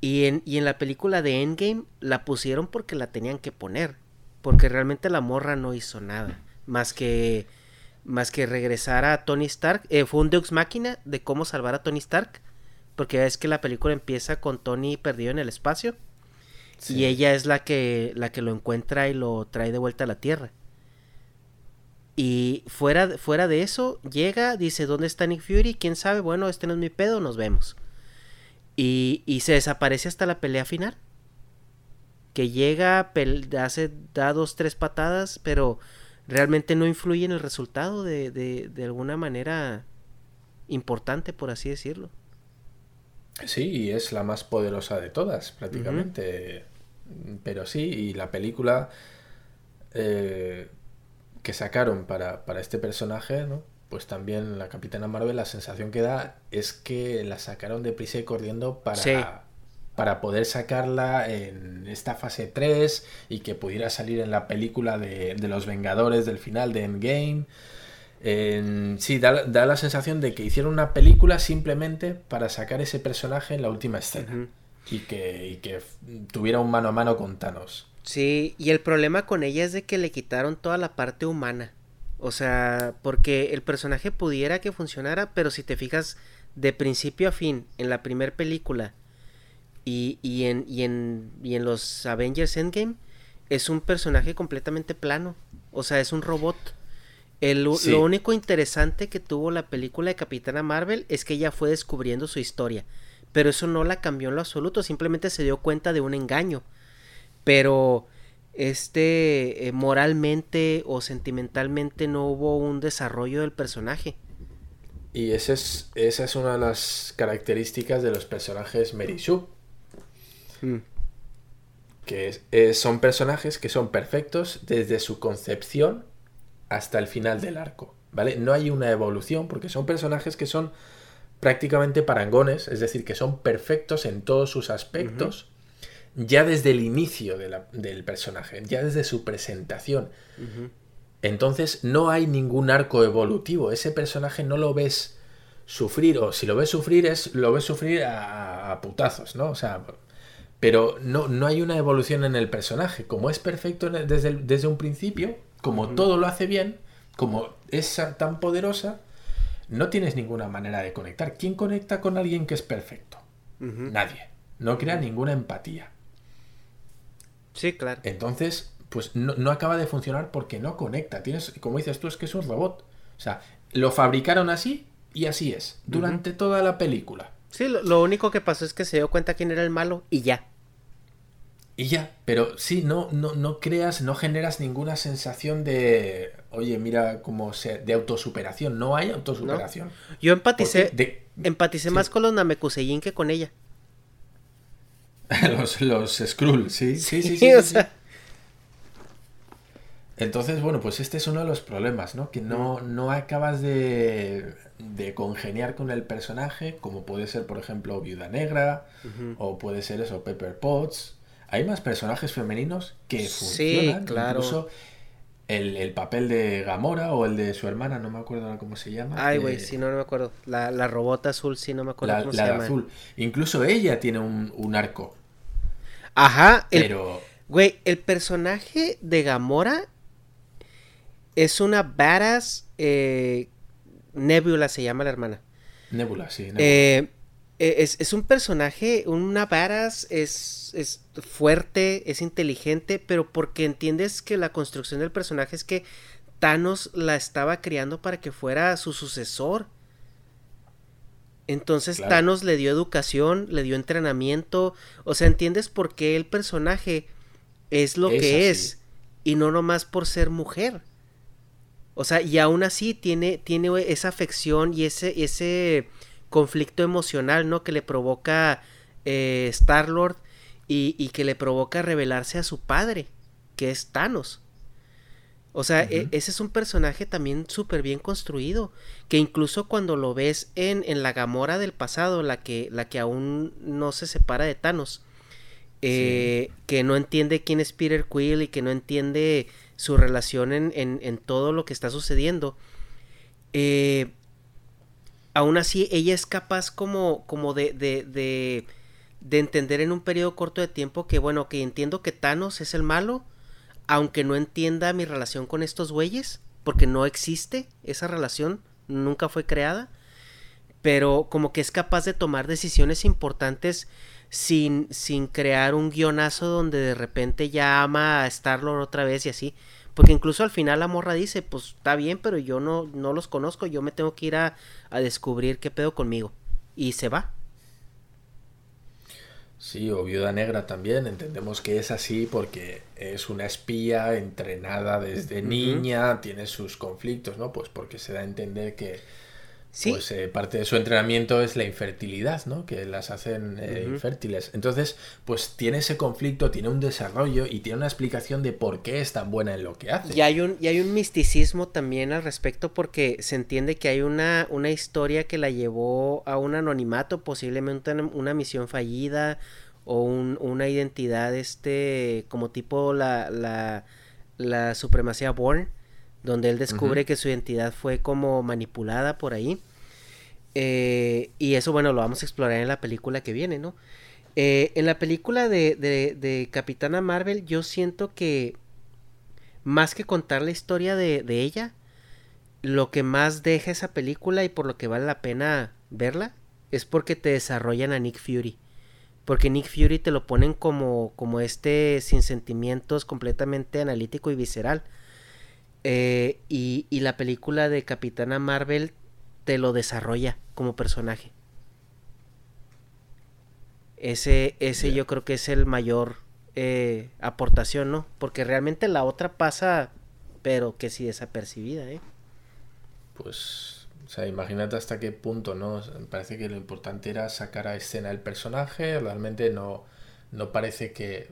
A: Y en, y en la película de Endgame la pusieron porque la tenían que poner. Porque realmente la morra no hizo nada. Más que. Más que regresar a Tony Stark. Eh, fue un Deus Máquina de cómo salvar a Tony Stark. Porque es que la película empieza con Tony perdido en el espacio.
B: Sí.
A: Y ella es la que, la que lo encuentra y lo trae de vuelta a la Tierra. Y fuera, fuera de eso, llega, dice, ¿dónde está Nick Fury? ¿Quién sabe? Bueno, este no es mi pedo, nos vemos. Y, y se desaparece hasta la pelea final. Que llega, hace, da dos, tres patadas, pero realmente no influye en el resultado de, de, de alguna manera importante, por así decirlo.
B: Sí, y es la más poderosa de todas, prácticamente. Pero sí, y la película eh, que sacaron para, para este personaje, ¿no? Pues también la Capitana Marvel, la sensación que da es que la sacaron deprisa y corriendo para,
A: Sí.
B: para poder sacarla en esta fase 3 y que pudiera salir en la película de, de los Vengadores del final de Endgame. En- sí, da, da la sensación de que hicieron una película simplemente para sacar ese personaje en la última escena. Y que, y que tuviera un mano a mano con Thanos.
A: Sí, y el problema con ella es de que le quitaron toda la parte humana. O sea, porque el personaje pudiera que funcionara, pero si te fijas de principio a fin en la primera película y, y, en, y, en, y en los Avengers Endgame, es un personaje completamente plano. O sea, es un robot. El,
B: Sí.
A: Lo único interesante que tuvo la película de Capitana Marvel es que ella fue descubriendo su historia. Pero eso no la cambió en lo absoluto, simplemente se dio cuenta de un engaño pero este eh, moralmente o sentimentalmente no hubo un desarrollo del personaje.
B: Y ese es, esa es una de las características de los personajes Mary Sue. Que es- es- son personajes que son perfectos desde su concepción hasta el final del arco. ¿Vale? No hay una evolución porque son personajes que son prácticamente parangones, es decir, que son perfectos en todos sus aspectos, ya desde el inicio de la- del personaje, ya desde su presentación. Entonces no hay ningún arco evolutivo. Ese personaje no lo ves sufrir, o si lo ves sufrir, es lo ves sufrir a, a putazos, ¿no? O sea, pero no, no hay una evolución en el personaje. Como es perfecto desde, el- desde un principio, como todo lo hace bien, como es tan poderosa, no tienes ninguna manera de conectar. ¿Quién conecta con alguien que es perfecto? Nadie. No crea ninguna empatía.
A: Sí, claro.
B: Entonces, pues no, no acaba de funcionar porque no conecta. Tienes, como dices tú, es que es un robot. O sea, lo fabricaron así y así es. Durante toda la película.
A: Sí, lo, lo único que pasó es que se dio cuenta quién era el malo y ya.
B: Y ya. Pero sí, no, no, no creas, no generas ninguna sensación de. Oye, mira cómo se. de autosuperación. No hay autosuperación.
A: Yo empaticé,
B: de-
A: empaticé
B: sí.
A: más con los Namekusein que con ella.
B: los, los Skrull, sí. Sí, sí, sí.
A: Sí,
B: Entonces, bueno, pues este es uno de los problemas, ¿no? Que no, no acabas de, congeniar con el personaje, como puede ser, por ejemplo, Viuda Negra, o puede ser eso, Pepper Potts. Hay más personajes femeninos que funcionan. claro. Incluso el, papel de Gamora o el de su hermana, no me acuerdo cómo se llama.
A: Ay, güey, sí, no, no me acuerdo. La, la robota azul, sí, no me acuerdo cómo se llama. azul.
B: Incluso ella tiene un, un arco.
A: Ajá, pero... Güey, el personaje de Gamora es una badass. Eh, Nebula se llama la hermana.
B: Nebula, sí.
A: Eh, e, es, un personaje, una badass, es, es fuerte, es inteligente, pero porque entiendes que la construcción del personaje es que Thanos la estaba criando para que fuera su sucesor. Entonces Thanos le dio educación, le dio entrenamiento, o sea, entiendes por qué el personaje es lo que es y no nomás por ser mujer. O sea, y aún así tiene, tiene esa afección y ese, ese conflicto emocional, ¿no? Que le provoca eh, Star-Lord y, y, que le provoca revelarse a su padre, que es Thanos. O sea, e, ese es un personaje también súper bien construido, que incluso cuando lo ves en, en, la Gamora del pasado, la que, la que aún no se separa de Thanos, eh, que no entiende quién es Peter Quill y que no entiende su relación en, todo lo que está sucediendo. Eh, aún así, ella es capaz como, como de, de, de, de, entender en un periodo corto de tiempo que, bueno, que entiendo que Thanos es el malo, aunque no entienda mi relación con estos güeyes, porque no existe esa relación, nunca fue creada, pero como que es capaz de tomar decisiones importantes sin, sin crear un guionazo donde de repente ya ama a Star-Lord otra vez y así. Porque incluso al final la morra dice, pues está bien, pero yo no, no los conozco, yo me tengo que ir a, a descubrir qué pedo conmigo. Y se va.
B: Sí, o Viuda Negra también, entendemos que es así porque es una espía entrenada desde niña, tiene sus conflictos, ¿no? Pues porque se da a entender que pues eh, parte de su entrenamiento es la infertilidad, ¿no? Que las hacen eh, infértiles. Entonces, pues tiene ese conflicto, tiene un desarrollo y tiene una explicación de por qué es tan buena en lo que hace.
A: Y hay un, y hay un misticismo también al respecto porque se entiende que hay una, una historia que la llevó a un anonimato, posiblemente una, misión fallida o una identidad este como tipo la, la, la supremacía Born donde él descubre que su identidad fue como manipulada por ahí. Eh, y eso, bueno, lo vamos a explorar en la película que viene, ¿no? Eh, en la película de, de, Capitana Marvel, yo siento que más que contar la historia de, de, ella, lo que más deja esa película y por lo que vale la pena verla es porque te desarrollan a Nick Fury. Porque Nick Fury te lo ponen como, como este sin sentimientos, completamente analítico y visceral. Eh, y, la película de Capitana Marvel te lo desarrolla como personaje. Ese, ese yo creo que es el mayor eh, aportación, ¿no? Porque realmente la otra pasa, pero que sí desapercibida, ¿eh?
B: Pues, o sea, imagínate hasta qué punto, ¿no? Me parece que lo importante era sacar a escena el personaje, realmente no, no parece que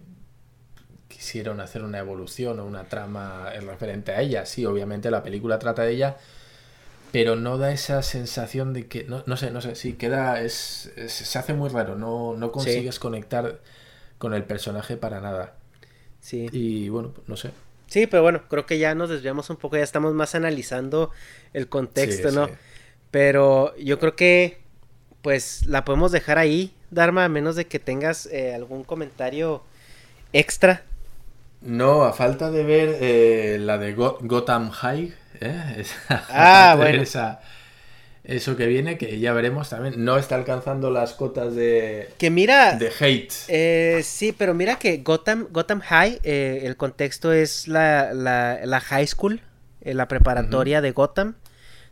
B: quisieron hacer una evolución o una trama referente a ella. Sí, obviamente la película trata de ella, pero no da esa sensación de que, no, no sé, no sé, sí, queda, es, se hace muy raro, no, no consigues conectar con el personaje para nada. Sí. Y bueno, no sé.
A: Sí, pero bueno, creo que ya nos desviamos un poco, ya estamos más analizando el contexto, ¿no? Pero yo creo que, pues, la podemos dejar ahí, Dharma, a menos de que tengas eh, algún comentario extra
B: no, a falta de ver eh, la de Gotham High, ¿eh?
A: ah, bueno.
B: eso que viene, que ya veremos también. No está alcanzando las cotas de.
A: Que mira.
B: De hate.
A: Eh, sí, pero mira que Gotham, Gotham High, eh, el contexto es la, la, high school, la preparatoria de Gotham.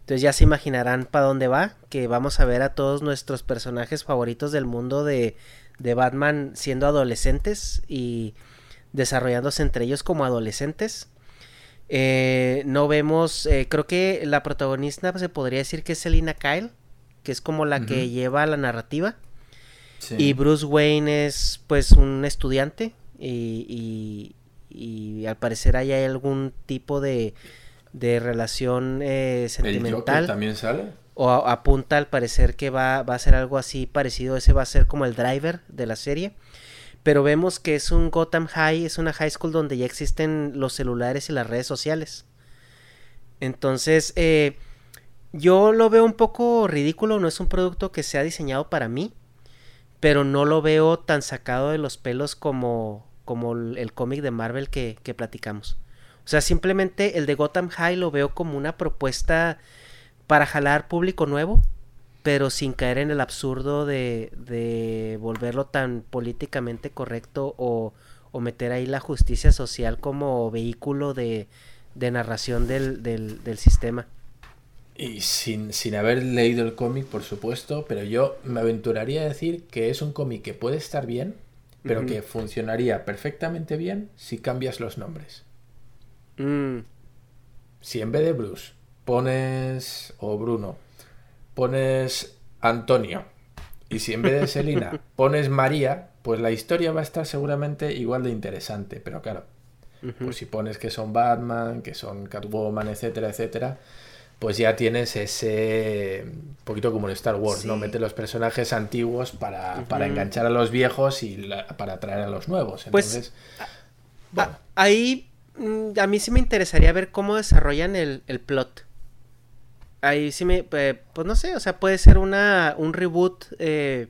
A: Entonces ya se imaginarán para dónde va. Que vamos a ver a todos nuestros personajes favoritos del mundo de, de Batman siendo adolescentes y desarrollándose entre ellos como adolescentes. Eh, no vemos, eh, creo que la protagonista se podría decir que es Selina Kyle, que es como la que lleva la narrativa. Y Bruce Wayne es pues un estudiante y, y, al parecer ahí hay algún tipo de, de relación eh, sentimental.
B: ¿El también sale?
A: O apunta al parecer que va, va a ser algo así parecido, ese va a ser como el driver de la serie pero vemos que es un Gotham High, es una high school donde ya existen los celulares y las redes sociales. Entonces, eh, yo lo veo un poco ridículo, no es un producto que sea diseñado para mí, pero no lo veo tan sacado de los pelos como, como el, cómic de Marvel que, que platicamos. O sea, simplemente el de Gotham High lo veo como una propuesta para jalar público nuevo pero sin caer en el absurdo de, de volverlo tan políticamente correcto o, o, meter ahí la justicia social como vehículo de, de narración del, del, del, sistema.
B: Y sin, sin haber leído el cómic, por supuesto, pero yo me aventuraría a decir que es un cómic que puede estar bien, pero que funcionaría perfectamente bien si cambias los nombres. Mm. Si en vez de Bruce pones, o Bruno, pones Antonio y si en vez de Selina pones María, pues la historia va a estar seguramente igual de interesante. Pero claro, pues si pones que son Batman, que son Catwoman, etcétera, etcétera, pues ya tienes ese poquito como en Star Wars, ¿no? Mete los personajes antiguos para, enganchar a los viejos y para atraer a los nuevos.
A: Pues, Entonces, pues ahí mm, a mí sí me interesaría ver cómo desarrollan el, el plot ahí sí me, eh, pues no sé, o sea, puede ser una, un reboot eh,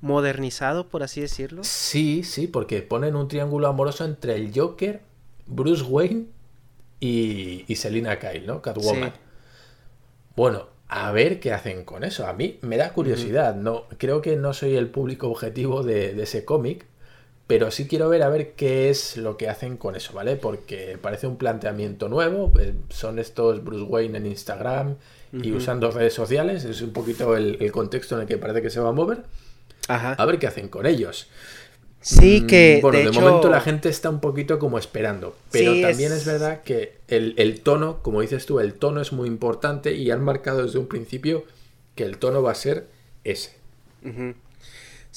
A: modernizado, por así decirlo.
B: Sí, sí, porque ponen un triángulo amoroso entre el Joker, Bruce Wayne y, y Selina Kyle, ¿no? Catwoman. Bueno, a ver qué hacen con eso. A mí me da curiosidad. No, creo que no soy el público objetivo de, de ese cómic. Pero sí quiero ver a ver qué es lo que hacen con eso, ¿vale? Porque parece un planteamiento nuevo. Eh, son estos Bruce Wayne en Instagram y usando redes sociales. Es un poquito el, contexto en el que parece que se va a mover. Ajá. A ver qué hacen con ellos.
A: Sí, mm, que.
B: Bueno, de, momento la gente está un poquito como esperando. Pero también es... verdad que el, tono, como dices tú, el tono es muy importante y han marcado desde un principio que el tono va a ser ese.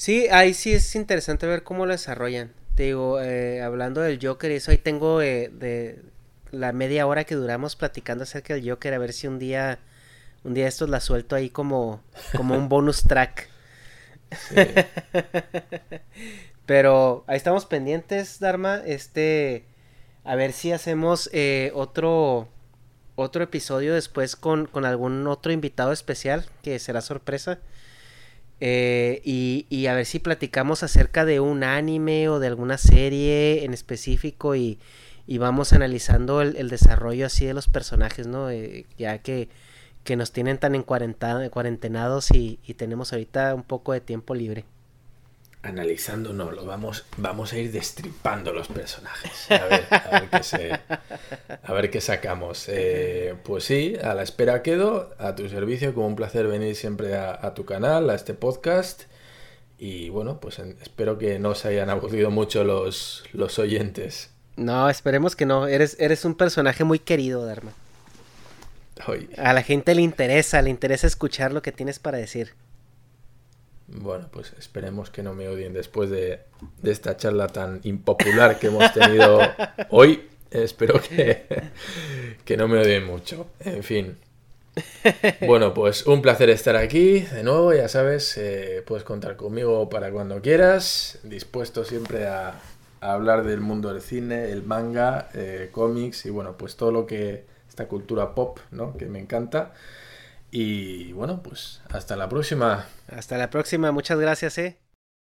A: Sí, ahí sí es interesante ver cómo lo desarrollan. Te digo, eh, hablando del Joker y eso, ahí tengo eh, de la media hora que duramos platicando acerca del Joker, a ver si un día, un día estos la suelto ahí como, como un bonus track. Pero ahí estamos pendientes, Dharma. Este, a ver si hacemos eh, otro, otro episodio después con, con algún otro invitado especial que será sorpresa. Eh, y, a ver si platicamos acerca de un anime o de alguna serie en específico y, vamos analizando el, desarrollo así de los personajes, ¿no? Eh, ya que, que, nos tienen tan en cuarentenados y, y tenemos ahorita un poco de tiempo libre
B: analizando, no, lo vamos, vamos a ir destripando los personajes. A ver, a ver, qué, sacamos. Eh, pues sí, a la espera quedo, a tu servicio, como un placer venir siempre a, tu canal, a este podcast. Y bueno, pues espero que no se hayan aburrido mucho los, los oyentes.
A: No, esperemos que no. Eres, eres un personaje muy querido, Dharma. A la gente le interesa, le interesa escuchar lo que tienes para decir.
B: Bueno, pues esperemos que no me odien después de, esta charla tan impopular que hemos tenido hoy. Espero que, que no me odien mucho. En fin. Bueno, pues un placer estar aquí de nuevo. Ya sabes, eh, puedes contar conmigo para cuando quieras. Dispuesto siempre a, hablar del mundo del cine, el manga, eh, cómics y bueno, pues todo lo que esta cultura pop, ¿no? Que me encanta. Y bueno, pues hasta la próxima.
A: Hasta la próxima, muchas gracias, eh.